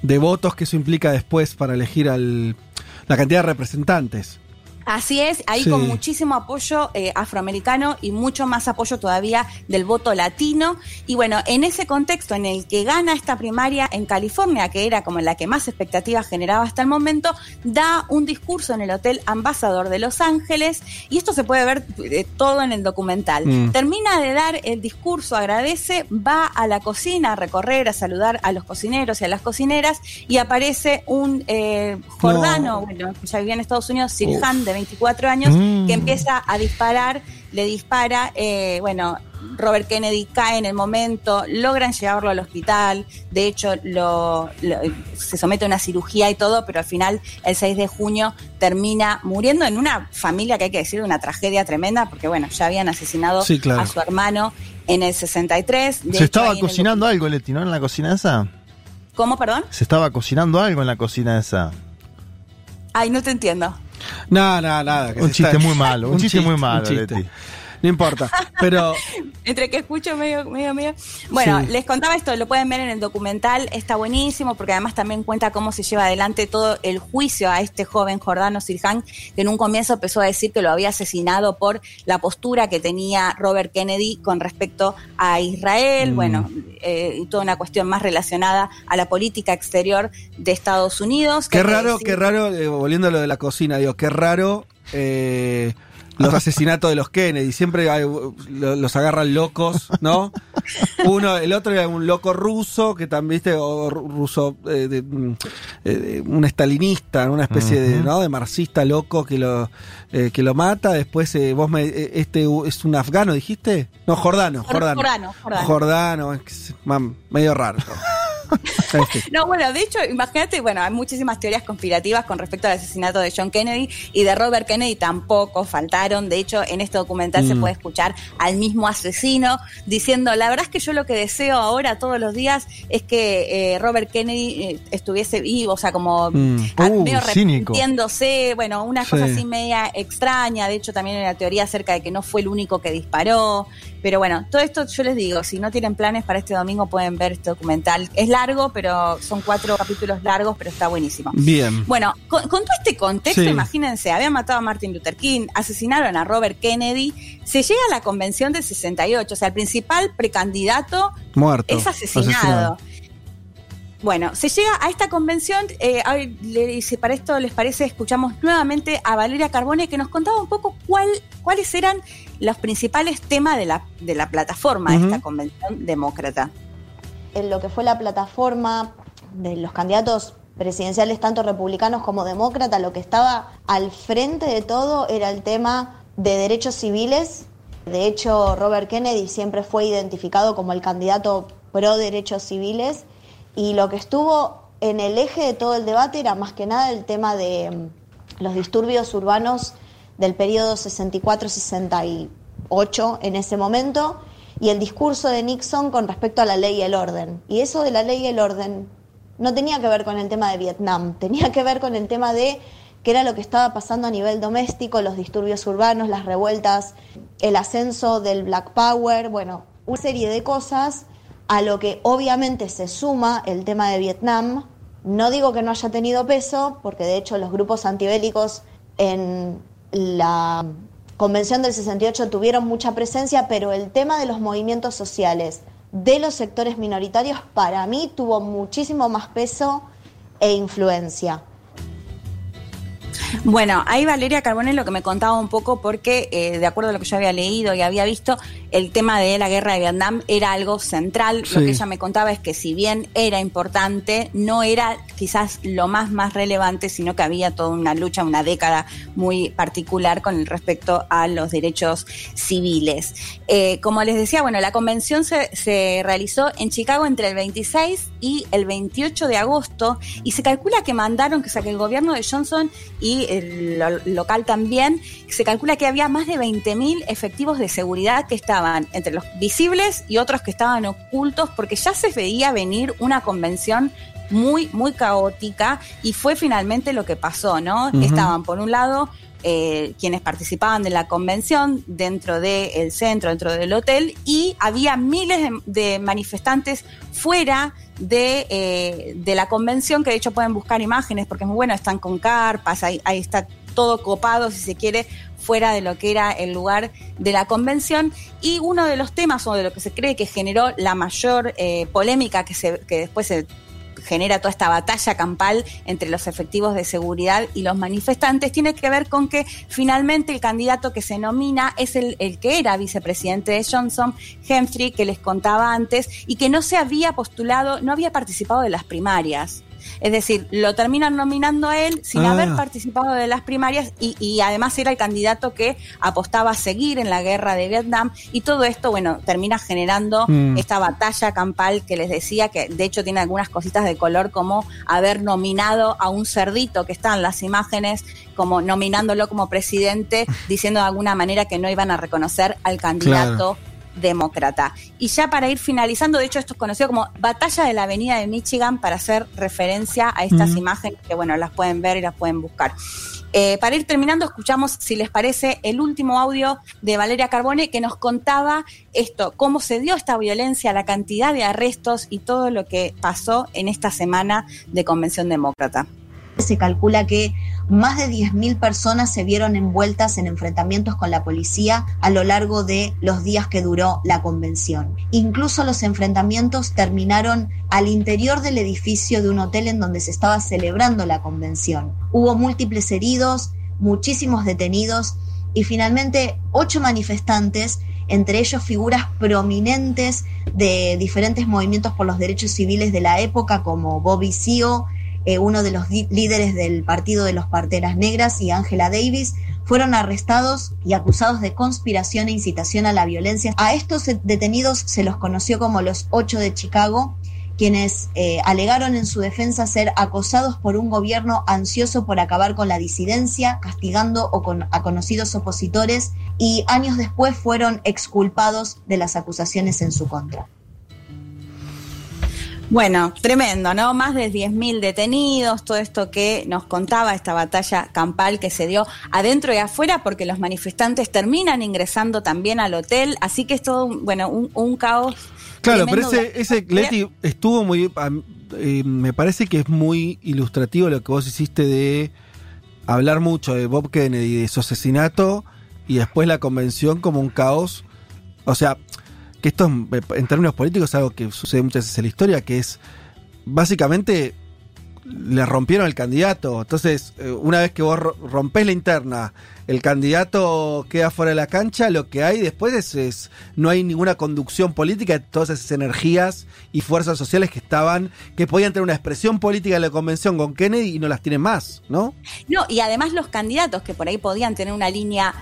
de votos que eso implica después para elegir al. la cantidad de representantes. Así es, ahí Sí. con muchísimo apoyo eh, afroamericano y mucho más apoyo todavía del voto latino. Y bueno, en ese contexto en el que gana esta primaria en California, que era como la que más expectativas generaba hasta el momento, da un discurso en el Hotel Ambassador de Los Ángeles y esto se puede ver eh, todo en el documental. Mm. Termina de dar el discurso, agradece, va a la cocina a recorrer, a saludar a los cocineros y a las cocineras y aparece un eh, jordano, bueno, ya vivía en Estados Unidos, Sirhan, de 24 años, Mm. que empieza a disparar, le dispara, eh, bueno, Robert Kennedy cae en el momento, logran llevarlo al hospital, de hecho lo, lo- se somete a una cirugía y todo, pero al final el 6 de junio termina muriendo en una familia que hay que decir una tragedia tremenda, porque bueno, ya habían asesinado Sí, claro. a su hermano en el 63. De Se hecho, estaba el cocinando algo, Leti, ¿no? En la cocina esa. ¿Cómo, perdón? Se estaba cocinando algo en la cocina esa. Ay, no te entiendo. No, no, nada. que Un chiste está- muy malo, un chiste muy malo, un chiste. Leti. No importa. Pero Entre que escucho medio, medio, medio. Bueno, Sí. les contaba esto, lo pueden ver en el documental, está buenísimo porque además también cuenta cómo se lleva adelante todo el juicio a este joven Jordano Sirhan, que en un comienzo empezó a decir que lo había asesinado por la postura que tenía Robert Kennedy con respecto a Israel, Mm. bueno, eh, y toda una cuestión más relacionada a la política exterior de Estados Unidos. qué raro, decir- qué raro, eh, volviendo a lo de la cocina, digo, qué raro eh, los asesinatos de los Kennedy. Siempre hay, uh, lo- los agarran locos, ¿no? Uno, el otro era un loco ruso, que también, viste, o ru- ruso, eh, de, mm, eh, de un estalinista, una especie de. ¿no? de marxista loco que lo, eh, que lo mata. Después, eh, vos me, eh, este uh, es un afgano, dijiste? No, jordano, Jor- jordano. Jordano, Jordano. Jordano, es medio raro. No, bueno, de hecho, imagínate, bueno, hay muchísimas teorías conspirativas con respecto al asesinato de John Kennedy y de Robert Kennedy tampoco faltaron. De hecho, en este documental se Mm. puede escuchar al mismo asesino diciendo, la verdad es que yo lo que deseo ahora todos los días es que eh, Robert Kennedy eh, estuviese vivo, o sea, como Mm. Uh, medio arrepintiéndose, bueno, una cosa Sí. así media extraña. De hecho, también hay una teoría acerca de que no fue el único que disparó. Pero bueno, todo esto yo les digo, si no tienen planes para este domingo pueden ver este documental. Es largo, pero son cuatro capítulos largos, pero está buenísimo. Bien. Bueno, con, con todo este contexto, Sí. imagínense, habían matado a Martin Luther King, asesinaron a Robert Kennedy, se llega a la convención del 68, o sea, el principal precandidato Muerto. es asesinado. Bueno, se llega a esta convención, eh, le- si para esto les parece, escuchamos nuevamente a Valeria Carbone que nos contaba un poco cuál, cuáles eran los principales temas de la, de la plataforma de esta convención demócrata. en lo que fue la plataforma de los candidatos presidenciales, tanto republicanos como demócratas, lo que estaba al frente de todo era el tema de derechos civiles. De hecho, Robert Kennedy siempre fue identificado como el candidato pro derechos civiles y lo que estuvo en el eje de todo el debate era más que nada el tema de mm, los disturbios urbanos del periodo 64-68 en ese momento y el discurso de Nixon con respecto a la ley y el orden. Y eso de la ley y el orden no tenía que ver con el tema de Vietnam, tenía que ver con el tema de qué era lo que estaba pasando a nivel doméstico, los disturbios urbanos, las revueltas, el ascenso del Black Power, bueno, una serie de cosas a lo que obviamente se suma el tema de Vietnam. No digo que no haya tenido peso, porque de hecho los grupos antibélicos en la Convención del 68 tuvieron mucha presencia, pero el tema de los movimientos sociales de los sectores minoritarios para mí tuvo muchísimo más peso e influencia. Bueno, ahí Valeria Carbone lo que me contaba un poco porque, eh, de acuerdo a lo que yo había leído y había visto, el tema de la guerra de Vietnam era algo central. Sí. Lo que ella me contaba es que si bien era importante, no era quizás lo más más relevante, sino que había toda una lucha, una década muy particular con el respecto a los derechos civiles. Eh, como les decía, bueno, la convención se, se realizó en Chicago entre el 26 y el 28 de agosto y se calcula que mandaron, que, o sea, que el gobierno de Johnson y el lo- local también, se calcula que había más de 20.000 efectivos de seguridad que estaban entre los visibles y otros que estaban ocultos porque ya se veía venir una convención muy, muy caótica y fue finalmente lo que pasó, ¿no? Estaban, por un lado, eh, quienes participaban de la convención dentro del centro, dentro del hotel, y había miles de, de manifestantes fuera de, eh, de la convención, que de hecho pueden buscar imágenes porque es muy bueno, están con carpas, ahí, está todo copado, si se quiere, fuera de lo que era el lugar de la convención. Y uno de los temas o de lo que se cree que generó la mayor eh, polémica que, se, que después se genera toda esta batalla campal entre los efectivos de seguridad y los manifestantes, tiene que ver con que finalmente el candidato que se nomina es el, que era vicepresidente de Johnson, Humphrey, que les contaba antes, y que no se había postulado, no había participado de las primarias. Es decir, lo terminan nominando a él sin Ah. haber participado de las primarias y, y además era el candidato que apostaba a seguir en la guerra de Vietnam y todo esto, bueno, termina generando Mm. esta batalla campal que les decía que de hecho tiene algunas cositas de color como haber nominado a un cerdito que está en las imágenes como nominándolo como presidente diciendo de alguna manera que no iban a reconocer al candidato demócrata. Y ya para ir finalizando, de hecho esto es conocido como Batalla de la Avenida de Michigan para hacer referencia a estas imágenes que bueno, las pueden ver y las pueden buscar. Eh, para ir terminando, escuchamos, si les parece, el último audio de Valeria Carbone que nos contaba esto, cómo se dio esta violencia, la cantidad de arrestos y todo lo que pasó en esta semana de Convención Demócrata. Se calcula que más de 10.000 personas se vieron envueltas en enfrentamientos con la policía a lo largo de los días que duró la convención. Incluso los enfrentamientos terminaron al interior del edificio de un hotel en donde se estaba celebrando la convención. Hubo múltiples heridos, muchísimos detenidos y finalmente ocho manifestantes entre ellos figuras prominentes de diferentes movimientos por los derechos civiles de la época, como Bobby Sio, eh, uno de los líderes del Partido de los Parteras Negras, y Angela Davis, fueron arrestados y acusados de conspiración e incitación a la violencia. A estos detenidos se los conoció como los ocho de Chicago, quienes eh, alegaron en su defensa ser acosados por un gobierno ansioso por acabar con la disidencia, castigando o con, a conocidos opositores, y años después fueron exculpados de las acusaciones en su contra. Bueno, tremendo, ¿no? Más de 10.000 detenidos, todo esto que nos contaba esta batalla campal que se dio adentro y afuera, porque los manifestantes terminan ingresando también al hotel, así que es todo, un- bueno, un, un caos. Claro, pero ese, ese Leti estuvo muy. eh, me parece que es muy ilustrativo lo que vos hiciste de hablar mucho de Bob Kennedy, de su asesinato y después la convención como un caos. O sea, que esto es, en términos políticos es algo que sucede muchas veces en la historia, que es básicamente le rompieron al candidato. Entonces, eh, una vez que vos ro- rompés la interna, el candidato queda fuera de la cancha, lo que hay después es, es- no hay ninguna conducción política de todas esas energías y fuerzas sociales que estaban, que podían tener una expresión política en la convención con Kennedy y no las tienen más, ¿no? No, y además los candidatos que por ahí podían tener una línea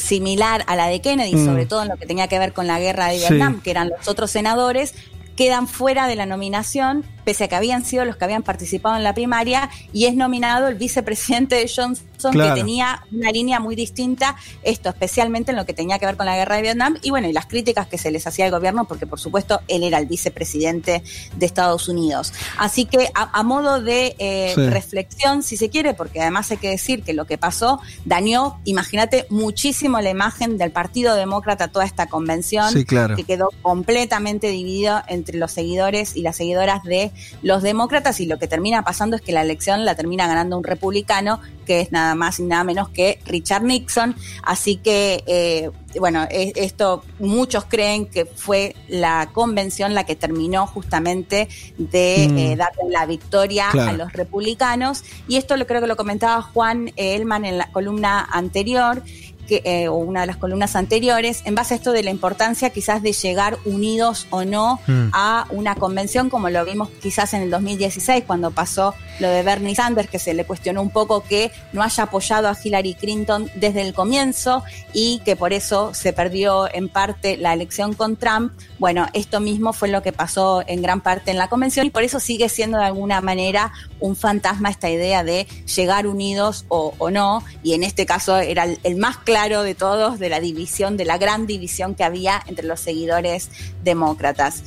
similar a la de Kennedy, Mm. sobre todo en lo que tenía que ver con la guerra de Sí. Vietnam, que eran los otros senadores, quedan fuera de la nominación, pese a que habían sido los que habían participado en la primaria, y es nominado el vicepresidente de Johnson, Claro. que tenía una línea muy distinta, esto especialmente en lo que tenía que ver con la guerra de Vietnam, y bueno, y las críticas que se les hacía al gobierno, porque por supuesto él era el vicepresidente de Estados Unidos. Así que a, a modo de eh, Sí. reflexión, si se quiere, porque además hay que decir que lo que pasó dañó, imagínate, muchísimo la imagen del Partido Demócrata, toda esta convención, Sí, claro. que quedó completamente dividido entre los seguidores y las seguidoras de los demócratas y lo que termina pasando es que la elección la termina ganando un republicano que es nada más y nada menos que Richard Nixon. Así que, eh, bueno, e- esto muchos creen que fue la convención la que terminó justamente de Mm. eh, darle la victoria Claro. a los republicanos. Y esto lo creo que lo comentaba Juan Elman en la columna anterior. Que, eh, o una de las columnas anteriores, en base a esto de la importancia quizás de llegar unidos o no Mm. a una convención, como lo vimos quizás en el 2016, cuando pasó lo de Bernie Sanders, que se le cuestionó un poco que no haya apoyado a Hillary Clinton desde el comienzo y que por eso se perdió en parte la elección con Trump. Bueno, esto mismo fue lo que pasó en gran parte en la convención y por eso sigue siendo de alguna manera un fantasma esta idea de llegar unidos o, o no. Y en este caso era el, el más claro de todos de la división, de la gran división que había entre los seguidores demócratas.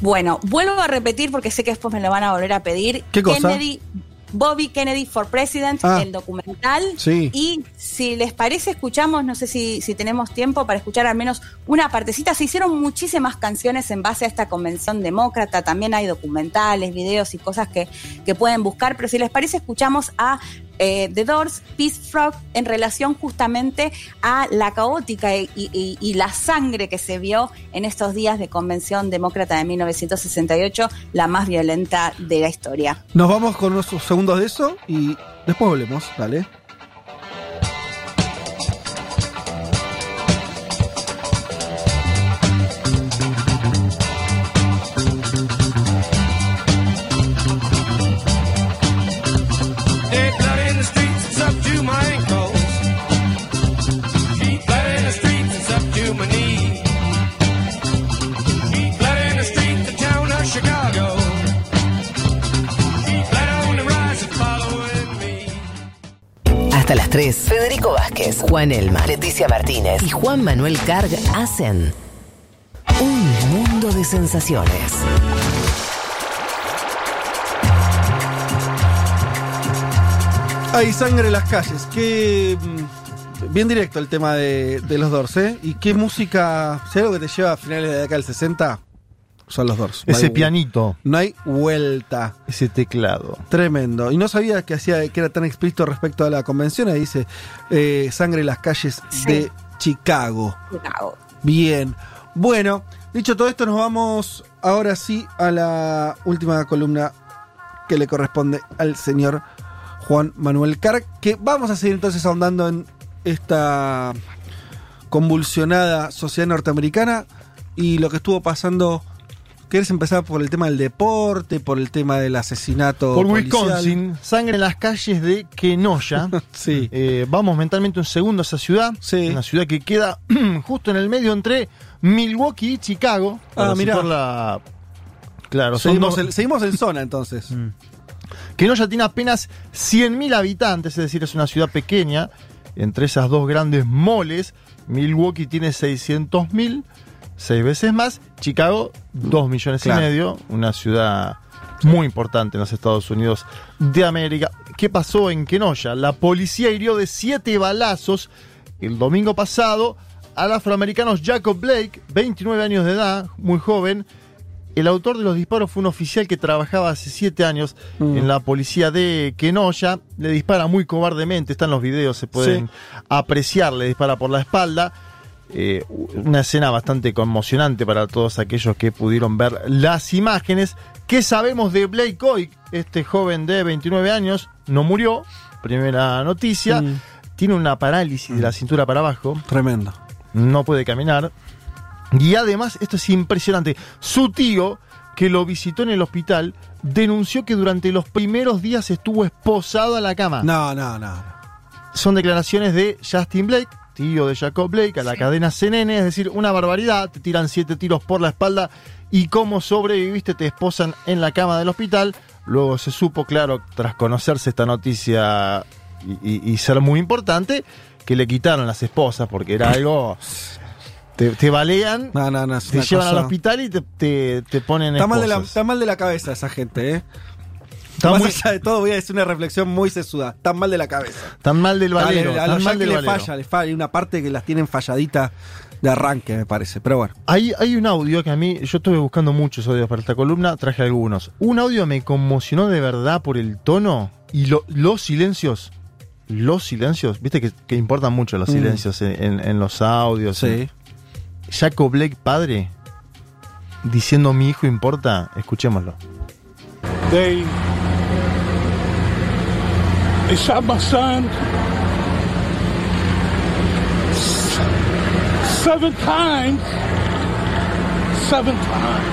Bueno, vuelvo a repetir porque sé que después me lo van a volver a pedir. ¿Qué cosa? Kennedy, Bobby Kennedy for President, Ah. el documental. Sí. Y si les parece, escuchamos, no sé si, si tenemos tiempo para escuchar al menos una partecita. Se hicieron muchísimas canciones en base a esta convención demócrata. También hay documentales, videos y cosas que, que pueden buscar. Pero si les parece, escuchamos a eh, The Doors, Peace Frog, en relación justamente a la caótica y, la sangre que se vio en estos días de convención demócrata de 1968, la más violenta de la historia. Nos vamos con unos segundos de eso y después volvemos. Dale. Hasta las 3, Federico Vázquez, Juan Elma, Leticia Martínez y Juan Manuel Carg hacen un mundo de sensaciones. Hay sangre en las calles. Qué. mm, Bien directo el tema de, los Doors, ¿eh? Y qué música. Si hay algo que te lleva a finales de la década del 60, son los Doors. Ese pianito. No hay vuelta. Ese teclado. Tremendo. Y no sabía que hacía que era tan explícito respecto a la convención. Ahí dice eh, sangre en las calles de Chicago. Chicago. Bien. Bueno, dicho todo esto, nos vamos ahora sí a la última columna que le corresponde al señor Juan Manuel Carr, que vamos a seguir entonces ahondando en esta convulsionada sociedad norteamericana y lo que estuvo pasando. ¿Querés empezar por el tema del deporte, por el tema del asesinato? Por policial? Wisconsin, sangre en las calles de Kenosha. sí. Eh, vamos mentalmente un segundo a esa ciudad. Una ciudad que queda justo en el medio entre Milwaukee y Chicago. para Ah, mirá. situarla- Claro, Seguimos, dos- el- seguimos en zona entonces. Kenosha tiene apenas 100.000 habitantes, es decir, es una ciudad pequeña. Entre esas dos grandes moles, Milwaukee tiene 600.000, seis veces más. Chicago, 2 millones Claro. y medio, una ciudad muy importante en los Estados Unidos de América. ¿Qué pasó en Kenosha? La policía hirió de siete balazos el domingo pasado al afroamericano Jacob Blake, 29 años de edad, muy joven. El autor de los disparos fue un oficial que trabajaba hace siete años Mm. en la policía de Kenosha. Le dispara muy cobardemente, están los videos, se pueden Sí. apreciar, le dispara por la espalda. Eh, una escena bastante conmocionante para todos aquellos que pudieron ver las imágenes. ¿Qué sabemos de Blake Coy? Este joven de 29 años no murió, primera noticia. Mm. Tiene una parálisis de la cintura para abajo. Tremendo. No puede caminar. Y además, esto es impresionante, su tío, que lo visitó en el hospital, denunció que durante los primeros días estuvo esposado a la cama. No, no, no. Son declaraciones de Justin Blake, tío de Jacob Blake, a la cadena CNN, es decir, una barbaridad, te tiran siete tiros por la espalda y cómo sobreviviste, te esposan en la cama del hospital. Luego se supo, claro, tras conocerse esta noticia y, y- y ser muy importante, que le quitaron las esposas porque era algo... Te, te balean, No, no, no. es te llevan cosa- al hospital y te, te- te ponen Está mal, de la, está mal de la cabeza esa gente, ¿eh? Está Más muy- allá de todo, voy a decir una reflexión muy sesuda. Tan mal de la cabeza. Tan mal del valero, a tan los mal del le valero. falla, le falla. Hay una parte que las tienen falladita de arranque, me parece. Pero bueno. Hay, hay un audio que a mí, yo estuve buscando muchos audios para esta columna, traje algunos. Un audio me conmocionó de verdad por el tono y lo- los silencios. Los silencios, viste que, que importan mucho los Mm. silencios en, en- en los audios. Sí. Jacob Blake, padre, diciendo mi hijo importa, escuchémoslo. They they shot my son s- seven times. Seven times.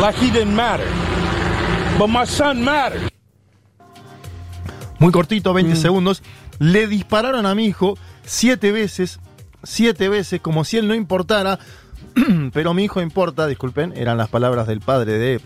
Like he didn't matter. But my son mattered. Muy cortito, 20 segundos. Le dispararon a mi hijo siete veces, siete veces, como si él no importara. Pero mi hijo importa, disculpen, eran las palabras del padre de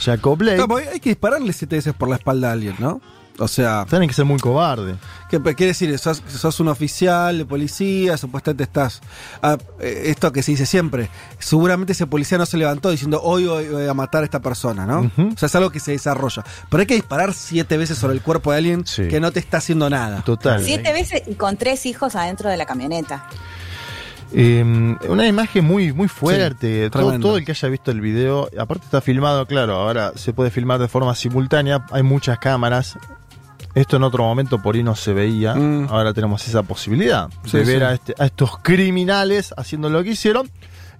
Jacob Blake. No, hay que dispararle siete veces por la espalda a alguien, ¿no? O sea. Tienen que ser muy cobarde. ¿Qué quiere decir? Sos, sos un oficial de policía, supuestamente estás. ah, eh, esto que se dice siempre. Seguramente ese policía no se levantó diciendo hoy voy voy a matar a esta persona, ¿no? O sea, es algo que se desarrolla. Pero hay que disparar siete veces sobre el cuerpo de alguien que no te está haciendo nada. Total. Siete veces y con tres hijos adentro de la camioneta. Eh, una imagen muy, muy fuerte. Sí, todo, el que haya visto el video, aparte está filmado, claro, ahora se puede filmar de forma simultánea, hay muchas cámaras. Esto en otro momento por ahí no se veía. Ahora tenemos esa posibilidad Mm. Sí, de ver sí. a, este- a estos criminales haciendo lo que hicieron.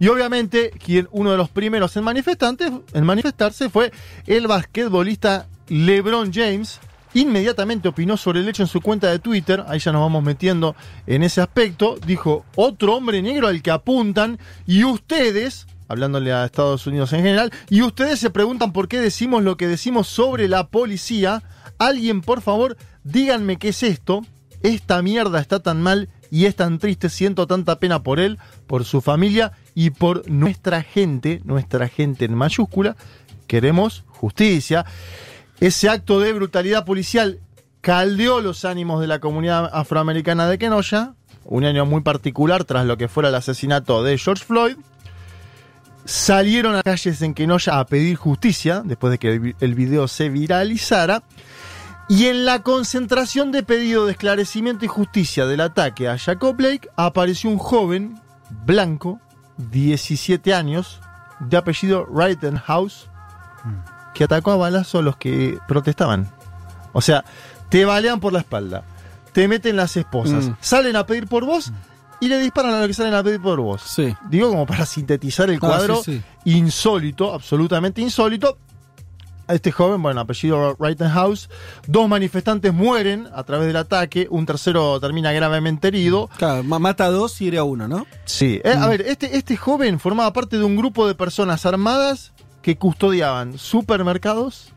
Y obviamente, quien uno de los primeros en, manifestantes, en manifestarse fue el basquetbolista LeBron James. Inmediatamente opinó sobre el hecho en su cuenta de Twitter. Ahí ya nos vamos metiendo en ese aspecto. Dijo: Otro hombre negro al que apuntan. Y ustedes, hablándole a Estados Unidos en general, y ustedes se preguntan por qué decimos lo que decimos sobre la policía. Alguien, por favor, díganme qué es esto. Esta mierda está tan mal y es tan triste. Siento tanta pena por él, por su familia y por nuestra gente, nuestra gente en mayúscula. Queremos justicia. Ese acto de brutalidad policial caldeó los ánimos de la comunidad afroamericana de Kenosha, un año muy particular tras lo que fuera el asesinato de George Floyd. Salieron a calles en Kenosha a pedir justicia después de que el vi- el video se viralizara. Y en la concentración de pedido de esclarecimiento y justicia del ataque a Jacob Blake apareció un joven blanco, 17 años, de apellido Rittenhouse, que atacó a balazo a los que protestaban. O sea, te balean por la espalda, te meten las esposas, Mm. salen a pedir por vos y le disparan a los que salen a pedir por vos. Sí. Digo como para sintetizar el Ah, cuadro sí, insólito, absolutamente insólito. A Este joven, bueno, apellido Rittenhouse, dos manifestantes mueren a través del ataque, un tercero termina gravemente herido. Claro, ma- mata a dos y hiere a uno, ¿no? Sí, eh, a Mm. ver, este, este joven formaba parte de un grupo de personas armadas que custodiaban supermercados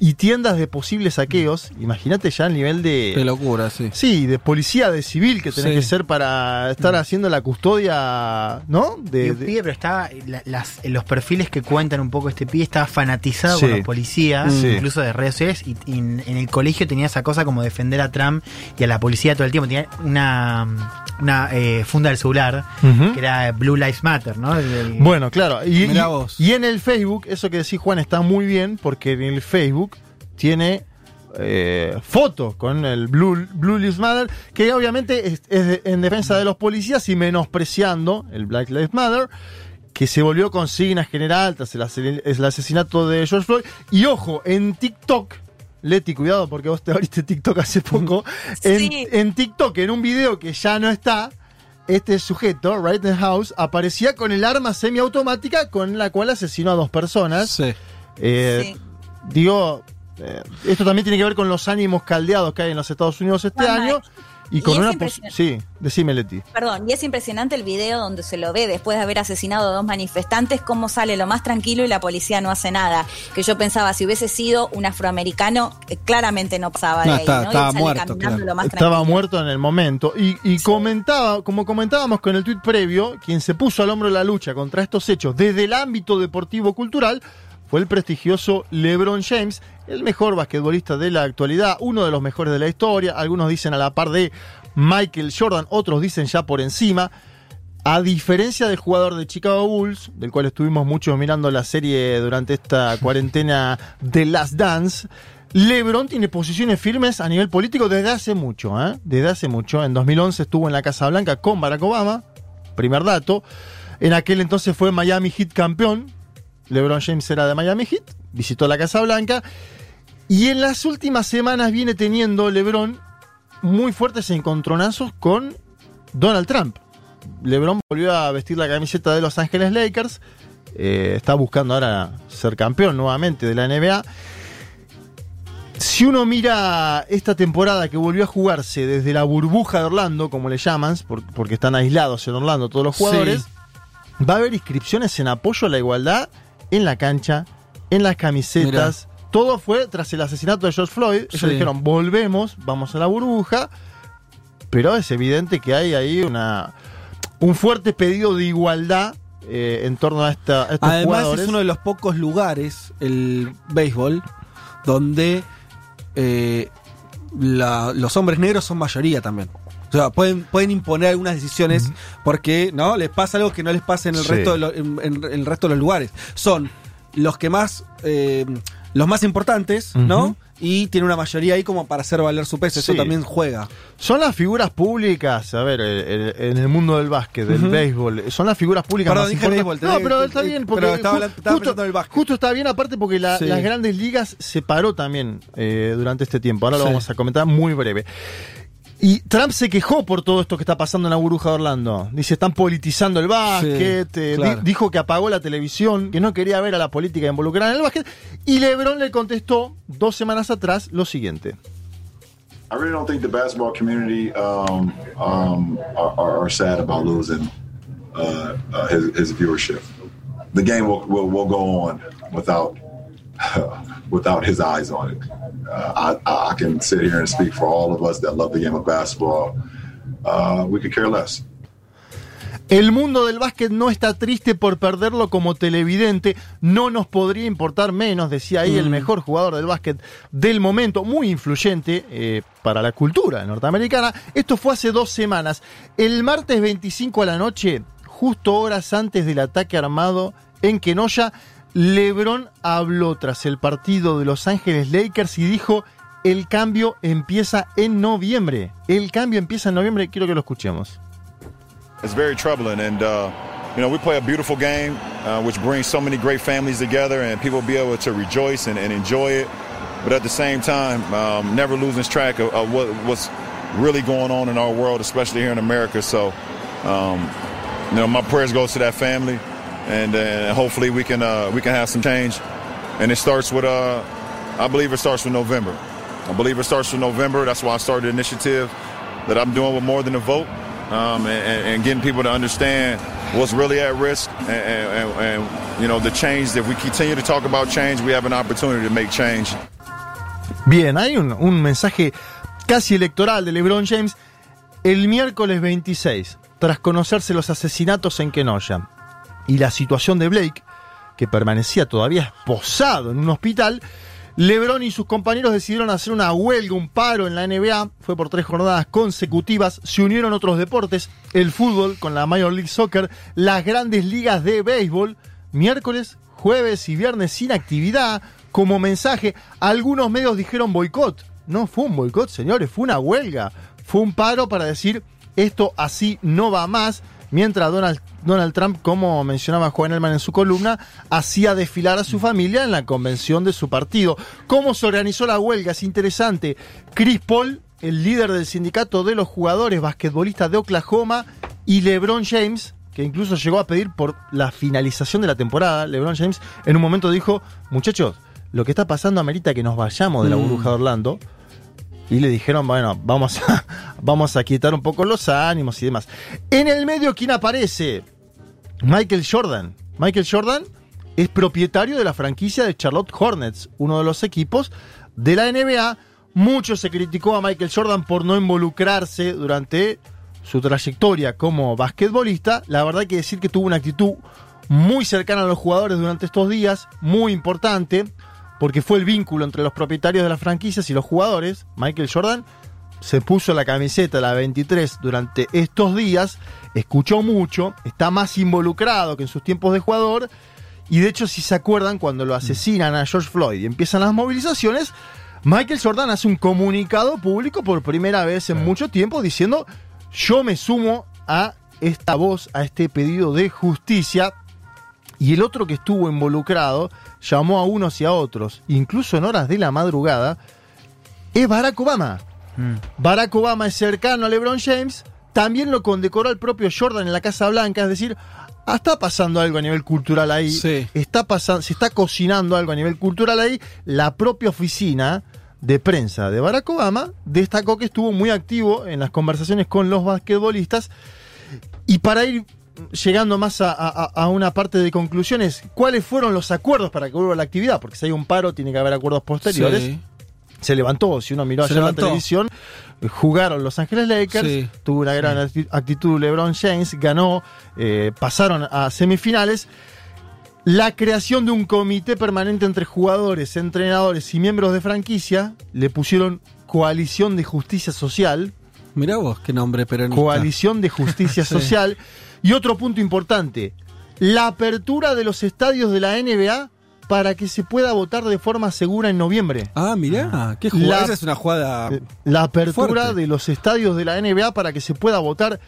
y tiendas de posibles saqueos. Imagínate ya el nivel de... Qué locura, sí. Sí, de policía, de civil que tenés Sí. que ser para estar haciendo la custodia, ¿no? De, Y un de- pibe, pero estaba. la- las- los perfiles que cuentan un poco este pibe estaba fanatizado Sí. con los policías, Sí. incluso de redes sociales. Y, y en, en el colegio tenía esa cosa como defender a Trump y a la policía todo el tiempo. Tenía una, una eh, funda del celular que era Blue Lives Matter, ¿no? El- el- Bueno, claro. Y, y- vos. y en el Facebook, eso que decís Juan está muy bien, porque en el Facebook tiene eh, fotos con el Blue, Blue Lives Matter, que obviamente es, en defensa de los policías y menospreciando el Black Lives Matter, que se volvió consigna general tras el, ase- el asesinato de George Floyd. Y ojo, en TikTok. Leti, cuidado porque vos te abriste TikTok hace poco. En, Sí. en TikTok, en un video que ya no está, este sujeto, Rittenhouse, aparecía con el arma semiautomática con la cual asesinó a dos personas. Eh, Digo, eh, esto también tiene que ver con los ánimos caldeados que hay en los Estados Unidos este año. Y y con es una... Sí, decime Leti. Perdón, y es impresionante el video donde se lo ve después de haber asesinado a dos manifestantes, cómo sale lo más tranquilo y la policía no hace nada. Que yo pensaba, si hubiese sido un afroamericano, eh, claramente no pasaba de No, ahí, está- ¿no? Y estaba sale muerto, caminando claro. lo más Estaba muerto en el momento. Y, y comentaba, como comentábamos con el tuit previo, quien se puso al hombro de la lucha contra estos hechos desde el ámbito deportivo cultural fue el prestigioso LeBron James, el mejor basquetbolista de la actualidad, uno de los mejores de la historia. Algunos dicen a la par de Michael Jordan, otros dicen ya por encima. A diferencia del jugador de Chicago Bulls, del cual estuvimos muchos mirando la serie durante esta cuarentena de Last Dance, LeBron tiene posiciones firmes a nivel político desde hace mucho, ¿eh? Desde hace mucho. En 2011 estuvo en la Casa Blanca con Barack Obama, primer dato. En aquel entonces fue Miami Heat campeón. LeBron James era de Miami Heat, visitó la Casa Blanca. Y en las últimas semanas viene teniendo LeBron muy fuertes encontronazos con Donald Trump. LeBron volvió a vestir la camiseta de Los Ángeles Lakers. eh, está buscando ahora ser campeón nuevamente de la NBA. Si uno mira esta temporada que volvió a jugarse desde la burbuja de Orlando, como le llaman, por- porque están aislados en Orlando todos los Sí. jugadores, va a haber inscripciones en apoyo a la igualdad en la cancha, en las camisetas. Todo fue tras el asesinato de George Floyd. Ellos Sí. dijeron, volvemos, vamos a la burbuja. Pero es evidente que hay ahí una, un fuerte pedido de igualdad eh, en torno a, esta, a estos Además jugadores. es uno de los pocos lugares, el béisbol, donde eh, la- los hombres negros son mayoría también. O sea, pueden, pueden imponer algunas decisiones porque no les pasa algo que no les pasa en el Sí. resto de lo- en, en- en el resto de los lugares. Son los que más eh, los más importantes, ¿no? Y tiene una mayoría ahí como para hacer valer su peso. Eso también juega. Son las figuras públicas, a ver, eh, eh, en el mundo del básquet, del béisbol, son las figuras públicas Perdón, más dije importantes. béisbol, no, pero está bien, porque pero estaba estaba justo, el básquet. justo está bien, aparte porque la- Sí. las grandes ligas se paró también eh, durante este tiempo. Ahora lo Sí. vamos a comentar muy breve. Y Trump se quejó por todo esto que está pasando en la burbuja de Orlando. Dice, están politizando el básquet. Sí, eh, di- claro. dijo que apagó la televisión, que no quería ver a la política involucrada en el básquet. Y LeBron le contestó dos semanas atrás lo siguiente. I really don't think the basketball community um, um, are, are, are sad about losing uh, uh, his, his viewership. The game will, will, will go on without without his eyes on it. Uh, I, I can sit here and speak for all of us that love the game of basketball. Uh, we could care less. El mundo del básquet no está triste por perderlo como televidente, no nos podría importar menos, decía ahí el mejor jugador del básquet del momento, muy influyente eh, para la cultura norteamericana. Esto fue hace dos semanas. El martes 25 a la noche, justo horas antes del ataque armado en Kenosha, LeBron habló tras el partido de Los Ángeles Lakers y dijo, el cambio empieza en noviembre. El cambio empieza en noviembre, quiero que lo escuchemos. It's very troubling, and uh, you know we play a beautiful game, uh, which brings so many great families together, and people be able to rejoice and, and enjoy it. But at the same time, um, never losing track of, of what, what's really going on in our world, especially here in America. So, um, you know, my prayers goes to that family, and uh, hopefully we can uh, we can have some change. And it starts with uh, I believe it starts with November. I believe it starts with November. That's why I started the initiative that I'm doing with more than a vote. um, and, and- and getting people to understand what's really at risk and, and, and, and, you know the change. If we continue to talk about change, we have an opportunity to make change. Bien, hay un, un mensaje casi electoral de LeBron James el miércoles 26, tras conocerse los asesinatos en Kenosha y la situación de Blake, que permanecía todavía esposado en un hospital, LeBron y sus compañeros decidieron hacer una huelga, un paro en la NBA. Fue por tres jornadas consecutivas. Se unieron otros deportes, el fútbol con la Major League Soccer, las grandes ligas de béisbol. Miércoles, jueves y viernes sin actividad. Como mensaje, algunos medios dijeron boicot. No fue un boicot, señores, fue una huelga. Fue un paro para decir esto así no va más. Mientras Donald, Donald Trump, como mencionaba Juan Elman en su columna, hacía desfilar a su familia en la convención de su partido. ¿Cómo se organizó la huelga? Es interesante. Chris Paul, el líder del sindicato de los jugadores basquetbolistas de Oklahoma, y LeBron James, que incluso llegó a pedir por la finalización de la temporada. LeBron James en un momento dijo, muchachos, lo que está pasando amerita que nos vayamos de la Mm. burbuja de Orlando. Y le dijeron, bueno, vamos a, vamos a quitar un poco los ánimos y demás. En el medio, ¿quién aparece? Michael Jordan. Michael Jordan es propietario de la franquicia de Charlotte Hornets, uno de los equipos de la NBA. Mucho se criticó a Michael Jordan por no involucrarse durante su trayectoria como basquetbolista. La verdad hay que decir que tuvo una actitud muy cercana a los jugadores durante estos días, muy importante, porque fue el vínculo entre los propietarios de las franquicias y los jugadores. Michael Jordan se puso la camiseta, la 23, durante estos días. escuchó mucho, está más involucrado que en sus tiempos de jugador. Y de hecho, si se acuerdan, cuando lo asesinan a George Floyd y empiezan las movilizaciones, Michael Jordan hace un comunicado público por primera vez en mucho tiempo diciendo, yo me sumo a esta voz, a este pedido de justicia. Y el otro que estuvo involucrado llamó a unos y a otros, incluso en horas de la madrugada, es Barack Obama. Barack Obama es cercano a LeBron James, también lo condecoró el propio Jordan en la Casa Blanca, es decir, está pasando algo a nivel cultural ahí, está pasando, se está cocinando algo a nivel cultural ahí, la propia oficina de prensa de Barack Obama destacó que estuvo muy activo en las conversaciones con los basquetbolistas. Y para ir llegando más a, a- a una parte de conclusiones, ¿cuáles fueron los acuerdos para que vuelva la actividad? Porque si hay un paro, tiene que haber acuerdos posteriores. Sí. Se levantó, si uno miró ayer la televisión, jugaron Los Ángeles Lakers, Sí. tuvo una gran acti- actitud LeBron James, ganó, eh, pasaron a semifinales. La creación de un comité permanente entre jugadores, entrenadores y miembros de franquicia, le pusieron Coalición de Justicia Social. Mirá vos, qué nombre peronista. Coalición de Justicia Sí. Social. Y otro punto importante, la apertura de los estadios de la NBA para que se pueda votar de forma segura en noviembre. Ah, mirá, qué jugada. La- Esa es una jugada. La apertura Fuerte. de los estadios de la NBA para que se pueda votar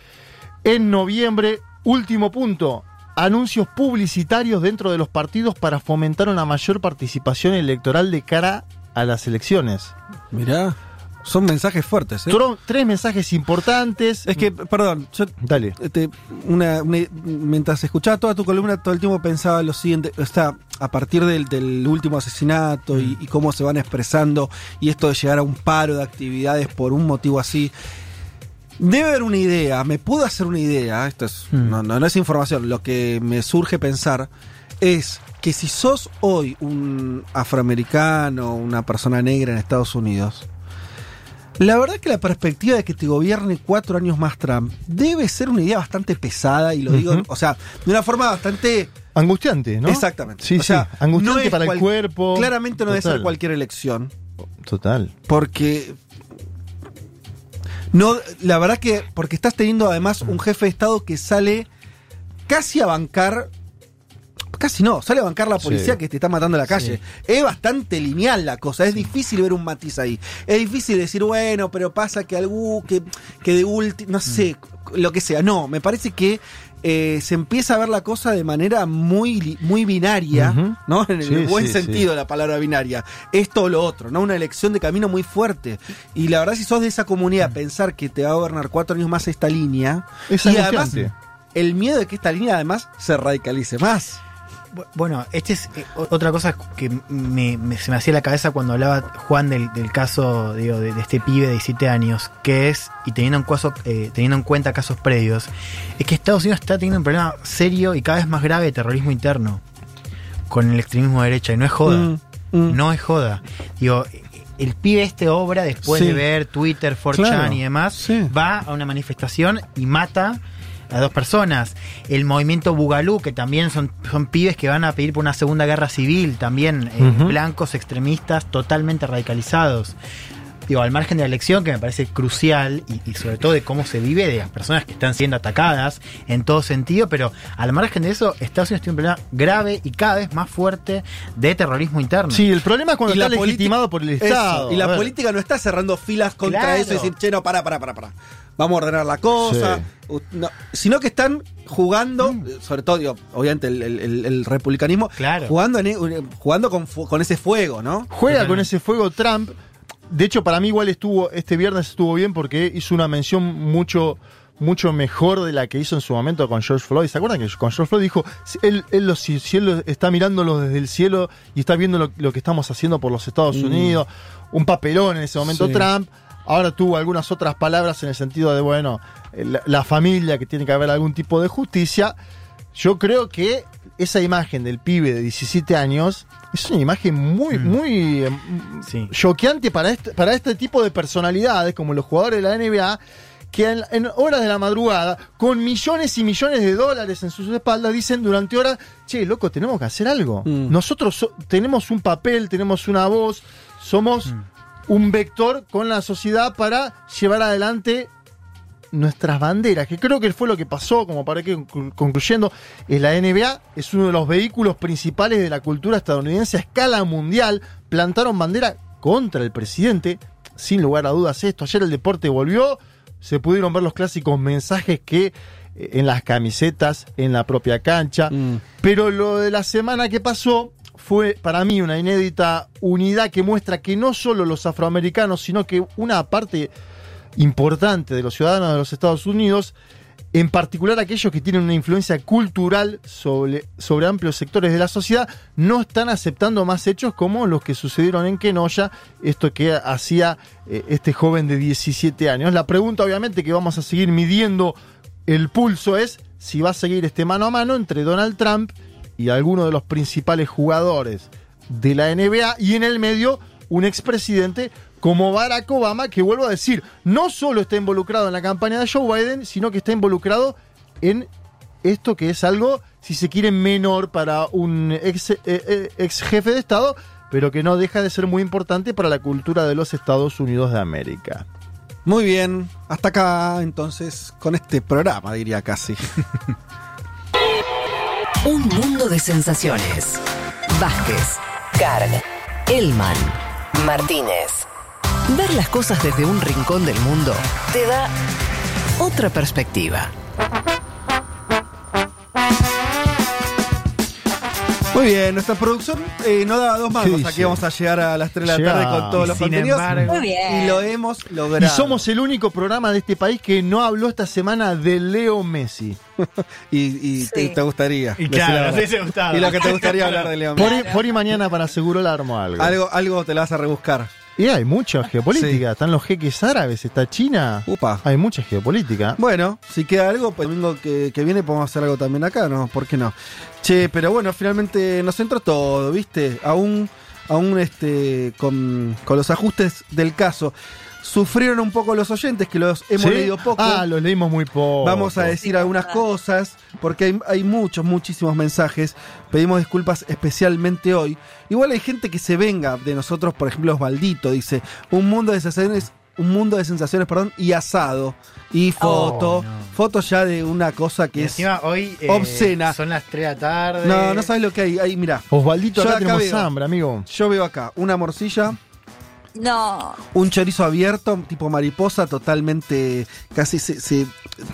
en noviembre. Último punto. Anuncios publicitarios dentro de los partidos para fomentar una mayor participación electoral de cara a las elecciones. Mirá, son mensajes fuertes. ¿eh? Tres mensajes importantes. Es que, perdón, yo Dale. este, una, una- mientras escuchaba toda tu columna, todo el tiempo pensaba lo siguiente, está a partir del, del último asesinato y, y cómo se van expresando y esto de llegar a un paro de actividades por un motivo así. Debe haber una idea, me puedo hacer una idea, esto es, no, no, no es información, lo que me surge pensar es que si sos hoy un afroamericano, una persona negra en Estados Unidos, la verdad que la perspectiva de que te gobierne cuatro años más Trump debe ser una idea bastante pesada y lo digo, o sea, de una forma bastante... Angustiante, ¿no? Exactamente. Sí, O sea, sí. Angustiante no para cual- el cuerpo. Claramente no debe ser cualquier elección. Total. Porque. No, la verdad que. Porque estás teniendo además un jefe de Estado que sale casi a bancar. Casi no, sale a bancar la policía Sí. que te está matando en la calle. Sí. Es bastante lineal la cosa, es difícil ver un matiz ahí. Es difícil decir, bueno, pero pasa que algún, que, que de último, no sé, lo que sea. No, me parece que eh, se empieza a ver la cosa de manera muy, muy binaria. ¿no? En el Sí, buen sí, sentido sí. de la palabra binaria. Esto o lo otro, ¿no? Una elección de camino muy fuerte. Y la verdad, si sos de esa comunidad, pensar que te va a gobernar cuatro años más esta línea. Es y además, el miedo de que esta línea además se radicalice más. Bu- Bueno, este es eh, otra cosa que me- me- se me hacía la cabeza cuando hablaba Juan del, del caso digo, de, de este pibe de 17 años, que es, y teniendo en, cuaso- eh, teniendo en cuenta casos previos, es que Estados Unidos está teniendo un problema serio y cada vez más grave de terrorismo interno con el extremismo de derecha, y no es joda. Mm, mm. No es joda. Digo, el pibe este obra después Sí. de ver Twitter, 4chan Claro, y demás, va a una manifestación y mata a dos personas. El movimiento Bugalú, que también son, son pibes que van a pedir por una segunda guerra civil, también eh, blancos extremistas totalmente radicalizados. Digo, al margen de la elección, que me parece crucial, y, y sobre todo de cómo se vive, de las personas que están siendo atacadas en todo sentido, pero al margen de eso, Estados Unidos tiene un problema grave y cada vez más fuerte de terrorismo interno. Sí, el problema es cuando Y está legitimado por el Eso, Estado. Y la política no está cerrando filas contra Claro. eso y decir, che, no, pará, pará, pará, pará. Vamos a ordenar la cosa. Sí. U- no, sino que están jugando, eh, sobre todo, digo, obviamente, el, el- el- el republicanismo, Claro. jugando, en, e- jugando con, fu- con ese fuego, ¿no? Juega con ese fuego Trump. De hecho, para mí igual estuvo, este viernes estuvo bien porque hizo una mención mucho, mucho mejor de la que hizo en su momento con George Floyd. ¿Se acuerdan que con George Floyd dijo, él, él lo- si, si él lo- está mirándolo desde el cielo y está viendo lo, lo que estamos haciendo por los Estados Mm. Unidos, un papelón en ese momento Sí. Trump. Ahora tuvo algunas otras palabras en el sentido de, bueno, la, la familia, que tiene que haber algún tipo de justicia. Yo creo que esa imagen del pibe de 17 años es una imagen muy, muy eh, Sí. choqueante para este, para este tipo de personalidades, como los jugadores de la NBA, que en, en horas de la madrugada, con millones y millones de dólares en sus espaldas, dicen durante horas, che, loco, tenemos que hacer algo. Mm. Nosotros so- tenemos un papel, tenemos una voz, somos un vector con la sociedad para llevar adelante nuestras banderas, que creo que fue lo que pasó, como para que conclu- concluyendo, es la NBA, es uno de los vehículos principales de la cultura estadounidense a escala mundial, plantaron bandera contra el presidente, sin lugar a dudas esto, ayer el deporte volvió, se pudieron ver los clásicos mensajes que eh, en las camisetas, en la propia cancha, pero lo de la semana que pasó fue para mí una inédita unidad que muestra que no solo los afroamericanos, sino que una parte importante de los ciudadanos de los Estados Unidos, en particular aquellos que tienen una influencia cultural sobre, amplios sectores de la sociedad, no están aceptando más hechos como los que sucedieron en Kenoya, esto que hacía eh, este joven de 17 años. La pregunta obviamente que vamos a seguir midiendo el pulso es si va a seguir este mano a mano entre Donald Trump algunos de los principales jugadores de la NBA y en el medio un expresidente como Barack Obama, que vuelvo a decir, no solo está involucrado en la campaña de Joe Biden, sino que está involucrado en esto que es algo, si se quiere, menor para un ex, eh, eh, ex jefe de Estado, pero que no deja de ser muy importante para la cultura de los Estados Unidos de América. Muy bien, hasta acá entonces con este programa, diría casi. Un mundo de sensaciones. Vázquez, Carg, Elman, Martínez. Ver las cosas desde un rincón del mundo te da otra perspectiva. Muy bien, nuestra producción eh, no daba dos mangos. dice? Aquí vamos a llegar a las 3 de la tarde con todos Y los sin contenidos. embargo- Muy bien. Y lo hemos logrado. Y somos el único programa de este país que no habló esta semana de Leo Messi. y y te, te gustaría. Y decir claro, la verdad. sí, se gustaba. Y lo que te gustaría hablar de Leo Por, Messi. por y mañana para seguro la armo algo. Algo, algo te la vas a rebuscar. Y hay mucha geopolítica. Están los jeques árabes, está China. Upa. Hay mucha geopolítica. Bueno, si queda algo, pues el domingo que, que viene podemos hacer algo también acá, ¿no? ¿Por qué no? Che, pero bueno, finalmente nos entró todo, ¿viste? Aún, aún este, con, con los ajustes del caso. Sufrieron un poco los oyentes, que los hemos ¿Sí? leído poco. Ah, los leímos muy poco. Vamos a decir algunas cosas, porque hay, hay muchos, muchísimos mensajes. Pedimos disculpas especialmente hoy. Igual hay gente que se venga de nosotros, por ejemplo, Osvaldito dice, un mundo de sensaciones, un mundo de sensaciones, perdón, y asado. Y foto, Oh, no. foto ya de una cosa que Y es hoy eh, obscena. Son las 3 de la tarde. No, no sabes lo que hay. Ahí, mira. Osvaldito, acá acá tenemos veo. hambre, amigo. Yo veo acá una morcilla, No. un chorizo abierto, tipo mariposa, totalmente, casi se, se-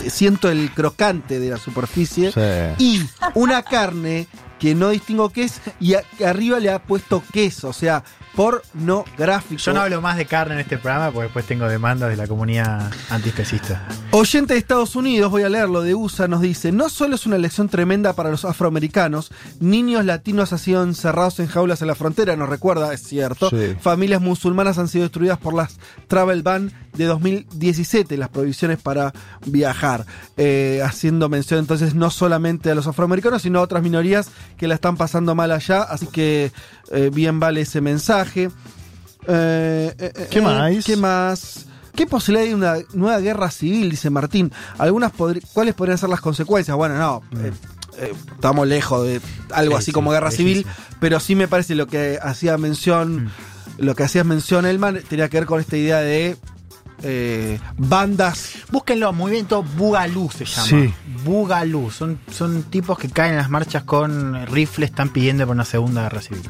siento el crocante de la superficie. Y una carne que no distingo qué es y a- arriba le ha puesto queso, o sea, pornográfico. Yo no hablo más de carne en este programa porque después tengo demandas de la comunidad antiespecista. Oyente de Estados Unidos, voy a leerlo, de USA, nos dice, no solo es una lección tremenda para los afroamericanos, niños latinos han sido encerrados en jaulas en la frontera, nos recuerda, es cierto, Sí. familias musulmanas han sido destruidas por las travel ban de 2017, las prohibiciones para viajar, Eh, haciendo mención entonces no solamente a los afroamericanos, sino a otras minorías que la están pasando mal allá, así que eh, bien vale ese mensaje. Eh, eh, eh, ¿Qué más? ¿Qué más? ¿Qué posibilidad hay de una nueva guerra civil? Dice Martín. Algunas podri- ¿Cuáles podrían ser las consecuencias? Bueno, no. eh, eh, estamos lejos de algo Sí, así sí, como guerra civil, pero sí me parece lo que hacía mención, lo que hacías mención Elman, tenía que ver con esta idea de eh, bandas. Búsquenlo, movimiento Bugalú se llama. Sí. Bugalú. Son, son tipos que caen en las marchas con rifles, están pidiendo por una segunda guerra civil.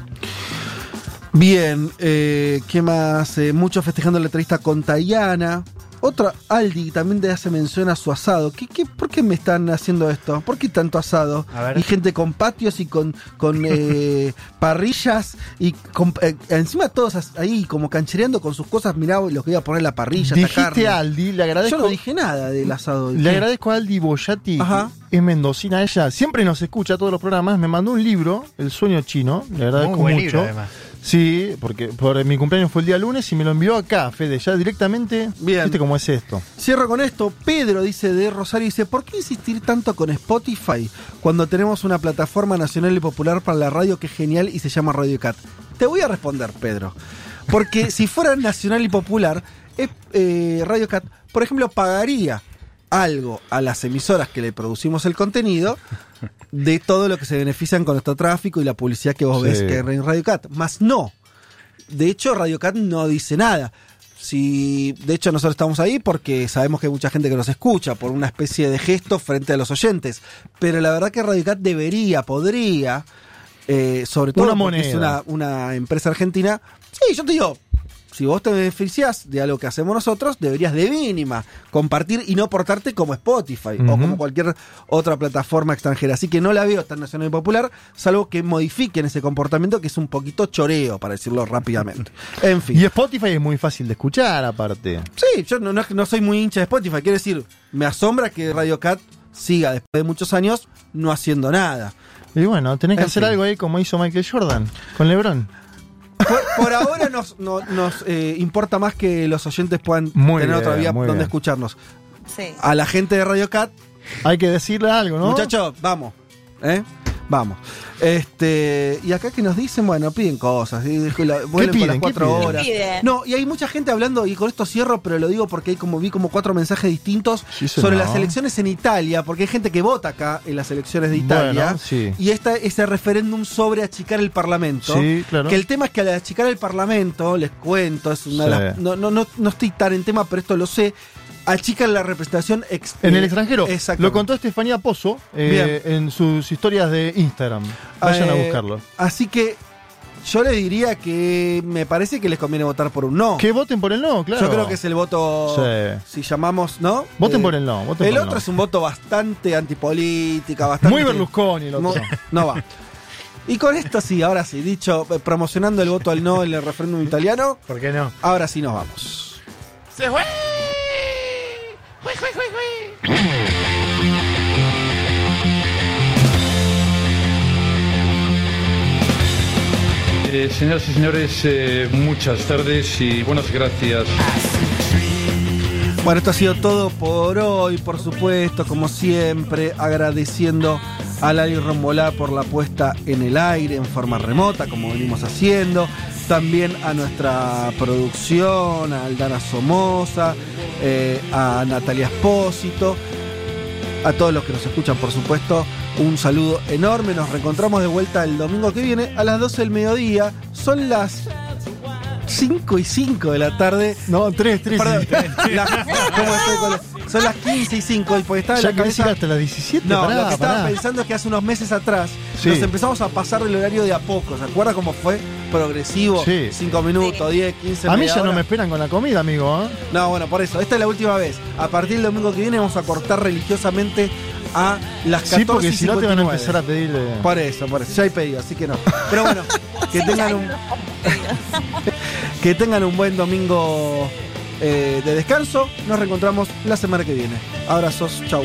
Bien, eh, ¿qué más? Eh, muchos festejando la entrevista con Tayana. Otra, Aldi también te hace mención a su asado. ¿Qué, qué, ¿Por qué me están haciendo esto? ¿Por qué tanto asado? A ver. Y gente con patios y con, con eh, parrillas y con- eh, encima todos ahí como canchereando con sus cosas. Mirá lo que voy a poner en la parrilla. Dijiste a Aldi, le agradezco. Yo no dije nada del asado. Le ¿Qué? agradezco a Aldi Boyati, Ajá. es mendocina ella, siempre nos escucha todos los programas, me mandó un libro, El sueño chino, le agradezco Muy buen mucho. libro, además. Sí, porque por mi cumpleaños fue el día lunes y me lo envió acá, Fede, ya directamente. Bien. ¿Viste cómo es esto? Cierro con esto. Pedro dice de Rosario, dice, ¿por qué insistir tanto con Spotify cuando tenemos una plataforma nacional y popular para la radio que es genial y se llama Radio Cat? Te voy a responder, Pedro. Porque si fuera nacional y popular, es, eh, Radio Cat, por ejemplo, pagaría algo a las emisoras que le producimos el contenido de todo lo que se benefician con nuestro tráfico y la publicidad que vos Sí. ves que hay en Radio Cat. Más no. De hecho, Radio Cat no dice nada. si de hecho nosotros estamos ahí porque sabemos que hay mucha gente que nos escucha por una especie de gesto frente a los oyentes. Pero la verdad que Radio Cat debería, podría, eh, sobre todo Una es una, una empresa argentina. Sí, yo te digo, si vos te beneficiás de algo que hacemos nosotros, deberías de mínima compartir y no portarte como Spotify o como cualquier otra plataforma extranjera. Así que no la veo tan nacional y popular, salvo que modifiquen ese comportamiento que es un poquito choreo, para decirlo rápidamente. En fin. Y Spotify es muy fácil de escuchar, aparte. Sí, yo no, no, no soy muy hincha de Spotify. Quiero decir, me asombra que Radio Cat siga después de muchos años no haciendo nada. Y bueno, tenés que En hacer fin. algo ahí como hizo Michael Jordan con LeBron. Por, por ahora nos, no- nos eh, importa más que los oyentes puedan Muy tener otra bien, vía muy donde bien. escucharnos. Sí. A la gente de Radio Cat, Hay que decirle algo, ¿no? muchachos, vamos. ¿eh? Vamos. Este, y acá que nos dicen, bueno, piden cosas. La- vuelven piden? las ¿Qué cuatro piden? horas. ¿Qué piden? No, y hay mucha gente hablando, y con esto cierro, pero lo digo porque hay como vi como cuatro mensajes distintos Sí, sobre no. las elecciones en Italia, porque hay gente que vota acá en las elecciones de Italia. Bueno, sí. Y esta, ese referéndum sobre achicar el Parlamento. Sí, claro. Que el tema es que al achicar el Parlamento, les cuento, es una de Sí. las- no, no, no, no estoy tan en tema, pero esto lo sé. Achican la representación En el eh, extranjero. Exacto. Lo contó Estefanía Pozo eh, en sus historias de Instagram. Vayan a Eh, buscarlo. Así que yo le diría que me parece que les conviene votar por un no. Que voten por el no, claro. Yo creo que es el voto, Sí. si llamamos, ¿no? Voten Eh, por el no. Voten el por otro no. es un voto bastante antipolítica, bastante... Muy Berlusconi el otro. No, no va. Y con esto sí, ahora sí, dicho, promocionando el voto al no en el referéndum italiano, ¿Por qué no? ahora sí nos vamos. Se fue. Eh, señoras y señores, eh, muchas tardes y buenas gracias. Bueno, esto ha sido todo por hoy, por supuesto, como siempre, agradeciendo a Lali Rombolá por la puesta en el aire en forma remota, como venimos haciendo. También a nuestra producción, a Aldana Somoza, eh, a Natalia Espósito, a todos los que nos escuchan, por supuesto. Un saludo enorme. Nos reencontramos de vuelta el domingo que viene a las 12 del mediodía. Son las 5 y 5 de la tarde. No, 3, 3. Perdón, ¿cómo estoy con la- son las 15 y 5 y porque estaba en Ya la querés ir cabeza. hasta las 17. No, pará, lo que estaba pará. pensando es que hace unos meses atrás Sí. nos empezamos a pasar del horario de a poco. ¿Se acuerda cómo fue? Progresivo, Sí. 5 minutos, 10, 15 A mí media ya no hora. me esperan con la comida, amigo. ¿eh? No, bueno, por eso. Esta es la última vez. A partir del domingo que viene vamos a cortar religiosamente a las 14 Sí, porque y si no te van a 59. empezar a pedir. eh, Por eso, por eso. Ya hay pedido, así que no. Pero bueno, que tengan un. Que tengan un buen domingo eh, de descanso. Nos reencontramos la semana que viene. Abrazos, chau.